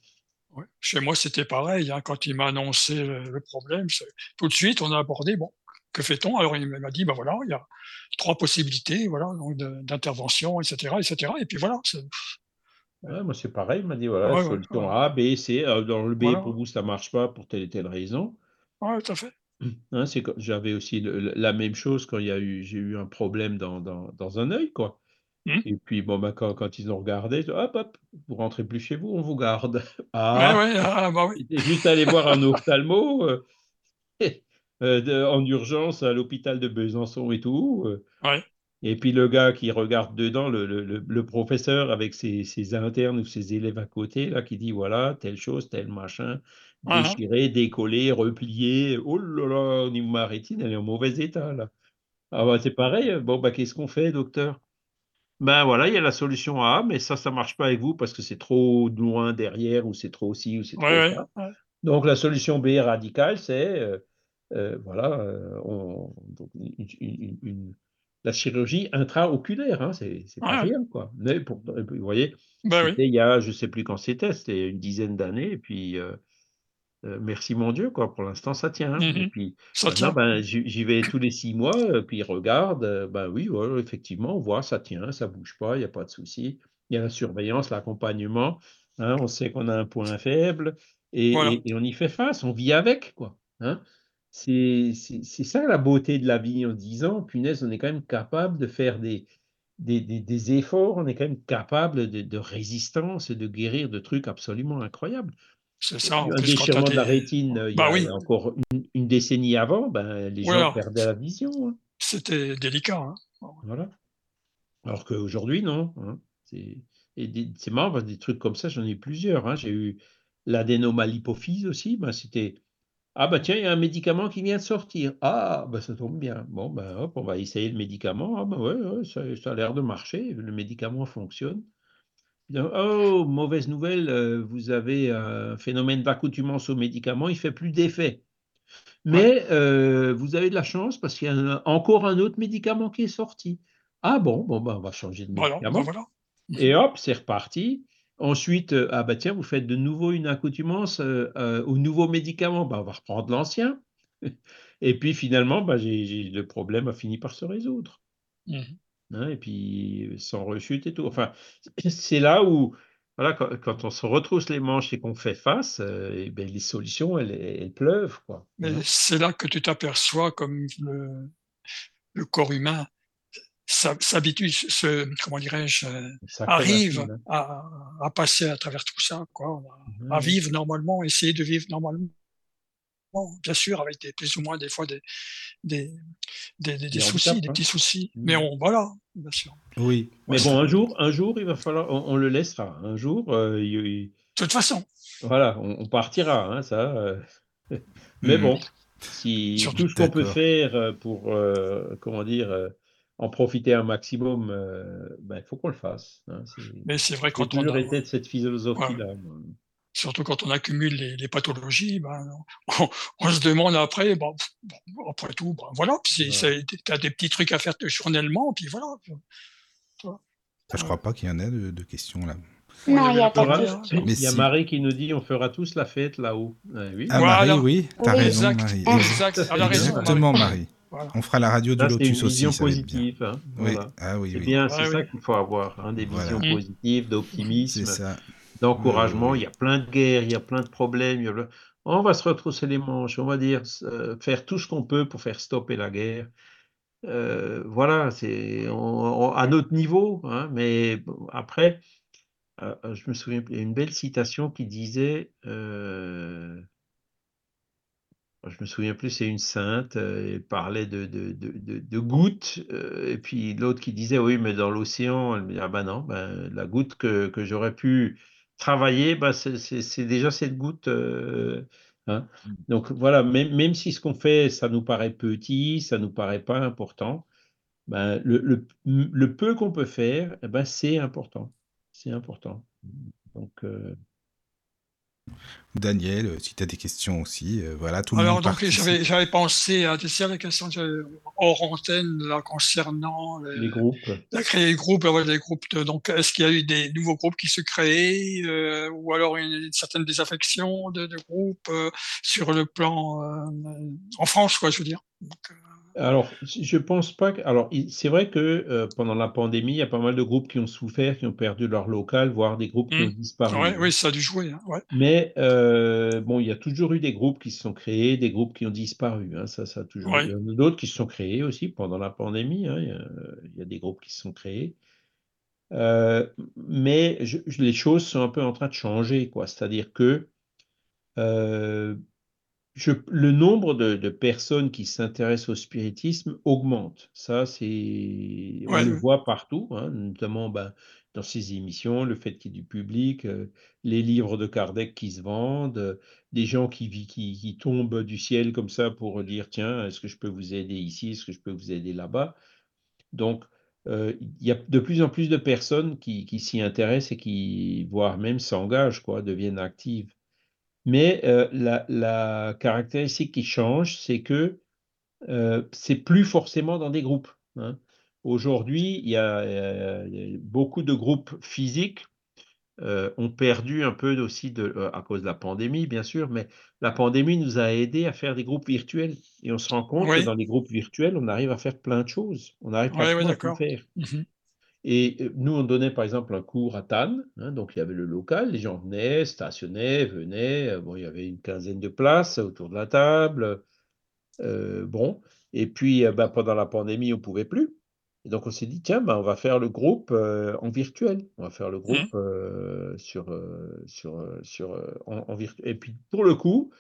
Chez moi, c'était pareil. Hein, quand il m'a annoncé le, problème, tout de suite, on a abordé, bon, que fait-on? Alors, il m'a dit, ben voilà, il y a trois possibilités voilà, d'intervention, etc., etc. Et puis voilà. moi, c'est pareil. Il m'a dit, voilà, solution A, B, C. Euh, dans le B, pour vous, ça ne marche pas pour telle et telle raison. Oui, tout à fait. Hein, j'avais aussi la même chose quand j'ai eu un problème dans, dans, dans un œil, quoi. Mmh. Et puis, bon, bah, quand, quand ils ont regardé, hop, hop, vous rentrez plus chez vous, on vous garde. Ah, ouais, ah, bah oui. juste aller voir un ophtalmo euh, euh, en urgence à l'hôpital de Besançon et tout. Euh. Ouais. Et puis le gars qui regarde dedans, le, le, le professeur avec ses, ses, internes ou ses élèves à côté, là, qui dit voilà, telle chose, tel machin, ah, déchiré, décollé, replié. Oh là là, au niveau ma rétine, elle est en mauvais état, là. Ah bah c'est pareil, bon, bah qu'est-ce qu'on fait, docteur? Ben voilà, il y a la solution A, mais ça, ça marche pas avec vous parce que c'est trop loin derrière ou c'est trop ci ou c'est trop ça. Donc la solution B radicale, c'est euh, euh, voilà, euh, la chirurgie intraoculaire, hein, c'est pas rien quoi. Mais pour, vous voyez, ben il y a, je sais plus quand c'était, c'était une dizaine d'années, et puis euh, merci mon Dieu, quoi. Pour l'instant, ça tient. Et Mhm. puis Ça tient. ben, j'y vais tous les six mois, euh, puis regarde, euh, ben oui, ouais, effectivement, on voit, ça tient, ça bouge pas, il n'y a pas de souci. Il y a la surveillance, l'accompagnement, hein, on sait qu'on a un point faible et, Voilà. et- et on y fait face, on vit avec, quoi. Hein. C'est ça la beauté de la vie en disant, punaise, on est quand même capable de faire des, des, des- des efforts, on est quand même capable de, de résistance et de guérir de trucs absolument incroyables. C'est ça. En Un plus, quand tu déchirement de la rétine, euh, il y Bah a oui, encore une, une décennie avant, ben, les gens perdaient la vision. hein. C'était délicat. hein. Voilà. Alors qu'aujourd'hui, non. hein. C'est marrant, parce que des trucs comme ça, j'en ai eu plusieurs. hein. J'ai eu l'adénomalipophyse aussi. Ben, C'était Ah, bah tiens, il y a un médicament qui vient de sortir. Ah, bah ça tombe bien. Bon, ben hop, on va essayer le médicament. Ah, ben ouais, ouais, ça, ça a l'air de marcher. Le médicament fonctionne. Oh, mauvaise nouvelle, euh, vous avez un phénomène d'accoutumance au médicament, il fait plus d'effet. Ouais. Mais euh, vous avez de la chance parce qu'il y a un- encore un autre médicament qui est sorti. Ah bon, bon ben, on va changer de Voilà. Ben médicament. voilà. Et hop, c'est reparti. Ensuite, euh, ah bah tiens, vous faites de nouveau une accoutumance euh, euh, au nouveau médicament. Ben, on va reprendre l'ancien. Et puis finalement, bah, j'ai- le problème a fini par se résoudre. Mhm. hein, et puis sans rechute et tout. Enfin, c'est là où, voilà, quand, quand on se retrousse les manches et qu'on fait face, euh, eh ben, les solutions, elles, elles pleuvent, quoi. Mais hein. c'est là que tu t'aperçois comme le, le corps humain s'habitue, se, comment dirais-je, euh, arrive file, à, à passer à travers tout ça, quoi, hein. à Ouais, vivre normalement, essayer de vivre normalement. Bien sûr, avec des, plus ou moins des fois des, des, des, des- des soucis, des hein. petits soucis. Mm. Mais on, voilà, bien sûr. Oui. Mais bon, un jour, un jour, il va falloir, on, on le laissera. Un jour, euh, il- il- De toute façon, voilà, on, on partira, hein, ça. euh. Mais Mhm. bon, si Surtout- tout ce qu'on peut faire pour, euh, comment dire, en profiter un maximum, euh, ben, il faut qu'on le fasse. hein. Mais c'est vrai quand on toujours a, été de cette philosophie-là. surtout quand on accumule les, les pathologies, ben, on, on se demande après, bon, bon, après tout, ben, voilà, puis Ouais. tu as des petits trucs à faire journellement, puis voilà. Je crois pas qu'il y en a de, de questions là. Non, il n'y a On pas Voilà. Il y a si. Marie qui nous dit on fera tous la fête là-haut. Oui. Ah, Voilà. Marie, oui, t'as Oui. raison, Exact, Marie. exact, Ça. Exactement, Marie. Voilà. On fera la radio du Ça, c'est une Lotus aussi, vision ça va être bien. positive. hein. Oui. Voilà. Ah oui, C'est oui. bien, c'est ça oui. qu'il faut avoir, hein, des Voilà. visions positives, C'est d'optimisme, d'encouragement. Oui, oui, oui. Il y a plein de guerres, il y a plein de problèmes. il y a plein- On va se retrousser les manches, on va dire euh, faire tout ce qu'on peut pour faire stopper la guerre. Euh, voilà, c'est on- on- à notre niveau, hein, mais bon, après, euh, je me souviens, il y a une belle citation qui disait. euh, je me souviens plus, c'est une sainte, euh, elle parlait de, de, de, de- gouttes, euh, et puis l'autre qui disait, oui, mais dans l'océan, elle me dit, ah ben non, ben, la goutte que, que j'aurais pu travailler, ben, c'est déjà cette goutte. euh, hein. Donc voilà, même, même si ce qu'on fait, ça nous paraît petit, ça nous paraît pas important, ben, le, le, le peu qu'on peut faire, eh ben, c'est important. C'est important. Donc, euh, Daniel, euh, si tu as des questions aussi, euh, voilà, tout le Alors, monde donc, participe. j'avais, pensé à tu sais, la question de- hors antenne, là, concernant les, les groupes. la créer des groupes, ouais, des groupes de- donc, est-ce qu'il y a eu des nouveaux groupes qui se créent, euh, ou alors une, une certaine désaffection de, de groupes euh, sur le plan, euh, en France, quoi, je veux dire. Donc, euh, Alors, je pense pas que. Alors, il- c'est vrai que euh, pendant la pandémie, il y a pas mal de groupes qui ont souffert, qui ont perdu leur local, voire des groupes qui Mm. ont disparu. ouais, oui, ça a dû jouer, hein, ouais. Mais euh, bon, il y a toujours eu des groupes qui se sont créés, des groupes qui ont disparu. hein, ça, ça a toujours. Il y en a d'autres qui se sont créés aussi pendant la pandémie. hein, il, y a, il y a des groupes qui se sont créés. Euh, mais je- je- les choses sont un peu en train de changer, quoi. C'est-à-dire que euh, je- le nombre de, de personnes qui s'intéressent au spiritisme augmente. Ça, c'est, on Ouais, le voit partout, hein, notamment ben, dans ces émissions, le fait qu'il y ait du public, euh, les livres de Kardec qui se vendent, euh, des gens qui, qui tombent du ciel comme ça pour dire, tiens, est-ce que je peux vous aider ici, est-ce que je peux vous aider là-bas? Donc, euh, il y a de plus en plus de personnes qui, qui s'y intéressent et qui, voire même s'engagent, quoi, deviennent actives. Mais euh, la, la caractéristique qui change, c'est que euh, c'est plus forcément dans des groupes. hein. Aujourd'hui, il y a euh, il y a beaucoup de groupes physiques euh, ont perdu un peu aussi de, euh, à cause de la pandémie, bien sûr, mais la pandémie nous a aidé à faire des groupes virtuels. Et on se rend compte que dans les groupes virtuels, on arrive à faire plein de choses. On arrive Ouais, ouais, pratiquement à tout faire. Mhm. Et euh, nous, on donnait par exemple un cours à Tannes, hein, donc il y avait le local, les gens venaient, stationnaient, venaient, euh, bon, il y avait une quinzaine de places autour de la table, euh, bon, et puis ben, pendant la pandémie, on pouvait plus. Et donc on s'est dit, tiens, ben, on va faire le groupe euh, en virtuel, on va faire le groupe euh, sur, sur, sur, en, en virtuel. Et puis pour le coup,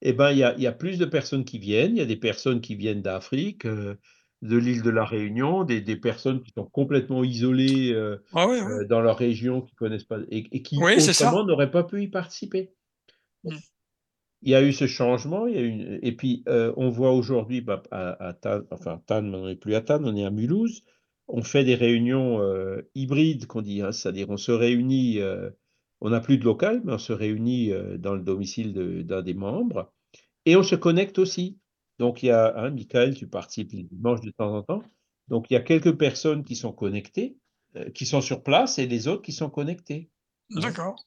eh ben, il y a, il y a plus de personnes qui viennent, il y a des personnes qui viennent d'Afrique, de l'île de la Réunion, des, des personnes qui sont complètement isolées euh, Ah euh, dans leur région, qui connaissent pas et, et qui Oui, n'auraient pas pu y participer. Mm. Il y a eu ce changement, il y a eu une- et puis euh, on voit aujourd'hui bah, à, à Tannes, enfin Tannes, on n'est plus à Tannes, on est à Mulhouse, on fait des réunions hybrides qu'on dit, hein, c'est-à-dire on se réunit, on n'a plus de local, mais on se réunit dans le domicile de- d'un des membres et on se connecte aussi. Donc il y a, hein, Michael, tu participes les dimanches de temps en temps, donc il y a quelques personnes qui sont connectées, euh, qui sont sur place et les autres qui sont connectés. hein. D'accord.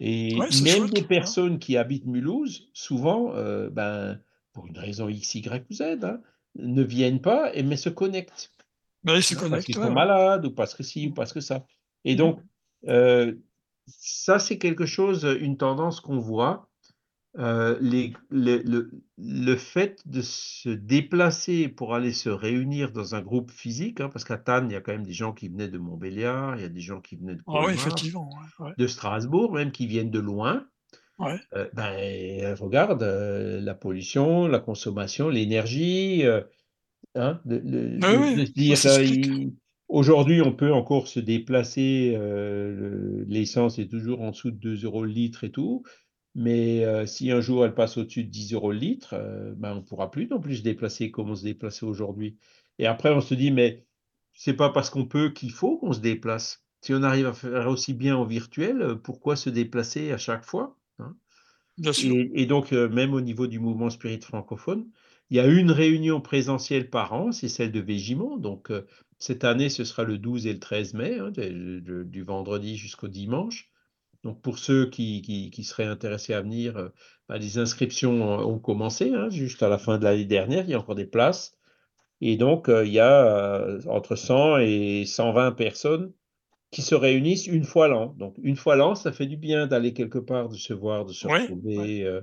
Et Ouais, même chouette, des hein. personnes qui habitent Mulhouse, souvent, euh, ben, pour une raison X, Y ou Z, hein, ne viennent pas, et, mais se connectent. Ben, ils se hein, parce connectent. qu'ils ouais, sont malades, ou parce que ci, ou parce que ça. Et Mhm. donc, euh, ça, c'est quelque chose, une tendance qu'on voit. Euh, les- le, le- le fait de se déplacer pour aller se réunir dans un groupe physique, hein, parce qu'à Tannes, il y a quand même des gens qui venaient de Montbéliard, il y a des gens qui venaient de Ah oui, Colmar, effectivement. ouais, ouais. de Strasbourg, même qui viennent de loin. Ouais. Euh, ben, regarde euh, la pollution, la consommation, l'énergie, hein, oui, aujourd'hui, on peut encore se déplacer, le- l'essence est toujours en dessous de 2 euros le litre et tout, mais euh, si un jour elle passe au-dessus de 10 euros le litre, euh, ben, on ne pourra plus non plus se déplacer comme on se déplaçait aujourd'hui. Et après, on se dit, mais c'est pas parce qu'on peut qu'il faut qu'on se déplace. Si on arrive à faire aussi bien en virtuel, pourquoi se déplacer à chaque fois? hein? Bien sûr. et, et donc, euh, même au niveau du mouvement spirit francophone, il y a une réunion présentielle par an, c'est celle de Végimont. Donc, cette année, ce sera le 12 et le 13 mai, hein, du vendredi jusqu'au dimanche. Donc, pour ceux qui, qui- qui seraient intéressés à venir, euh, bah, les inscriptions ont commencé, hein, juste à la fin de l'année dernière, il y a encore des places. Et donc, euh, il y a euh, entre 100 et 120 personnes qui se réunissent une fois l'an. Donc, une fois l'an, ça fait du bien d'aller quelque part, de se voir, de se Ouais, ouais. retrouver. euh,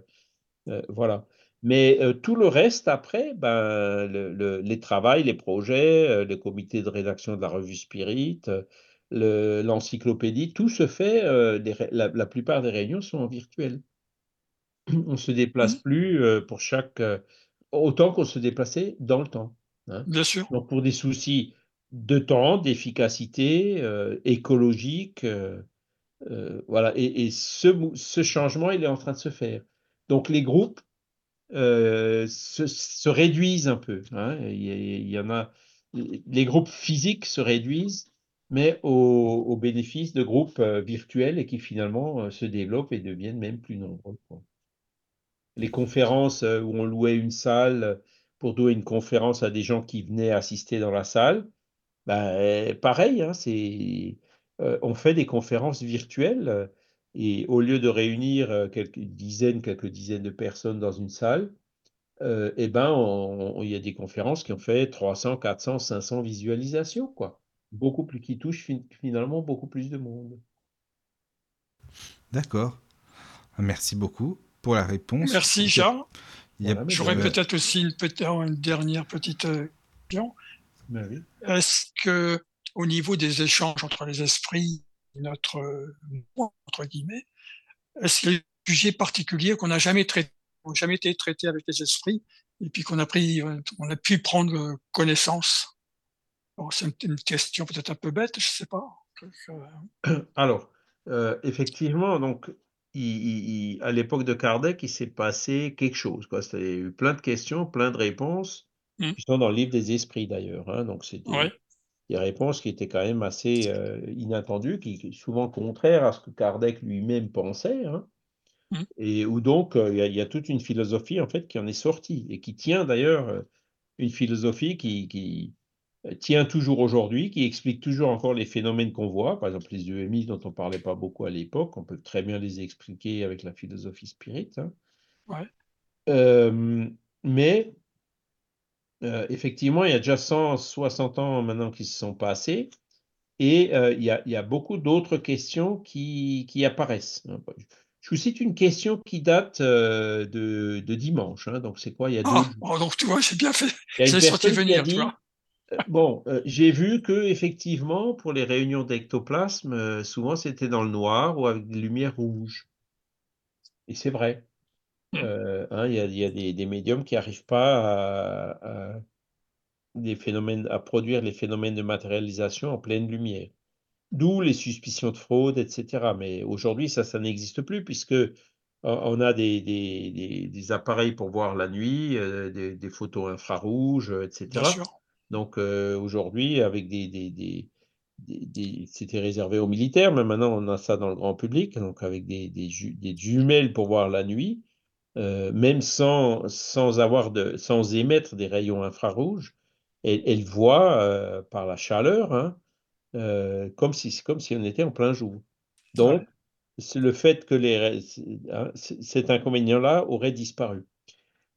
euh, voilà. Mais euh, tout le reste, après, ben, le- le- les travails, les projets, euh, le comité de rédaction de la revue Spirit, euh, l'encyclopédie, tout se fait, euh, des la, la plupart des réunions sont en virtuel. On ne se déplace Mhm. plus euh, pour chaque... euh, autant qu'on se déplaçait dans le temps. hein. Bien sûr. Donc, pour des soucis de temps, d'efficacité, écologique, voilà. Et, et ce, changement, il est en train de se faire. Donc, les groupes se, se réduisent un peu. hein. Il, y a- il y en a, les groupes physiques se réduisent, mais au, bénéfice de groupes euh, virtuels et qui finalement euh, se développent et deviennent même plus nombreux. Les conférences euh, où on louait une salle pour donner une conférence à des gens qui venaient assister dans la salle, ben, pareil, hein, c'est, on fait des conférences virtuelles et au lieu de réunir quelques dizaines, quelques dizaines de personnes dans une salle, eh ben, il y a des conférences qui ont fait 300, 400, 500 visualisations, quoi. Beaucoup plus, qui touchent fin- finalement beaucoup plus de monde. D'accord. Merci beaucoup pour la réponse. Merci, Je- Charles. il y a- Voilà, mais J'aurais peut-être aussi une, dernière petite euh, question. Ben oui. Est-ce que, au niveau des échanges entre les esprits, et notre euh, entre guillemets, est-ce qu'il y a des sujets particuliers qu'on n'a jamais n'ont jamais été traités avec les esprits, et puis qu'on a pris, euh, on a pu prendre connaissance? C'est une, question peut-être un peu bête, je sais pas. Euh, Alors, euh, effectivement, donc, il- il- il- à l'époque de Kardec, il s'est passé quelque chose, quoi. Il y a eu plein de questions, plein de réponses, Mm. qui sont dans le livre des esprits d'ailleurs. hein. donc, c'est des, Ouais, des réponses qui étaient quand même assez euh, inattendues, qui, souvent contraires à ce que Kardec lui-même pensait, hein, Mm. et où donc euh, il y, a- il y a toute une philosophie en fait qui en est sortie et qui tient d'ailleurs une philosophie qui, qui, tient toujours aujourd'hui, qui explique toujours encore les phénomènes qu'on voit, par exemple les EMI dont on parlait pas beaucoup à l'époque, on peut très bien les expliquer avec la philosophie spirit. hein. Ouais. Euh, mais euh, effectivement, il y a déjà 160 ans maintenant qui se sont passés et euh, il, y a, il y a beaucoup d'autres questions qui, qui apparaissent. hein. Je vous cite une question qui date euh, de, de dimanche. hein. donc, c'est quoi Il y a deux Ah, oh, donc tu vois, j'ai bien fait. Qui a venir, tu vois. Bon, euh, j'ai vu que effectivement, pour les réunions d'ectoplasme, euh, souvent c'était dans le noir ou avec des lumières rouges. Et c'est vrai. Mm. Euh, hein, il y a, il y a des, des médiums qui n'arrivent pas à, à des phénomènes, à produire les phénomènes de matérialisation en pleine lumière. D'où les suspicions de fraude, etc. Mais aujourd'hui, ça, ça n'existe plus puisque on a des, des, des- appareils pour voir la nuit, des, photos infrarouges, etc. Bien sûr. Donc euh, aujourd'hui, avec des, des, des, des- des- c'était réservé aux militaires, mais maintenant on a ça dans le grand public, donc avec des, des, ju- des jumelles pour voir la nuit, euh, même sans, sans avoir de, sans émettre des rayons infrarouges, elle, elle voit euh, par la chaleur, hein, comme si, comme si on était en plein jour. Donc, le fait que les, hein, cet inconvénient-là aurait disparu.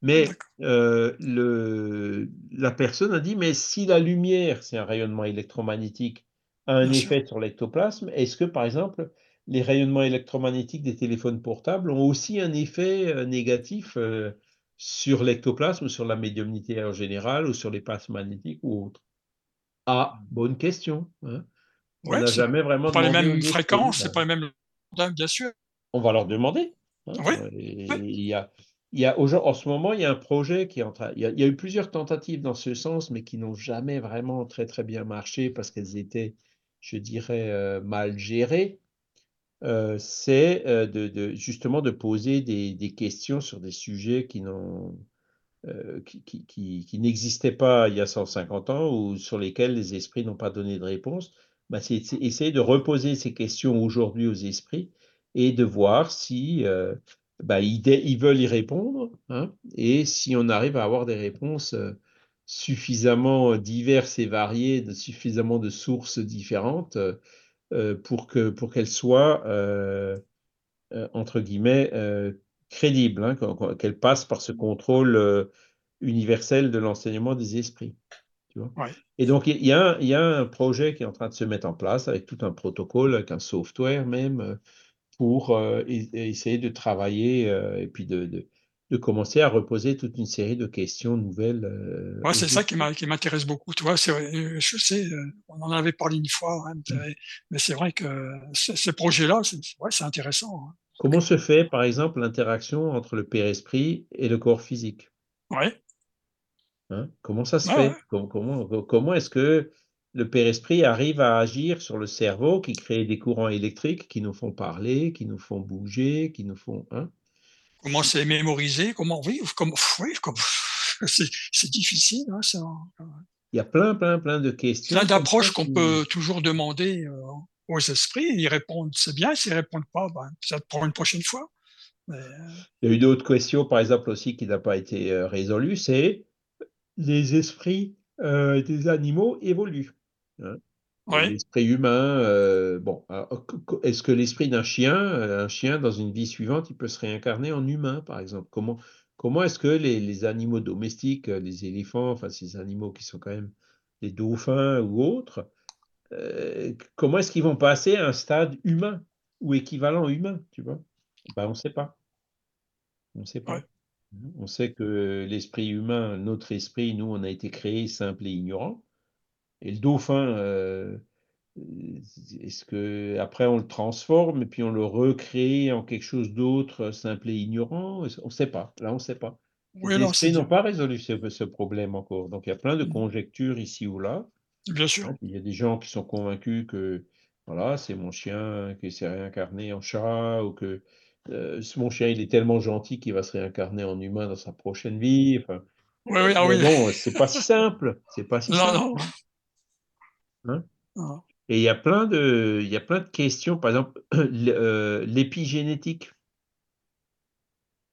Mais D'accord. euh, le, la personne a dit, mais si la lumière, c'est un rayonnement électromagnétique, a un Bien sûr. effet sur l'ectoplasme, est-ce que, par exemple, les rayonnements électromagnétiques des téléphones portables ont aussi un effet euh, négatif euh, sur l'ectoplasme, ou sur la médiumnité en général, ou sur les passes magnétiques ou autres? Ah, bonne question. hein. On n'a jamais vraiment pas les mêmes fréquences, c'est pas les mêmes. Bien sûr. on va leur demander. hein. Oui. Et Ouais. il y a, en ce moment, il y a un projet qui est en train. Il y a, eu plusieurs tentatives dans ce sens, mais qui n'ont jamais vraiment très très bien marché parce qu'elles étaient, je dirais, euh, mal gérées. Euh, c'est euh, justement de poser des, questions sur des sujets qui n'existaient pas il y a 150 ans ou sur lesquels les esprits n'ont pas donné de réponse, bah, c'est essayer de reposer ces questions aujourd'hui aux esprits et de voir si bah, ils, veulent y répondre hein, et si on arrive à avoir des réponses euh, suffisamment diverses et variées, de suffisamment de sources différentes euh, euh, pour que pour qu'elles soient euh, euh, entre guillemets euh, crédibles, hein, qu'elles passent par ce contrôle euh, universel de l'enseignement des esprits. Tu vois? Ouais. Et donc, il y, a un- il y a un projet qui est en train de se mettre en place avec tout un protocole, avec un software même, euh, pour euh, essayer de travailler euh, et puis de, de, de commencer à reposer toute une série de questions nouvelles. euh, Ouais, c'est ça qui m'intéresse beaucoup. Tu vois, je sais, on en avait parlé une fois, hein, mais mais c'est vrai que ce- ces projets-là, c'est ouais, intéressant. hein. Comment se fait, par exemple, l'interaction entre le père-esprit et le corps physique? Ouais, Hein, comment ça se ouais, fait? ouais. Comment, comment, comment est-ce que le père-esprit arrive à agir sur le cerveau qui crée des courants électriques qui nous font parler, qui nous font bouger, qui nous font... Hein? Comment c'est mémorisé, comment vivre, comment, oui, comme, c'est difficile, hein, ça. Il y a plein, plein, plein de questions. Plein ça d'approches qu'on peut toujours demander euh, aux esprits, ils répondent, c'est bien, s'ils répondent pas, ben, peut-être pour une prochaine fois. Mais, euh, Il y a eu d'autres questions, par exemple, aussi, qui n'ont pas été euh, résolues, c'est les esprits euh, des animaux évoluent. Hein. L'esprit humain, euh, bon, co- est-ce que l'esprit d'un chien, euh, un chien dans une vie suivante, il peut se réincarner en humain, par exemple? Comment, comment est-ce que les, les animaux domestiques, euh, les éléphants, enfin ces animaux qui sont quand même des dauphins ou autres, euh, comment est-ce qu'ils vont passer à un stade humain ou équivalent humain, tu vois? Ben, on ne sait pas. On ne sait pas. Ouais. On sait que l'esprit humain, notre esprit, nous, on a été créé simple et ignorant. Et le dauphin, euh, est-ce que après on le transforme et puis on le recrée en quelque chose d'autre, simple et ignorant? On ne sait pas. Là, on ne sait pas. oui, Les esprits n'ont pas résolu ce, ce problème encore. Donc, il y a plein de Mhm. conjectures ici ou là. bien sûr. Il y a des gens qui sont convaincus que voilà, c'est mon chien qui s'est réincarné en chat ou que euh, mon chien il est tellement gentil qu'il va se réincarner en humain dans sa prochaine vie. Enfin, Oui, oui, ah mais oui. bon, c'est pas si simple. C'est pas si Non, simple. non. Hein? Et il y a plein de, il y a plein de questions. Par exemple, euh, l'épigénétique.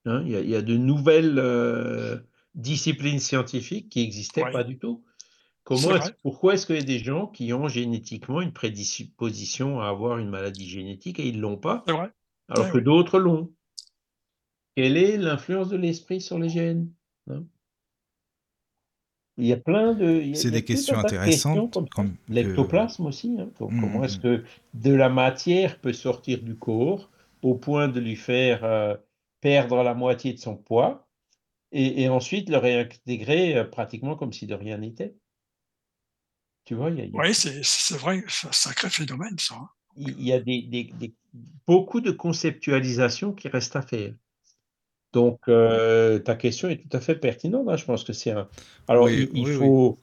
Hein, il, y a, il y a de nouvelles euh, disciplines scientifiques qui n'existaient Ouais. pas du tout. Comment pourquoi est-ce qu'il y a des gens qui ont génétiquement une prédisposition à avoir une maladie génétique et ils ne l'ont pas, alors Ouais, que ouais. d'autres l'ont? Quelle est l'influence de l'esprit sur les gènes? hein? Il y a plein de, C'est des questions intéressantes. comme L'ectoplasme aussi. hein. Donc, Mm, comment mm, est-ce que de la matière peut sortir du corps au point de lui faire euh, perdre la moitié de son poids et, et ensuite le réintégrer euh, pratiquement comme si de rien n'était? Tu vois, il y a, il y a- Oui, c'est vrai, c'est un sacré phénomène, ça. hein. il y a des, des- des- beaucoup de conceptualisation qui reste à faire. Donc, euh, ta question est tout à fait pertinente. hein. Je pense que c'est un. Alors, Oui, il, il oui, oui. faut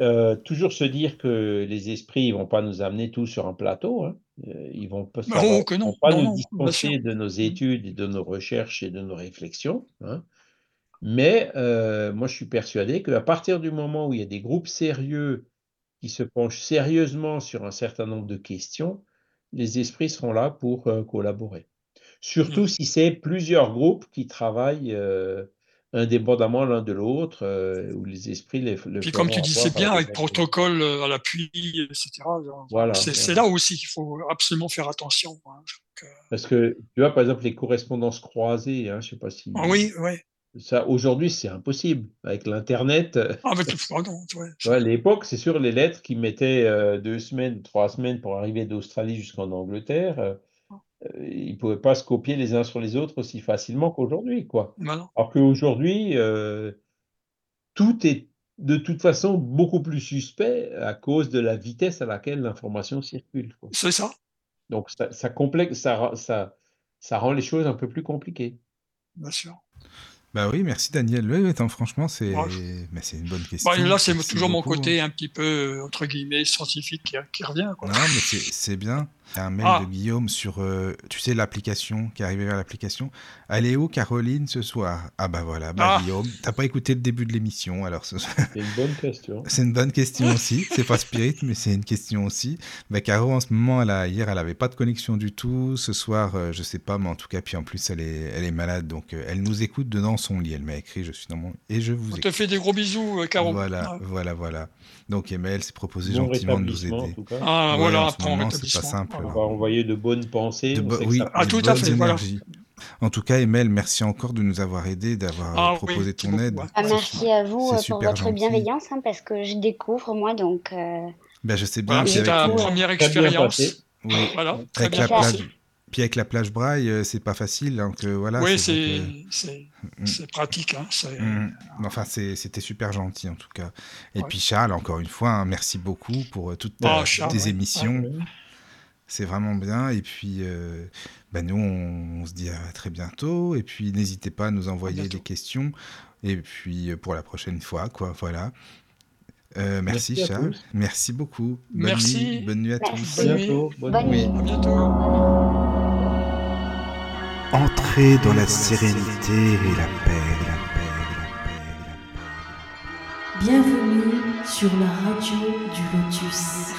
euh, toujours se dire que les esprits ne vont pas nous amener tous sur un plateau. Hein. Euh, Ils vont pas, va- oh, que non, vont pas non, nous dispenser de nos études et de nos recherches et de nos réflexions. hein. Mais euh, moi, je suis persuadé qu'à partir du moment où il y a des groupes sérieux qui se penchent sérieusement sur un certain nombre de questions, les esprits seront là pour collaborer. Surtout Mm. si c'est plusieurs groupes qui travaillent euh, indépendamment l'un de l'autre, euh, où les esprits les, Puis comme tu disais avoir bien, avec protocole euh, à l'appui, etc. Voilà, c'est c'est là aussi qu'il faut absolument faire attention. hein. Donc, euh, Parce que, tu vois, par exemple, les correspondances croisées, hein, je sais pas si... ah oui, oui. Ça, aujourd'hui, c'est impossible. Avec l'Internet, Ah, mais tout, pardon, ouais, tu vois, à l'époque, c'est sûr, les lettres qui mettaient euh, deux semaines, trois semaines pour arriver d'Australie jusqu'en Angleterre, ils ne pouvaient pas se copier les uns sur les autres aussi facilement qu'aujourd'hui, quoi. maintenant. Alors qu'aujourd'hui, euh, tout est de toute façon beaucoup plus suspect à cause de la vitesse à laquelle l'information circule. C'est ça, Donc ça, ça, complexe, ça, ra- ça, ça rend les choses un peu plus compliquées. bien sûr. Bah oui, merci Daniel. Oui, attends, franchement, c'est Ouais. c'est une bonne question. Bah, là, c'est toujours mon beaucoup. hein. côté un petit peu, euh, entre guillemets, scientifique qui, qui revient. Quoi. Non, mais c'est bien. Il y a un mail Ah. de Guillaume sur, euh, tu sais, l'application, qui est arrivé vers l'application. Allez où, Caroline, ce soir? Ah bah voilà, bah Ah. Guillaume, t'as pas écouté le début de l'émission, alors ce- C'est une bonne question. c'est une bonne question aussi. C'est pas Spirit, mais c'est une question aussi. Bah Caro, en ce moment, elle a, hier, elle avait pas de connexion du tout. Ce soir, euh, je sais pas, mais en tout cas, puis en plus, elle est, elle est malade, donc euh, elle nous écoute de dans son lit. Elle m'a écrit, je suis dans mon et je vous On écoute. te fait des gros bisous, euh, Caro. Voilà, Ouais. voilà, voilà. Donc Emmaël s'est proposé Bon gentiment de nous aider. tout cas. Ah, Ouais, voilà, en ce après, moment, c'est pas simple. On va envoyer de bonnes pensées. De bo- oui, ça Ah, de tout à bonnes fait, voilà. énergies. En tout cas, Emel, merci encore de nous avoir aidés, d'avoir Ah oui, proposé ton aide. Ah, merci à vous euh, pour votre gentil. bienveillance, hein, parce que je découvre, moi, donc... euh, Ben, je sais bien, Voilà, c'est avec, ta première expérience. oui, Voilà, très avec bien la passé. plage, puis avec la plage braille, euh, c'est pas facile. Donc euh, voilà. Oui, c'est Mm. c'est pratique. Hein, Mm. Enfin, c'était super gentil en tout cas. Et Ouais. puis Charles, encore une fois, hein, merci beaucoup pour euh, toutes ta- Charles, tes ouais. émissions. Ouais. C'est vraiment bien. Et puis, euh, ben nous, on, on se dit à très bientôt. Et puis, n'hésitez pas à nous envoyer des questions. Et puis, euh, pour la prochaine fois, quoi. Voilà. Euh, merci, Charles. tous. Merci beaucoup. Bonne Merci. nuit. Bonne nuit à Merci. tous. À Bonne bientôt. nuit. Bonne Bonne nuit. nuit. À bientôt. Entrez dans la sérénité et la paix, la paix, la paix, la paix. Bienvenue sur la radio du Lotus.